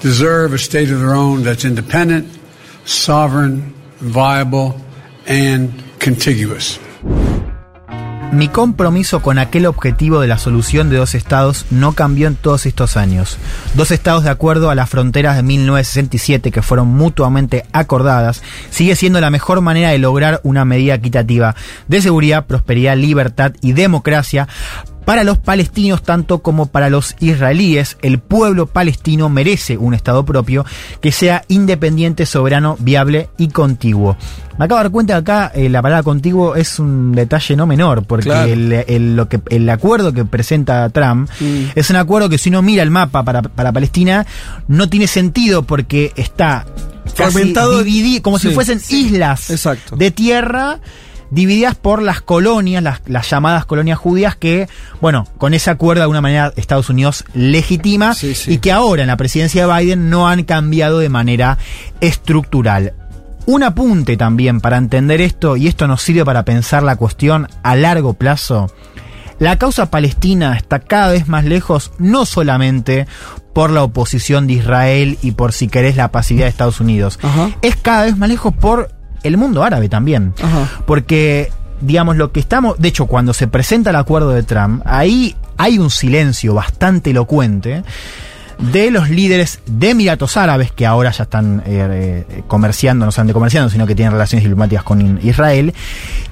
Speaker 25: deserve a state of their own that's independent, sovereign, viable, and contiguous.
Speaker 6: Mi compromiso con aquel objetivo de la solución de dos estados no cambió en todos estos años. Dos estados de acuerdo a las fronteras de 1967 que fueron mutuamente acordadas sigue siendo la mejor manera de lograr una medida equitativa de seguridad, prosperidad, libertad y democracia para los palestinos tanto como para los israelíes, el pueblo palestino merece un Estado propio que sea independiente, soberano, viable y contiguo. Me acabo de dar cuenta que acá eh, la palabra contiguo es un detalle no menor, porque
Speaker 4: Claro.
Speaker 6: el, el- lo que, el acuerdo que presenta Trump
Speaker 4: Mm.
Speaker 6: es un acuerdo que si uno mira el mapa para, para Palestina no tiene sentido porque está
Speaker 4: Fragmentado.
Speaker 6: como si
Speaker 4: Sí.
Speaker 6: fuesen islas
Speaker 4: Exacto.
Speaker 6: de tierra divididas por las colonias, las, las llamadas colonias judías que, bueno, con ese acuerdo de alguna manera Estados Unidos legitima
Speaker 4: Sí, sí.
Speaker 6: y que ahora en la presidencia de Biden no han cambiado de manera estructural. Un apunte también para entender esto, y esto nos sirve para pensar la cuestión a largo plazo. La causa palestina está cada vez más lejos, no solamente por la oposición de Israel y por, si querés, la pasividad de Estados Unidos.
Speaker 4: Ajá.
Speaker 6: Es cada vez más lejos por el mundo árabe también.
Speaker 4: Ajá.
Speaker 6: Porque, digamos, lo que estamos. De hecho, cuando se presenta el acuerdo de Trump, ahí hay un silencio bastante elocuente de los líderes de Emiratos Árabes, que ahora ya están eh, eh, comerciando, no solamente comerciando, sino que tienen relaciones diplomáticas con Israel,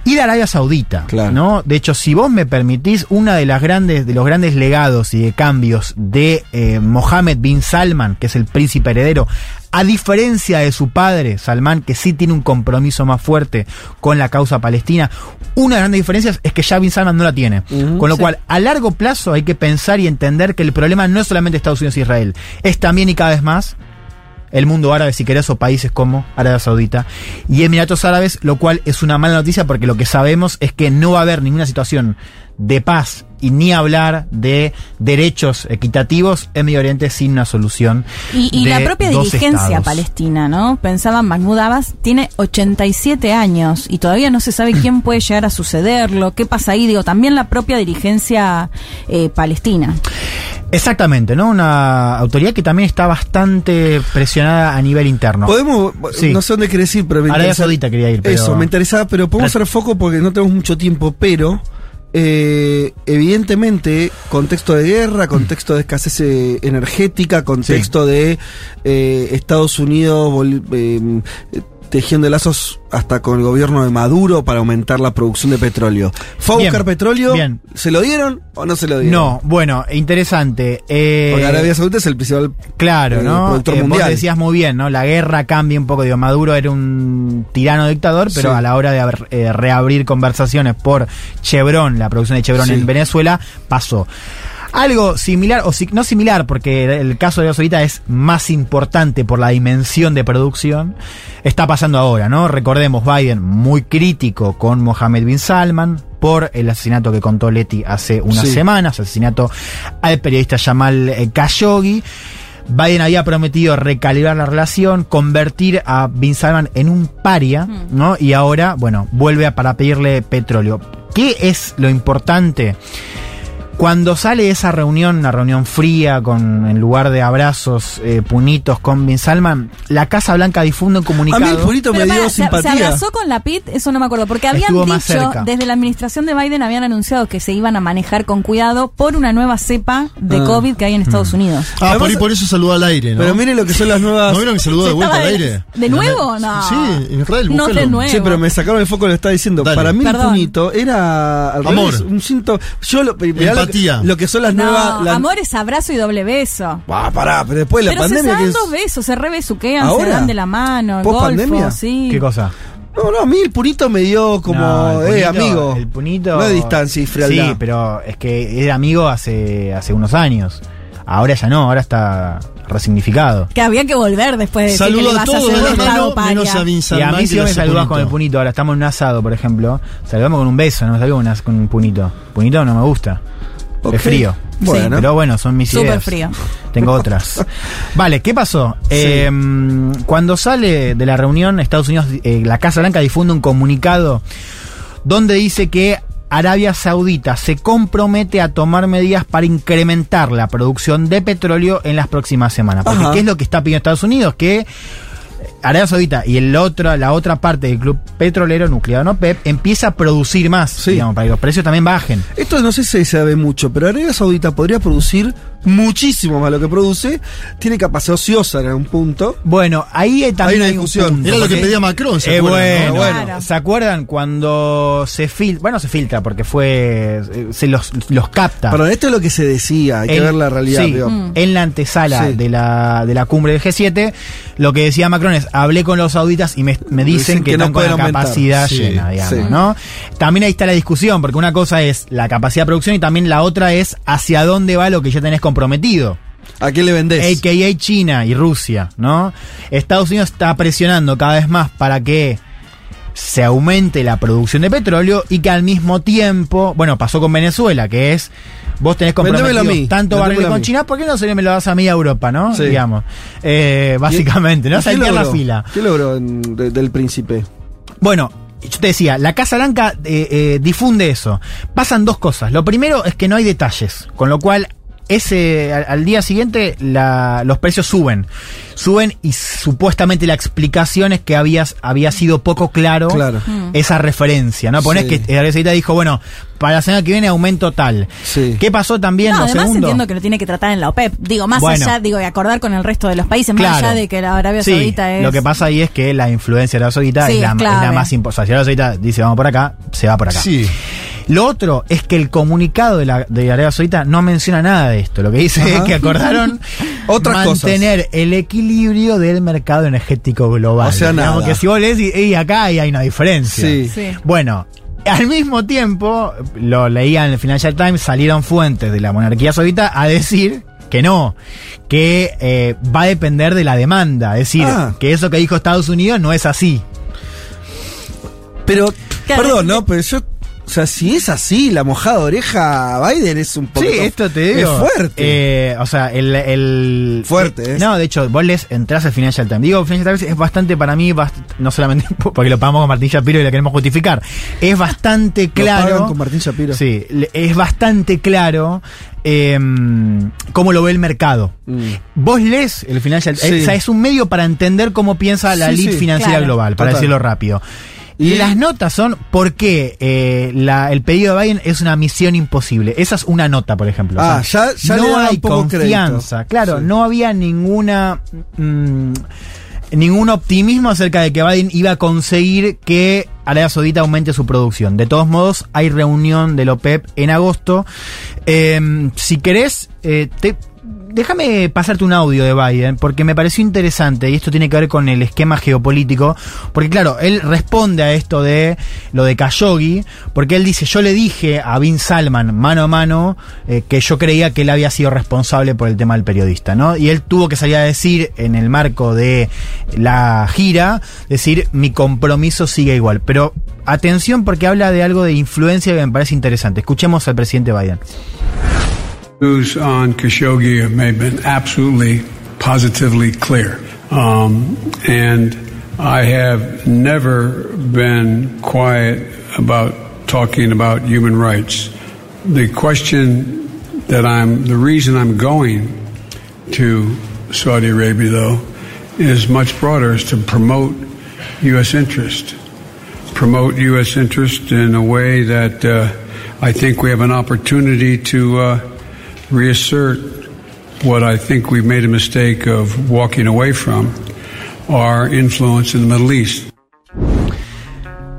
Speaker 6: y de Arabia Saudita.
Speaker 4: Claro.
Speaker 6: ¿no? De hecho, si vos me permitís, una de las grandes, de los grandes legados y de cambios de eh, Mohammed bin Salman, que es el príncipe heredero, a diferencia de su padre, Salman, que sí tiene un compromiso más fuerte con la causa palestina, una de las grandes diferencias es que ya Bin Salman no la tiene. Con lo
Speaker 4: Sí.
Speaker 6: cual, a largo plazo hay que pensar y entender que el problema no es solamente Estados Unidos e Israel, es también y cada vez más el mundo árabe, si querés, o países como Arabia Saudita y Emiratos Árabes, lo cual es una mala noticia porque lo que sabemos es que no va a haber ninguna situación de paz y ni hablar de derechos equitativos en Medio Oriente sin una solución.
Speaker 7: Y, y la propia
Speaker 6: dos
Speaker 7: dirigencia
Speaker 6: estados.
Speaker 7: palestina, ¿no? Pensaba Mahmoud Abbas, tiene 87 años y todavía no se sabe quién puede llegar a sucederlo, qué pasa ahí, digo, también la propia dirigencia eh, palestina.
Speaker 6: Exactamente, ¿no? Una autoridad que también está bastante presionada a nivel interno.
Speaker 4: Podemos,
Speaker 6: Sí.
Speaker 4: no sé dónde querés ir, pero me
Speaker 6: Arabia
Speaker 4: interesa-
Speaker 6: Saudita quería ir, pero-
Speaker 4: Eso, me interesaba, pero podemos hacer foco porque no tenemos mucho tiempo, pero eh, evidentemente contexto de guerra, contexto de escasez eh, energética, contexto de eh, Estados Unidos eh, tejiendo lazos hasta con el gobierno de Maduro para aumentar la producción de petróleo. ¿Fue a buscar petróleo?
Speaker 6: bien.
Speaker 4: ¿Se lo dieron o no se lo dieron?
Speaker 6: No, bueno, interesante. Eh,
Speaker 4: Porque Arabia Saudita es el principal
Speaker 6: Claro,
Speaker 4: eh,
Speaker 6: ¿no?
Speaker 4: productor
Speaker 6: Eh, vos
Speaker 4: mundial.
Speaker 6: decías muy bien, ¿no? La guerra cambia un poco. Digo, Maduro era un tirano dictador, pero
Speaker 4: Sí.
Speaker 6: a la hora de eh, reabrir conversaciones por Chevron, la producción de Chevron
Speaker 4: Sí.
Speaker 6: en Venezuela, pasó. Algo similar, o si- no similar, porque el caso de Saudita es más importante por la dimensión de producción, está pasando ahora, ¿no? Recordemos, Biden muy crítico con Mohammed bin Salman por el asesinato que contó Leti hace unas
Speaker 4: Sí.
Speaker 6: semanas, asesinato al periodista Jamal eh, Khashoggi. Biden había prometido recalibrar la relación, convertir a Bin Salman en un paria, ¿no? Y ahora, bueno, vuelve a, para pedirle petróleo. ¿Qué es lo importante? Cuando sale esa reunión, una reunión fría, con en lugar de abrazos, eh, punitos con Bin Salman, la Casa Blanca difunde un comunicado.
Speaker 4: A mí el punito me dio
Speaker 7: pará, se, se
Speaker 4: simpatía.
Speaker 7: abrazó con la PIT, eso no me acuerdo, porque habían
Speaker 6: Estuvo
Speaker 7: dicho, desde la administración de Biden habían anunciado que se iban a manejar con cuidado por una nueva cepa de
Speaker 4: Ah.
Speaker 7: COVID que hay en Estados Unidos.
Speaker 5: Ah, por,
Speaker 4: Además-
Speaker 5: ahí por eso saludó al aire, ¿no?
Speaker 4: Pero miren lo que son las nuevas.
Speaker 5: ¿No vieron que saludó de vuelta al
Speaker 7: Estaba
Speaker 5: aire?
Speaker 7: ¿De nuevo? No.
Speaker 5: Sí, Israel,
Speaker 7: No de nuevo.
Speaker 4: Sí, pero me sacaron el foco, lo está diciendo.
Speaker 5: Dale.
Speaker 4: Para mí
Speaker 7: Perdón.
Speaker 4: el punito era al
Speaker 5: Amor.
Speaker 4: revés, un cinto. Yo lo, mirá lo que-
Speaker 5: Empatía.
Speaker 4: Lo, que son las
Speaker 7: No,
Speaker 4: nuevas. las-
Speaker 7: amor es abrazo y doble beso.
Speaker 4: Ah, pará, pero después de la
Speaker 7: pero se
Speaker 4: pandemia.
Speaker 7: dan
Speaker 4: que es-
Speaker 7: dos besos, se rebesuquean, se
Speaker 4: ¿Ahora?
Speaker 7: dan de la mano,
Speaker 4: ¿Post
Speaker 7: golfo,
Speaker 4: pandemia?
Speaker 7: sí.
Speaker 6: ¿Qué cosa?
Speaker 4: No, no, a mí el punito me dio como,
Speaker 6: No, el
Speaker 4: eh,
Speaker 6: punito-
Speaker 4: amigo.
Speaker 6: El punito.
Speaker 4: No de distancia y frialdad.
Speaker 6: Sí, pero es que era amigo hace, hace unos años. Ahora ya no, ahora está resignificado.
Speaker 7: Que había que volver después de decir que
Speaker 5: Saludo
Speaker 7: le
Speaker 5: a
Speaker 7: vas a
Speaker 5: todos
Speaker 7: hacer
Speaker 5: de la
Speaker 7: un estado
Speaker 5: mano,
Speaker 7: paria.
Speaker 5: menos a Bin
Speaker 6: Y a mí
Speaker 5: que le
Speaker 6: me
Speaker 5: punito.
Speaker 6: con el punito. Ahora estamos en un asado, por ejemplo. Saludamos con un beso, no una- con un punito. Punito no me gusta. Es frío.
Speaker 4: Bueno.
Speaker 6: Pero bueno, son mis
Speaker 7: Súper
Speaker 6: ideas.
Speaker 7: frío.
Speaker 6: Tengo otras. vale, ¿qué pasó? Eh, cuando sale de la reunión, Estados Unidos, eh, la Casa Blanca difunde un comunicado donde dice que Arabia Saudita se compromete a tomar medidas para incrementar la producción de petróleo en las próximas semanas. Porque
Speaker 4: Ajá.
Speaker 6: ¿qué es lo que está pidiendo Estados Unidos? Que Arabia Saudita y el otro, la otra parte del club petrolero nuclear no PEP empieza a producir más, digamos, para que los precios también bajen.
Speaker 4: Esto no sé si se sabe mucho, pero Arabia Saudita podría producir muchísimo más lo que produce. Tiene capacidad ociosa en algún punto.
Speaker 6: Bueno, ahí también
Speaker 4: Hay una
Speaker 6: un
Speaker 4: discusión.
Speaker 6: punto,
Speaker 5: Era lo que pedía Macron, ¿se
Speaker 6: Eh,
Speaker 5: acuerdan,
Speaker 6: bueno,
Speaker 5: no?
Speaker 6: bueno.
Speaker 7: Claro.
Speaker 6: ¿Se acuerdan cuando se filtra? Bueno, se filtra porque fue. eh, Se los, los capta.
Speaker 4: Perdón, esto es lo que se decía, hay que ver la realidad.
Speaker 6: sí.
Speaker 7: Mm.
Speaker 6: En la antesala
Speaker 4: Sí.
Speaker 6: de, la, de la cumbre del G7, lo que decía Macron es, hablé con los sauditas y me, me dicen,
Speaker 4: Dicen
Speaker 6: que,
Speaker 4: que no
Speaker 6: están con la
Speaker 4: pueden aumentar.
Speaker 6: capacidad
Speaker 5: Sí,
Speaker 6: llena, digamos,
Speaker 4: sí.
Speaker 6: ¿no? También ahí está la discusión, porque una cosa es la capacidad de producción y también la otra es hacia dónde va lo que ya tenés comprometido.
Speaker 4: ¿A qué le vendés?
Speaker 6: AKA China y Rusia, ¿no? Estados Unidos está presionando cada vez más para que se aumente la producción de petróleo y que al mismo tiempo, bueno, pasó con Venezuela, que es vos tenés comprometido
Speaker 4: mí,
Speaker 6: tanto barril con. China, ¿por qué no se me lo das a mí a Europa, no?
Speaker 4: Sí.
Speaker 6: Digamos. Eh, básicamente,
Speaker 4: ¿Y-
Speaker 6: ¿no? Saltear la fila.
Speaker 4: ¿Qué logró en- de- del príncipe?
Speaker 6: Bueno, yo te decía, la Casa Blanca eh, eh, difunde eso. Pasan dos cosas. Lo primero es que no hay detalles, con lo cual ese al, al día siguiente la- los precios suben. Suben y supuestamente la explicación es que habías, había sido poco claro,
Speaker 4: Claro.
Speaker 7: Mm.
Speaker 6: esa referencia. ¿no? Ponés
Speaker 4: Sí.
Speaker 6: que Arabia Saudita dijo, bueno, para la semana que viene aumento tal.
Speaker 4: Sí.
Speaker 6: ¿Qué pasó también?
Speaker 7: No,
Speaker 6: lo
Speaker 7: además
Speaker 6: segundo?
Speaker 7: entiendo que lo tiene que tratar en la OPEP. Digo, más
Speaker 6: Bueno.
Speaker 7: allá, digo, de acordar con el resto de los países, más
Speaker 6: Claro.
Speaker 7: allá de que la Arabia
Speaker 6: Sí,
Speaker 7: Saudita es.
Speaker 6: Lo que pasa ahí es que la influencia de Arabia Saudita
Speaker 7: Sí,
Speaker 6: es, la,
Speaker 7: es
Speaker 6: es la más importante. Si Arabia Saudita dice vamos por acá, se va por acá.
Speaker 5: Sí.
Speaker 6: Lo otro es que el comunicado de, la, de Arabia Saudita no menciona nada de esto. Lo que dice
Speaker 4: Ajá.
Speaker 6: es que acordaron
Speaker 4: Otras
Speaker 6: mantener el equilibrio del mercado energético global.
Speaker 4: O sea,
Speaker 6: Digamos
Speaker 4: nada.
Speaker 6: que si vos lees, y, y acá ahí hay una diferencia.
Speaker 4: Sí.
Speaker 7: Sí.
Speaker 6: Bueno, al mismo tiempo, lo leía en el Financial Times, salieron fuentes de la monarquía saudita a decir que no, que eh, va a depender de la demanda. Es decir,
Speaker 4: Ah.
Speaker 6: que eso que dijo Estados Unidos no es así.
Speaker 4: Pero,
Speaker 7: Claro,
Speaker 4: perdón, ¿no? Pero yo. O sea, si es así, la mojada oreja a Biden es un poco.
Speaker 6: Sí, esto te digo.
Speaker 4: Es fuerte.
Speaker 6: Eh, o sea, el. el
Speaker 4: Fuerte,
Speaker 6: eh. No, de hecho, vos les entras al Financial Times. Digo, Financial Times es bastante para mí, bast- no solamente porque lo pagamos con Martín Shapiro y lo queremos justificar. Es bastante
Speaker 4: Lo pagan
Speaker 6: claro.
Speaker 4: con Martín Shapiro.
Speaker 6: Sí, es bastante claro eh, cómo lo ve el mercado.
Speaker 4: Mm.
Speaker 6: Vos lees el Financial
Speaker 4: Sí.
Speaker 6: o sea, es un medio para entender cómo piensa la
Speaker 4: Sí,
Speaker 6: elite
Speaker 4: sí.
Speaker 6: financiera
Speaker 7: Claro.
Speaker 6: global, para
Speaker 4: Total.
Speaker 6: decirlo rápido.
Speaker 4: Y-
Speaker 6: las notas son por qué eh, la- el pedido de Biden es una misión imposible. Esa es una nota, por ejemplo.
Speaker 4: Ah, ya-
Speaker 6: no hay confianza.
Speaker 4: crédito.
Speaker 6: Claro,
Speaker 4: Sí.
Speaker 6: no había ninguna mm, ningún optimismo acerca de que Biden iba a conseguir que Arabia Saudita aumente su producción. De todos modos, hay reunión del OPEP en agosto. Eh, si querés, eh, te- déjame pasarte un audio de Biden, porque me pareció interesante, y esto tiene que ver con el esquema geopolítico, porque claro, él responde a esto de lo de Khashoggi, porque él dice, yo le dije a Bin Salman, mano a mano, eh, que yo creía que él había sido responsable por el tema del periodista, ¿no? Y él tuvo que salir a decir, en el marco de la gira, decir, mi compromiso sigue igual. Pero atención porque habla de algo de influencia que me parece interesante. Escuchemos al presidente Biden.
Speaker 25: News on Khashoggi have been absolutely positively clear. Um, and I have never been quiet about talking about human rights. The question that I'm, the reason I'm going to Saudi Arabia, though, is much broader, is to promote U.S. interest. Promote U.S. interest in a way that uh, I think we have an opportunity to uh, reassert what I think we've made a mistake of walking away from our influence in the Middle East.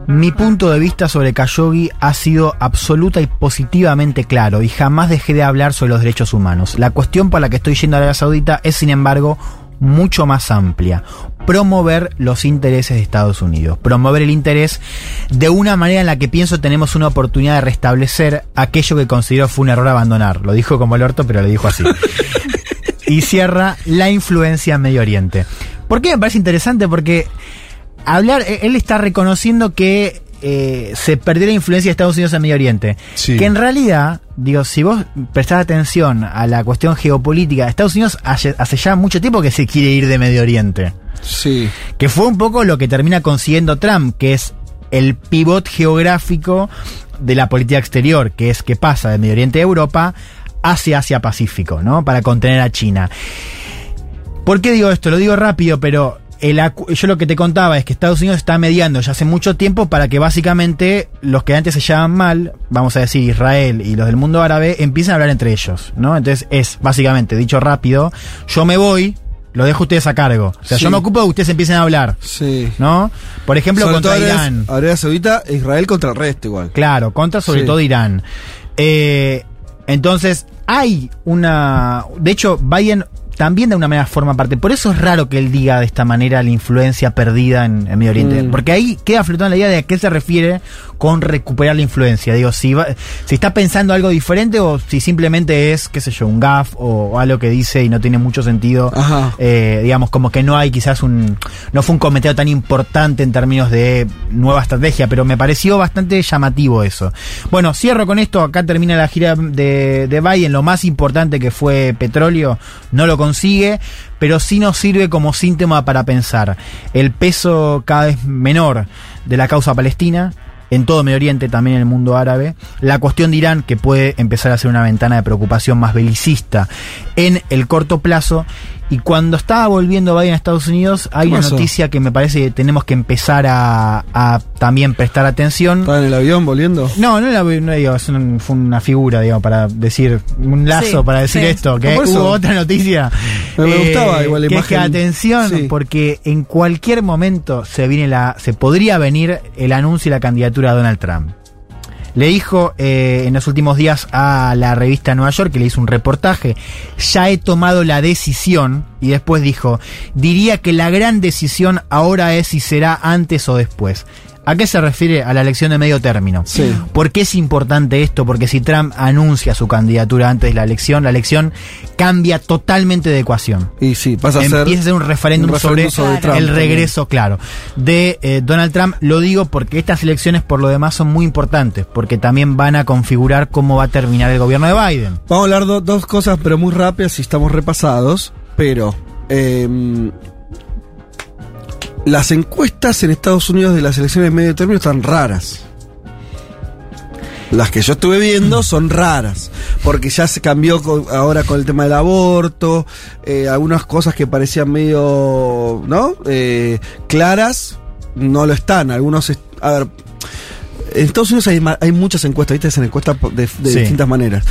Speaker 6: Mi punto de vista sobre Khashoggi ha sido absoluta y positivamente claro y jamás dejé de hablar sobre los derechos humanos. La cuestión por la que estoy yendo a Arabia Saudita es, sin embargo, mucho más amplia. Promover los intereses de Estados Unidos. Promover el interés de una manera en la que pienso tenemos una oportunidad de restablecer aquello que considero fue un error abandonar. Lo dijo como el orto, pero lo dijo así. y cierra la influencia en Medio Oriente. ¿Por qué me parece interesante? Porque hablar, él está reconociendo que eh, se perdió la influencia de Estados Unidos en Medio Oriente.
Speaker 4: Sí.
Speaker 6: Que en realidad, digo, si vos prestás atención a la cuestión geopolítica, Estados Unidos hace, hace ya mucho tiempo que se quiere ir de Medio Oriente.
Speaker 4: Sí.
Speaker 6: Que fue un poco lo que termina consiguiendo Trump, que es el pivot geográfico de la política exterior, que es que pasa de Medio Oriente a Europa hacia Asia Pacífico, ¿no? Para contener a China. ¿Por qué digo esto? Lo digo rápido, pero el yo lo que te contaba es que Estados Unidos está mediando ya hace mucho tiempo para que básicamente los que antes se llevaban mal, vamos a decir Israel y los del mundo árabe, empiecen a hablar entre ellos, ¿no? Entonces es básicamente, dicho rápido, yo me voy, lo dejo a ustedes a cargo. O sea,
Speaker 4: Sí.
Speaker 6: yo me ocupo de que ustedes empiecen a hablar,
Speaker 4: Sí.
Speaker 6: ¿no? Por ejemplo,
Speaker 4: Sobre
Speaker 6: contra Irán.
Speaker 4: Arabia Saudita, e Israel contra el resto igual.
Speaker 6: Claro, contra sobre
Speaker 4: Sí.
Speaker 6: todo Irán. Eh, entonces, hay una. De hecho, Biden también de una manera forma parte. Por eso es raro que él diga de esta manera la influencia perdida en, en Medio Oriente.
Speaker 4: Mm.
Speaker 6: Porque ahí queda flotando la idea de a qué se refiere con recuperar la influencia. Digo, si, va- si está pensando algo diferente o si simplemente es, qué sé yo, un gaf o, o algo que dice y no tiene mucho sentido. Eh, digamos, como que no hay quizás un. No fue un comentario tan importante en términos de nueva estrategia, pero me pareció bastante llamativo eso. Bueno, cierro con esto. Acá termina la gira de, de Biden. Lo más importante que fue petróleo, no lo consigue, pero sí nos sirve como síntoma para pensar el peso cada vez menor de la causa palestina. En todo Medio Oriente, también en el mundo árabe. La cuestión de Irán, que puede empezar a ser una ventana de preocupación más belicista en el corto plazo. Y cuando estaba volviendo Biden a Estados Unidos, hay
Speaker 4: ¿Qué
Speaker 6: una
Speaker 4: pasó?
Speaker 6: noticia que me parece que tenemos que empezar a, a también prestar atención.
Speaker 4: ¿Estaba en el avión volviendo?
Speaker 6: No, no, la, no digo, es un- fue una figura, digamos, para decir, un lazo
Speaker 7: Sí,
Speaker 6: para decir
Speaker 7: sí.
Speaker 6: esto, que hubo otra noticia.
Speaker 4: Me- me gustaba igual la
Speaker 6: que es que
Speaker 4: imagen.
Speaker 6: atención,
Speaker 4: Sí.
Speaker 6: porque en cualquier momento se viene la, se podría venir el anuncio y la candidatura de Donald Trump. Le dijo eh, en los últimos días a la revista Nueva York, que le hizo un reportaje, ya he tomado la decisión, y después dijo, diría que la gran decisión ahora es si será antes o después. ¿A qué se refiere? A la elección de medio término.
Speaker 4: Sí.
Speaker 6: ¿Por qué es importante esto? Porque si Trump anuncia su candidatura antes de la elección, la elección cambia totalmente de ecuación.
Speaker 4: Y sí, pasa a ser.
Speaker 6: Empieza a ser un referéndum,
Speaker 4: un referéndum
Speaker 6: sobre,
Speaker 4: sobre Trump
Speaker 6: el
Speaker 4: también.
Speaker 6: regreso, claro, de eh, Donald Trump. Lo digo porque estas elecciones, por lo demás, son muy importantes, porque también van a configurar cómo va a terminar el gobierno de Biden.
Speaker 4: Vamos a hablar do- dos cosas, pero muy rápidas si estamos repasados. Pero. em, las encuestas en Estados Unidos de las elecciones de medio término están raras. Las que yo estuve viendo son raras, porque ya se cambió ahora con el tema del aborto, eh, algunas cosas que parecían medio, ¿no? Eh, claras, no lo están. Algunos, a ver, en Estados Unidos hay, muchas encuestas, ¿viste? Hacen encuestas de, de
Speaker 6: Sí.
Speaker 4: distintas maneras.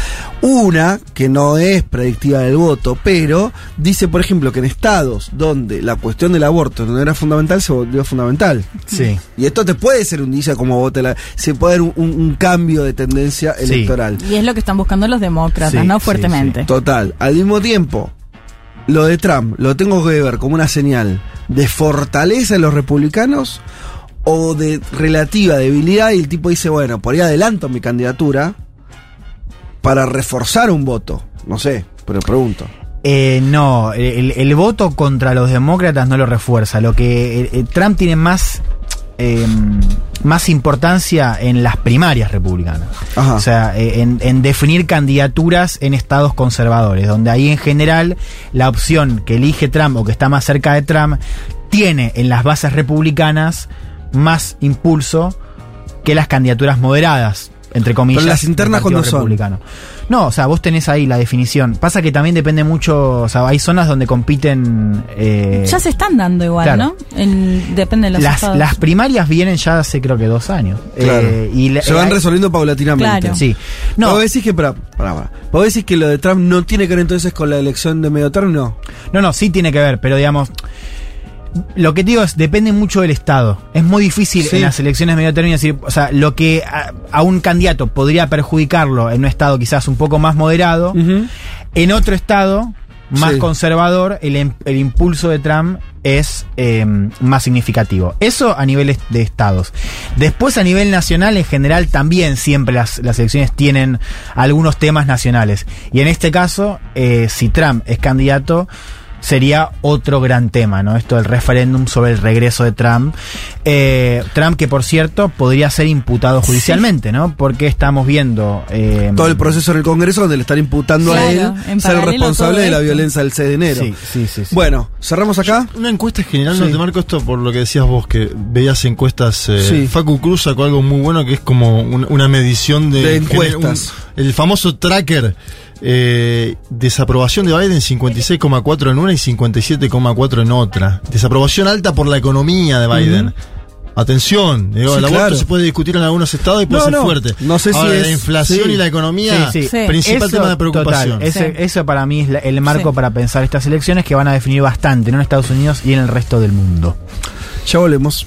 Speaker 4: Una, que no es predictiva del voto, pero dice, por ejemplo, que en estados donde la cuestión del aborto no era fundamental, se volvió fundamental.
Speaker 6: Sí.
Speaker 4: Y esto te puede ser un cómo vote la. Se puede dar un, un- un cambio de tendencia
Speaker 6: Sí.
Speaker 4: electoral.
Speaker 7: Y es lo que están buscando los demócratas,
Speaker 6: Sí,
Speaker 7: ¿no?
Speaker 6: sí,
Speaker 7: Fuertemente.
Speaker 4: Total. Al mismo tiempo, lo de Trump lo tengo que ver como una señal de fortaleza de los republicanos o de relativa debilidad y el tipo dice, bueno, por ahí adelanto mi candidatura para reforzar un voto. No sé, pero pregunto.
Speaker 6: Eh, no, el, el voto contra los demócratas no lo refuerza. Lo que eh, eh, Trump tiene más eh, más importancia en las primarias republicanas.
Speaker 4: Ajá.
Speaker 6: O sea, eh, en, en definir candidaturas en estados conservadores, donde ahí en general la opción que elige Trump o que está más cerca de Trump tiene en las bases republicanas más impulso que las candidaturas moderadas, entre comillas.
Speaker 4: Pero las internas,
Speaker 6: Partido
Speaker 4: ¿cuándo son?
Speaker 6: Republicano. No, o sea, vos tenés ahí la definición. Pasa que también depende mucho, o sea, hay zonas donde compiten... eh,
Speaker 7: Ya se están dando igual,
Speaker 6: claro.
Speaker 7: ¿no? En- depende de los
Speaker 6: las,
Speaker 7: estados.
Speaker 6: las primarias vienen ya hace creo que dos años.
Speaker 4: Claro.
Speaker 6: Eh, y la-
Speaker 4: Se van
Speaker 6: eh,
Speaker 4: resolviendo paulatinamente.
Speaker 7: Claro.
Speaker 6: Sí.
Speaker 4: No.
Speaker 6: No,
Speaker 4: Vos decís que, pará, pará, pará. Vos decís que lo de Trump no tiene que ver entonces con la elección de medio término.
Speaker 6: no, no, sí tiene que ver, pero digamos, lo que te digo es, depende mucho del Estado. Es muy difícil
Speaker 4: Sí.
Speaker 6: en las elecciones medio término decir, o sea, lo que a, a un candidato podría perjudicarlo en un Estado quizás un poco más moderado, en otro Estado más
Speaker 4: Sí.
Speaker 6: conservador, el, em- el impulso de Trump es eh, más significativo. Eso a nivel de estados. Después a nivel nacional, en general, también siempre las, las elecciones tienen algunos temas nacionales. Y en este caso, eh, si Trump es candidato, sería otro gran tema, ¿no? Esto del referéndum sobre el regreso de Trump. Eh, Trump, que por cierto, podría ser imputado judicialmente, ¿no? Porque estamos viendo... eh,
Speaker 4: Todo el proceso en el Congreso donde le están imputando a él
Speaker 7: en
Speaker 4: ser el responsable de la violencia del 6 de enero.
Speaker 6: Sí, sí, sí. sí.
Speaker 4: Bueno, cerramos acá.
Speaker 5: Una encuesta general,
Speaker 4: Sí.
Speaker 5: no te marco esto por lo que decías vos, que veías encuestas. eh,
Speaker 4: Sí.
Speaker 5: Facu Cruz sacó algo muy bueno que es como un- una medición de,
Speaker 4: De encuestas.
Speaker 5: un- el famoso tracker. Eh, desaprobación de Biden 56,4 en una y 57,4 en otra. Desaprobación alta por la economía de Biden. Atención, digo,
Speaker 4: Sí,
Speaker 5: el aborto
Speaker 4: claro.
Speaker 5: se puede discutir en algunos estados y puede
Speaker 4: No,
Speaker 5: ser
Speaker 4: no.
Speaker 5: fuerte.
Speaker 4: No sé si
Speaker 5: Ahora,
Speaker 4: es-
Speaker 5: la inflación
Speaker 4: sí.
Speaker 5: y la economía,
Speaker 6: Sí, sí.
Speaker 7: Sí.
Speaker 5: principal
Speaker 6: Eso,
Speaker 5: tema de preocupación.
Speaker 6: total, ese-
Speaker 7: Sí.
Speaker 6: Eso para mí es la- el marco
Speaker 7: Sí.
Speaker 6: para pensar estas elecciones que van a definir bastante, ¿no? En Estados Unidos y en el resto del mundo.
Speaker 4: Ya volvemos.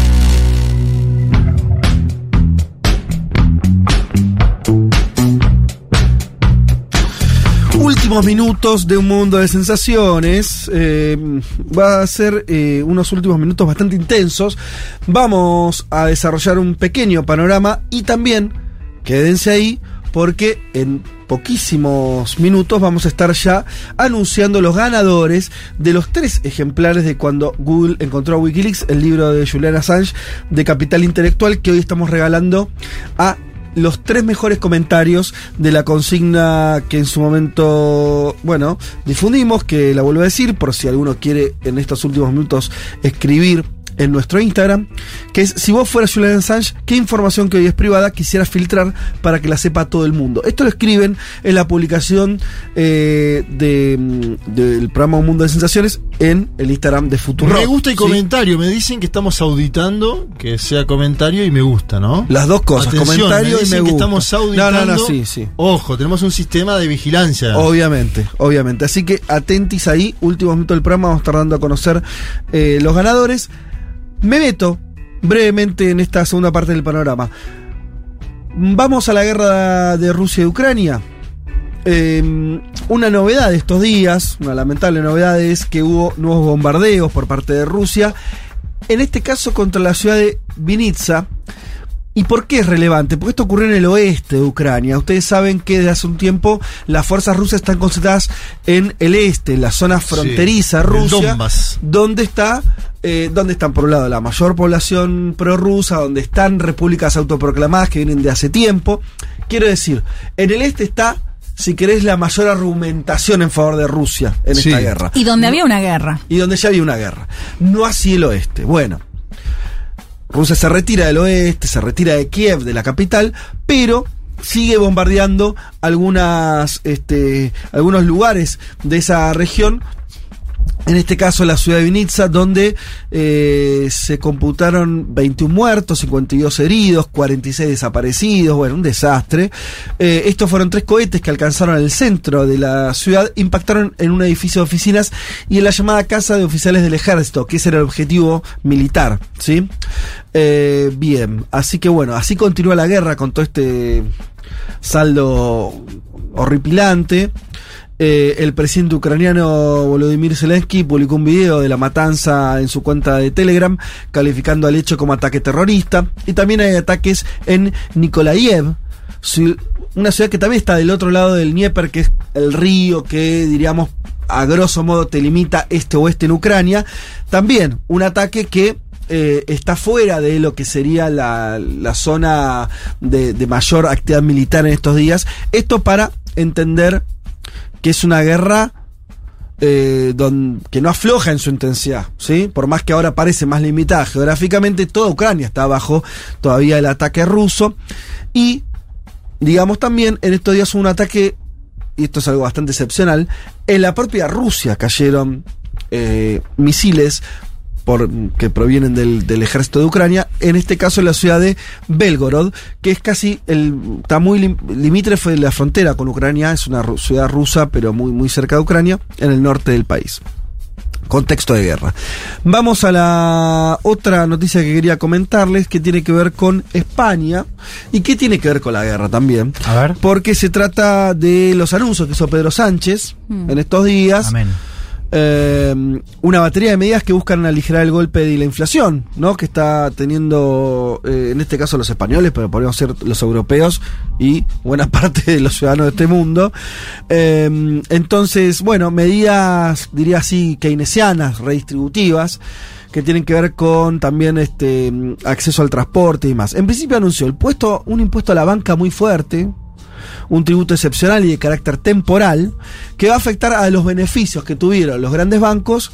Speaker 4: Últimos minutos de un mundo de sensaciones. Eh, va a ser eh, unos últimos minutos bastante intensos. Vamos a desarrollar un pequeño panorama y también quédense ahí porque en poquísimos minutos vamos a estar ya anunciando los ganadores de los tres ejemplares de cuando Google encontró a Wikileaks, el libro de Julian Assange de Capital Intelectual que hoy estamos regalando a los tres mejores comentarios de la consigna que en su momento, bueno, difundimos, que la vuelvo a decir, por si alguno quiere en estos últimos minutos escribir en nuestro Instagram, que es si vos fueras Julian Assange, qué información que hoy es privada quisieras filtrar para que la sepa todo el mundo. Esto lo escriben en la publicación eh, de, mm, del programa Un Mundo de Sensaciones en el Instagram de Futuro.
Speaker 5: Me gusta y comentario. Me dicen que estamos auditando, que sea comentario y me gusta, ¿no?
Speaker 4: Las dos cosas,
Speaker 5: Atención,
Speaker 4: comentario
Speaker 5: me
Speaker 4: y
Speaker 5: dicen
Speaker 4: me
Speaker 5: que
Speaker 4: gusta.
Speaker 5: estamos
Speaker 4: No,
Speaker 5: auditando.
Speaker 4: no, no, sí, sí.
Speaker 5: Ojo, tenemos un sistema de vigilancia.
Speaker 4: Obviamente, obviamente. Así que atentis ahí, últimos minutos del programa, vamos a estar dando a conocer eh, los ganadores. Me meto brevemente en esta segunda parte del panorama. Vamos a la guerra de Rusia y Ucrania. Eh, una novedad de estos días, una lamentable novedad es que hubo nuevos bombardeos por parte de Rusia, en este caso contra la ciudad de Vinitsa. ¿Y por qué es relevante? Porque esto ocurrió en el oeste de Ucrania. Ustedes saben que desde hace un tiempo las fuerzas rusas están concentradas en el este, en la zona fronteriza Rusia,
Speaker 5: Donbass.
Speaker 4: donde está, eh, donde están por un lado la mayor población prorrusa, donde están repúblicas autoproclamadas que vienen de hace tiempo. Quiero decir, en el este está, si querés, la mayor argumentación en favor de Rusia en
Speaker 5: Sí.
Speaker 4: esta guerra.
Speaker 7: Y donde había una guerra.
Speaker 4: Y donde ya había una guerra. No así el oeste. Bueno, Rusia se retira del oeste, se retira de Kiev, de la capital, pero sigue bombardeando algunas, este, algunos lugares de esa región. En este caso la ciudad de Vinitsa, donde eh, se computaron 21 muertos, 52 heridos, 46 desaparecidos, bueno, un desastre. Eh, estos fueron tres cohetes que alcanzaron el centro de la ciudad, impactaron en un edificio de oficinas y en la llamada casa de oficiales del ejército, que ese era el objetivo militar, ¿sí? Eh, bien, así que bueno, así continúa la guerra con todo este saldo horripilante. Eh, el presidente ucraniano Volodymyr Zelensky publicó un video de la matanza en su cuenta de Telegram, calificando al hecho como ataque terrorista. Y también hay ataques en Nikolaev, una ciudad que también está del otro lado del Dnieper, que es el río que, diríamos, a grosso modo te limita este-oeste en Ucrania. También un ataque que eh, está fuera de lo que sería la, zona de mayor actividad militar en estos días. Esto para entender que es una guerra eh, que no afloja en su intensidad, ¿sí? Por más que ahora parece más limitada geográficamente, toda Ucrania está bajo todavía el ataque ruso. Y, digamos también, en estos días hubo un ataque, y esto es algo bastante excepcional, en la propia Rusia cayeron eh, misiles por, que provienen del, del ejército de Ucrania, en este caso en la ciudad de Belgorod, que es casi el, está muy lim- limítrofe de la frontera con Ucrania, es una ciudad rusa, pero muy, muy cerca de Ucrania, en el norte del país. Contexto de guerra. Vamos a la otra noticia que quería comentarles, que tiene que ver con España y que tiene que ver con la guerra también.
Speaker 6: A ver.
Speaker 4: Porque se trata de los anuncios que hizo Pedro Sánchez
Speaker 6: Mm.
Speaker 4: en estos días.
Speaker 6: Amén.
Speaker 4: Eh, una batería de medidas que buscan aligerar el golpe de la inflación, ¿no? Que está teniendo, eh, en este caso los españoles, pero podríamos ser los europeos y buena parte de los ciudadanos de este mundo. Eh, entonces, bueno, medidas, diría así, keynesianas, redistributivas, que tienen que ver con también este acceso al transporte y más. En principio anunció el puesto, un impuesto a la banca muy fuerte, un tributo excepcional y de carácter temporal que va a afectar a los beneficios que tuvieron los grandes bancos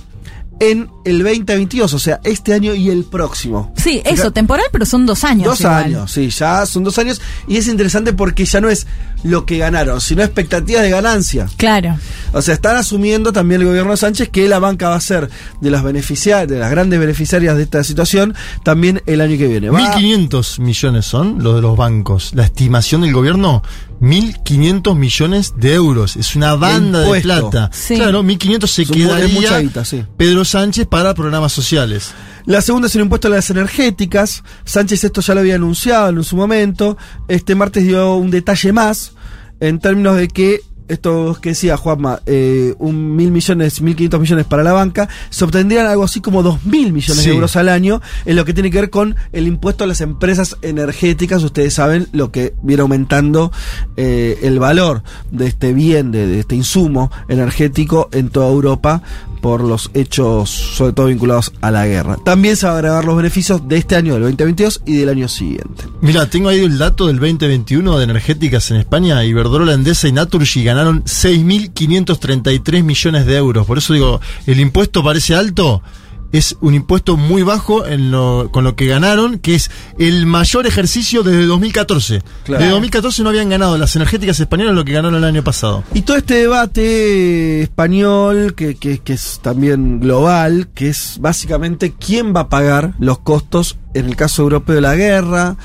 Speaker 4: en el 2022, o sea, este año y el próximo.
Speaker 7: Sí, eso, temporal, pero son dos años.
Speaker 4: Dos
Speaker 7: igual.
Speaker 4: años, sí, ya son dos años y es interesante porque ya no es lo que ganaron, sino expectativas de ganancia.
Speaker 7: Claro.
Speaker 4: O sea, están asumiendo también el gobierno de Sánchez que la banca va a ser de las beneficiarias, de las grandes beneficiarias de esta situación también el año que viene. Va-
Speaker 5: 1.500 millones son los de los bancos. La estimación del gobierno, 1.500 millones de euros. Es una banda de plata.
Speaker 4: Sí.
Speaker 5: Claro, 1.500 se quedaría
Speaker 4: mucha guita, sí.
Speaker 5: Pedro Sánchez para programas sociales.
Speaker 4: La segunda es el impuesto a las energéticas. Sánchez esto ya lo había anunciado en su momento. Este martes dio un detalle más en términos de que esto que decía Juanma, eh, un mil millones, mil quinientos millones para la banca, se obtendrían algo así como dos mil millones
Speaker 5: Sí.
Speaker 4: de euros al año en lo que tiene que ver con el impuesto a las empresas energéticas. Ustedes saben lo que viene aumentando eh, el valor de este bien, de, de este insumo energético en toda Europa por los hechos, sobre todo vinculados a la guerra. También se van a agregar los beneficios de este año, del 2022 y del año siguiente.
Speaker 5: Mira, tengo ahí el dato del 2021 de energéticas en España. Iberdrola, Endesa y Naturgy ganaron 6.533 millones de euros. Por eso digo, el impuesto parece alto. Es un impuesto muy bajo en lo- con lo que ganaron, que es el mayor ejercicio desde 2014.
Speaker 4: Claro.
Speaker 5: Desde 2014 no habían ganado las energéticas españolas lo que ganaron el año pasado.
Speaker 4: Y todo este debate español, que, que- que es también global, que es básicamente quién va a pagar los costos en el caso europeo de la guerra,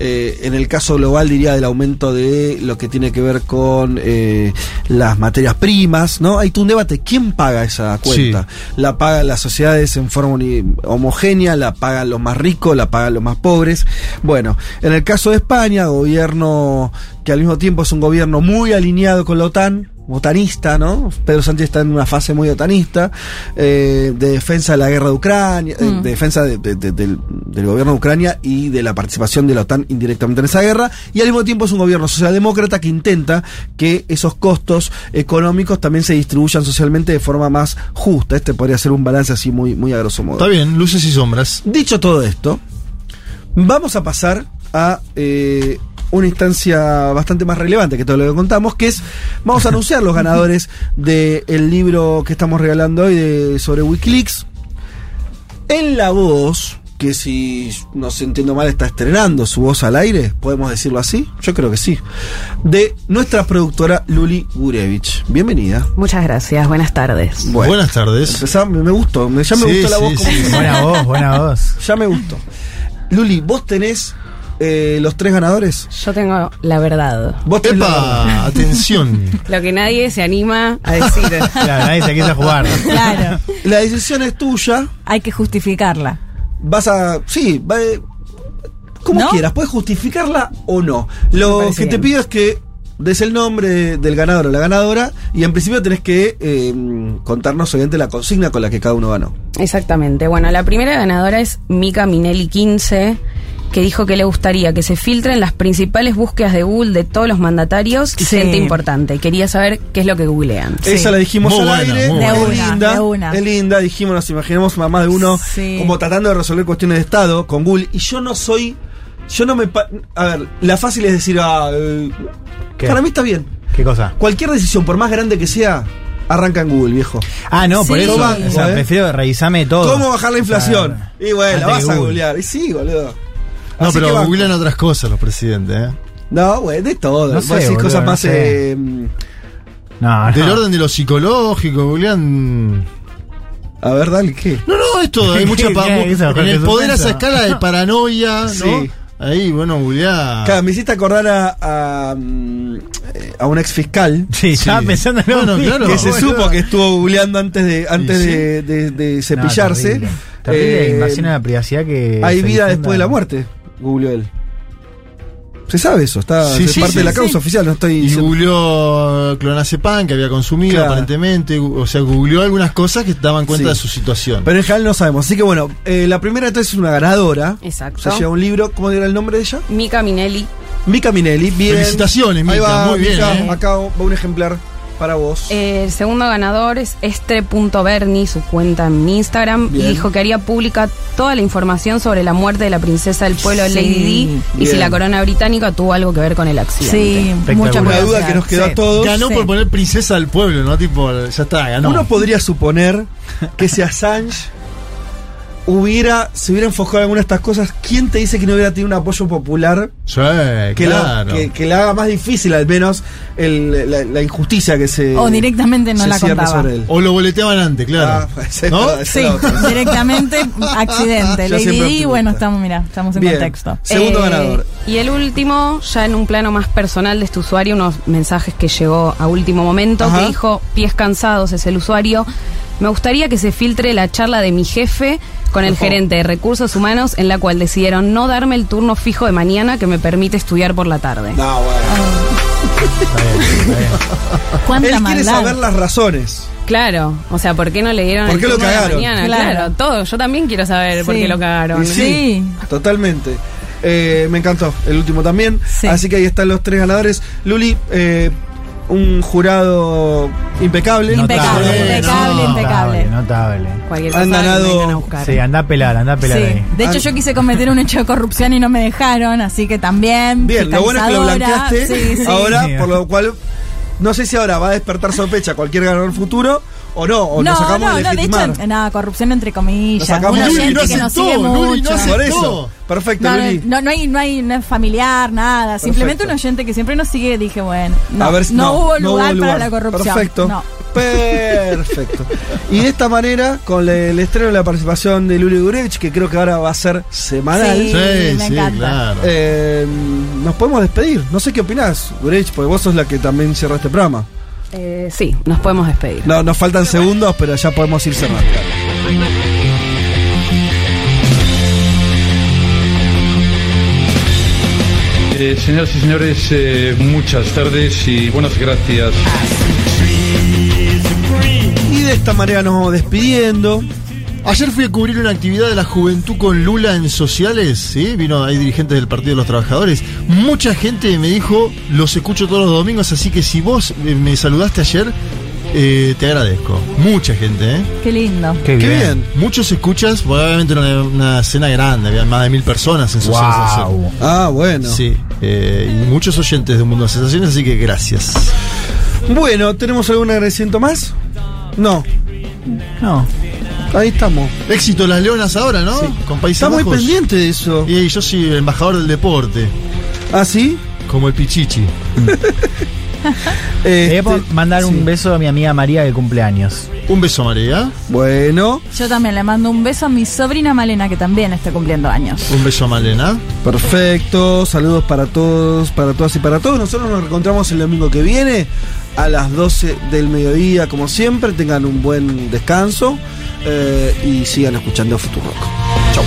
Speaker 4: eh, en el caso global diría del aumento de lo que tiene que ver con eh, las materias primas, ¿no? Hay todo un debate, ¿quién paga esa cuenta? ¿La pagan las sociedades en forma homogénea? ¿La pagan los más ricos? ¿La pagan los más pobres? Bueno, en el caso de España, gobierno que al mismo tiempo es un gobierno muy alineado con la OTAN, otanista, ¿no? Pedro Sánchez está en una fase muy otanista, eh, de defensa de la guerra de Ucrania, eh,
Speaker 26: Mm.
Speaker 4: de defensa de- de- de- del, del gobierno de Ucrania y de la participación de la OTAN indirectamente en esa guerra, y al mismo tiempo es un gobierno socialdemócrata que intenta que esos costos económicos también se distribuyan socialmente de forma más justa. Este podría ser un balance así muy, muy a grosso modo.
Speaker 5: Está bien, luces y sombras.
Speaker 4: Dicho todo esto, vamos a pasar a eh, una instancia bastante más relevante que todo lo que contamos, que es, vamos a anunciar los ganadores del libro que estamos regalando hoy de, sobre Wikileaks. En la voz, que si no se entiendo mal está estrenando su voz al aire, podemos decirlo así, yo creo que sí, de nuestra productora Luli Gurevich. Bienvenida.
Speaker 26: Muchas gracias, buenas tardes.
Speaker 4: Bueno,
Speaker 5: Buenas tardes.
Speaker 4: empezá, me, gustó, ya me
Speaker 5: Sí,
Speaker 4: gustó la
Speaker 5: sí,
Speaker 4: voz como
Speaker 5: sí.
Speaker 4: se-
Speaker 6: Buena voz, buena voz.
Speaker 4: Ya me gustó. Luli, vos tenés eh, los tres ganadores.
Speaker 26: Yo tengo la verdad.
Speaker 4: Vos
Speaker 5: ¡Epa!
Speaker 4: verdad.
Speaker 5: Atención.
Speaker 26: Lo que nadie se anima a decir.
Speaker 6: Claro, nadie se quiso jugar.
Speaker 7: Claro.
Speaker 4: La decisión es tuya.
Speaker 7: Hay que justificarla.
Speaker 4: Vas a. Sí, va- como
Speaker 7: ¿No?
Speaker 4: quieras. Puedes justificarla o no. Lo que te
Speaker 26: bien.
Speaker 4: pido es que des el nombre de- del ganador o la ganadora y en principio tenés que eh, contarnos obviamente la consigna con la que cada uno ganó.
Speaker 26: Exactamente. Bueno, la primera ganadora es Mika Minelli 15, que dijo que le gustaría que se filtren las principales búsquedas de Google de todos los mandatarios y
Speaker 6: Sí.
Speaker 26: gente importante. Quería saber qué es lo que googlean.
Speaker 4: Esa la dijimos
Speaker 5: Muy
Speaker 4: al
Speaker 5: buena,
Speaker 4: aire.
Speaker 5: muy
Speaker 4: es
Speaker 5: buena.
Speaker 6: De una,
Speaker 4: linda.
Speaker 6: de una.
Speaker 4: Es linda. Dijimos, nos imaginamos más de uno
Speaker 6: Sí.
Speaker 4: como tratando de resolver cuestiones de Estado con Google. Y yo no soy. Yo no me. pa- A ver, la fácil es decir, ah, eh, para mí está bien.
Speaker 6: ¿Qué cosa?
Speaker 4: Cualquier decisión, por más grande que sea, arranca en Google, viejo.
Speaker 6: Ah, no, por
Speaker 4: Sí.
Speaker 6: eso.
Speaker 4: Toma,
Speaker 6: o sea,
Speaker 4: ¿eh?
Speaker 6: prefiero revisarme todo.
Speaker 4: ¿Cómo bajar la inflación?
Speaker 6: O sea,
Speaker 4: y bueno, la vas a
Speaker 6: Google.
Speaker 4: googlear. Y sí, boludo.
Speaker 5: No,
Speaker 4: Así que
Speaker 5: pero googlean otras cosas los presidentes, ¿eh?
Speaker 4: No, güey, de todo.
Speaker 6: No sé,
Speaker 4: decís
Speaker 6: boludo,
Speaker 4: cosas
Speaker 6: no
Speaker 4: más.
Speaker 6: sé.
Speaker 4: eh,
Speaker 6: No, no.
Speaker 5: Del orden de lo psicológico, googlean.
Speaker 4: a ver, dale, ¿qué?
Speaker 5: No, no, es todo. Hay
Speaker 6: ¿Qué,
Speaker 5: mucha pa-
Speaker 6: qué, eso,
Speaker 5: En el poder a esa escala de paranoia, ¿no?
Speaker 4: Sí.
Speaker 5: Ahí, bueno, googlear.
Speaker 4: Claro, me hiciste acordar a, a, mm, eh, a un ex fiscal.
Speaker 6: Sí, estaba pensando en lo
Speaker 5: Bueno,
Speaker 6: mismo.
Speaker 5: claro.
Speaker 4: que se
Speaker 5: boludo.
Speaker 4: supo que estuvo googleando antes de antes
Speaker 5: sí.
Speaker 4: de, de- de
Speaker 6: No,
Speaker 4: cepillarse.
Speaker 6: terrible. Terrible
Speaker 4: Eh,
Speaker 6: invasión a la privacidad que.
Speaker 4: hay
Speaker 6: se
Speaker 4: vida después de la muerte, googleó él. Se sabe eso, está
Speaker 5: Sí,
Speaker 4: es
Speaker 5: sí,
Speaker 4: parte
Speaker 5: sí,
Speaker 4: de la
Speaker 5: sí.
Speaker 4: causa oficial, no estoy
Speaker 5: Y
Speaker 4: diciendo-
Speaker 5: googleó clonazepam que había consumido
Speaker 4: Claro.
Speaker 5: aparentemente. O sea, googleó algunas cosas que daban cuenta
Speaker 4: Sí.
Speaker 5: de su situación.
Speaker 4: Pero en general no sabemos. Así que bueno, eh, la primera entonces es una ganadora.
Speaker 26: Exacto.
Speaker 4: Se lleva un libro, ¿cómo era el nombre de ella?
Speaker 26: Mika Minelli.
Speaker 4: Mica Minelli. Bien.
Speaker 5: Felicitaciones,
Speaker 4: Ahí
Speaker 5: Mica,
Speaker 4: va,
Speaker 5: muy bien,
Speaker 4: Mica,
Speaker 5: ¿eh?
Speaker 4: Acá va un ejemplar para vos.
Speaker 26: Eh, El segundo ganador es estre.berni, su cuenta en Instagram,
Speaker 4: Bien.
Speaker 26: y dijo que haría pública toda la información sobre la muerte de la princesa del pueblo
Speaker 6: Sí.
Speaker 26: Lady Di y si la corona británica tuvo algo que ver con el accidente.
Speaker 6: Sí, mucha
Speaker 4: una duda
Speaker 6: curiosidad.
Speaker 4: que nos quedó
Speaker 6: Sí.
Speaker 4: a todos.
Speaker 5: Ganó
Speaker 6: Sí.
Speaker 5: por poner princesa del pueblo, ¿no? Tipo, ya está, ganó.
Speaker 4: Uno podría suponer que si Assange hubiera, se hubiera enfocado en alguna de estas cosas, ¿quién te dice que no hubiera tenido un apoyo popular
Speaker 5: Sí,
Speaker 4: que,
Speaker 5: claro.
Speaker 4: que, que le haga más difícil al menos el- la, la injusticia que se...
Speaker 6: O directamente no la contaba.
Speaker 4: sobre él.
Speaker 5: O lo boleteaban antes, claro.
Speaker 4: Ah,
Speaker 5: ¿No?
Speaker 6: Sí,
Speaker 4: la
Speaker 6: directamente accidente. Lady
Speaker 4: optimista.
Speaker 6: bueno, estamos, mira, estamos en
Speaker 4: Bien.
Speaker 6: contexto.
Speaker 4: Segundo
Speaker 26: Eh,
Speaker 4: ganador.
Speaker 26: Y el último, ya en un plano más personal de este usuario, unos mensajes que llegó a último momento,
Speaker 4: Ajá.
Speaker 26: que dijo, pies cansados es el usuario, me gustaría que se filtre la charla de mi jefe con el
Speaker 4: Ojo.
Speaker 26: gerente de recursos humanos en la cual decidieron no darme el turno fijo de mañana que me permite estudiar por la tarde.
Speaker 4: No, bueno.
Speaker 6: ¿Cuánta
Speaker 4: Él quiere saber las razones.
Speaker 26: Claro, o sea, ¿por qué no le dieron
Speaker 4: ¿Por
Speaker 26: el
Speaker 4: qué lo
Speaker 26: turno de
Speaker 4: cagaron?
Speaker 26: mañana?
Speaker 6: Claro.
Speaker 26: Claro. todo. Yo también quiero saber por qué lo cagaron.
Speaker 4: Y sí,
Speaker 6: Sí.
Speaker 4: totalmente. Eh, me encantó, el último también.
Speaker 6: Sí.
Speaker 4: Así que ahí están los tres ganadores. Luli, eh, un jurado impecable.
Speaker 6: Impecable,
Speaker 5: Notable,
Speaker 6: impecable,
Speaker 5: no,
Speaker 6: impecable.
Speaker 27: Notable.
Speaker 26: Cualquier
Speaker 4: Han ganado-.
Speaker 6: Sí, anda a pelar, anda a pelar Sí. ahí. De hecho,
Speaker 4: Ah.
Speaker 6: yo quise cometer un hecho de corrupción y no me dejaron, así que también.
Speaker 4: Bien, lo bueno es que lo blanqueaste
Speaker 6: Sí, sí.
Speaker 4: ahora,
Speaker 6: Sí.
Speaker 4: por lo cual no sé si ahora va a despertar sospecha cualquier ganador futuro o no, o
Speaker 6: no,
Speaker 4: nos acabamos
Speaker 6: no,
Speaker 4: de
Speaker 6: no, de
Speaker 4: legitimar.
Speaker 6: hecho, nada, corrupción entre
Speaker 4: Nos
Speaker 6: comillas.
Speaker 4: sacamos
Speaker 6: Un
Speaker 4: de-
Speaker 6: oyente
Speaker 5: Luli no
Speaker 6: que nos sigue
Speaker 5: Luli no
Speaker 6: mucho.
Speaker 5: aceptó.
Speaker 4: Por eso, perfecto,
Speaker 6: No,
Speaker 4: Luli.
Speaker 6: no, no hay, no hay no es familiar, nada. Simplemente un
Speaker 4: Perfecto.
Speaker 6: oyente que siempre nos sigue, dije, bueno, no,
Speaker 4: A ver
Speaker 6: no, hubo,
Speaker 4: no
Speaker 6: lugar
Speaker 4: hubo
Speaker 6: para
Speaker 4: lugar.
Speaker 6: la corrupción.
Speaker 4: Perfecto.
Speaker 6: No.
Speaker 4: Perfecto. Y de esta manera, con el estreno de la participación de Luli Gurevich, que creo que ahora va a ser semanal,
Speaker 6: Sí,
Speaker 5: Sí,
Speaker 6: me
Speaker 5: sí, claro.
Speaker 4: eh, nos podemos despedir. No sé qué opinás, Gurevich, porque vos sos la que también cierra este programa.
Speaker 26: Eh, sí, nos podemos despedir.
Speaker 4: No, nos faltan segundos, pero ya podemos ir cerrando.
Speaker 28: Eh, señoras y señores, eh, muchas tardes y buenas gracias.
Speaker 4: Y de esta manera nos vamos despidiendo.
Speaker 5: Ayer fui a cubrir una actividad de la juventud con Lula en sociales, ¿sí? Vino, hay dirigentes del Partido de los Trabajadores. Mucha gente me dijo, los escucho todos los domingos, así que si vos eh, me saludaste ayer, eh, te agradezco. Mucha gente, ¿eh?
Speaker 6: Qué lindo.
Speaker 4: Qué bien.
Speaker 5: Muchos escuchas, porque obviamente era una, una cena grande, había más de mil personas en sociales.
Speaker 6: Guau.
Speaker 5: ayer.
Speaker 4: Ah, bueno.
Speaker 5: Sí, eh, y muchos oyentes de Mundo de Sensaciones, así que gracias.
Speaker 4: Bueno, ¿tenemos algún agradecimiento más? No.
Speaker 6: No.
Speaker 4: Ahí estamos.
Speaker 5: Éxito las Leonas ahora, ¿no? Con Países
Speaker 4: Está muy
Speaker 5: Bajos.
Speaker 4: pendiente de eso.
Speaker 5: Y yo soy el embajador del deporte,
Speaker 4: ¿Ah, sí?
Speaker 5: como el Pichichi.
Speaker 4: Este,
Speaker 6: voy a mandar un beso a mi amiga María de cumpleaños.
Speaker 5: Un beso, María.
Speaker 4: Bueno,
Speaker 6: Yo también le mando un beso a mi sobrina Malena, que también está cumpliendo años.
Speaker 5: Un beso a Malena.
Speaker 4: perfecto. Saludos para todos, para todas y para todos. Nosotros nos encontramos el domingo que viene a las 12 del mediodía, como siempre. Tengan un buen descanso eh, y sigan escuchando Futuro Chau.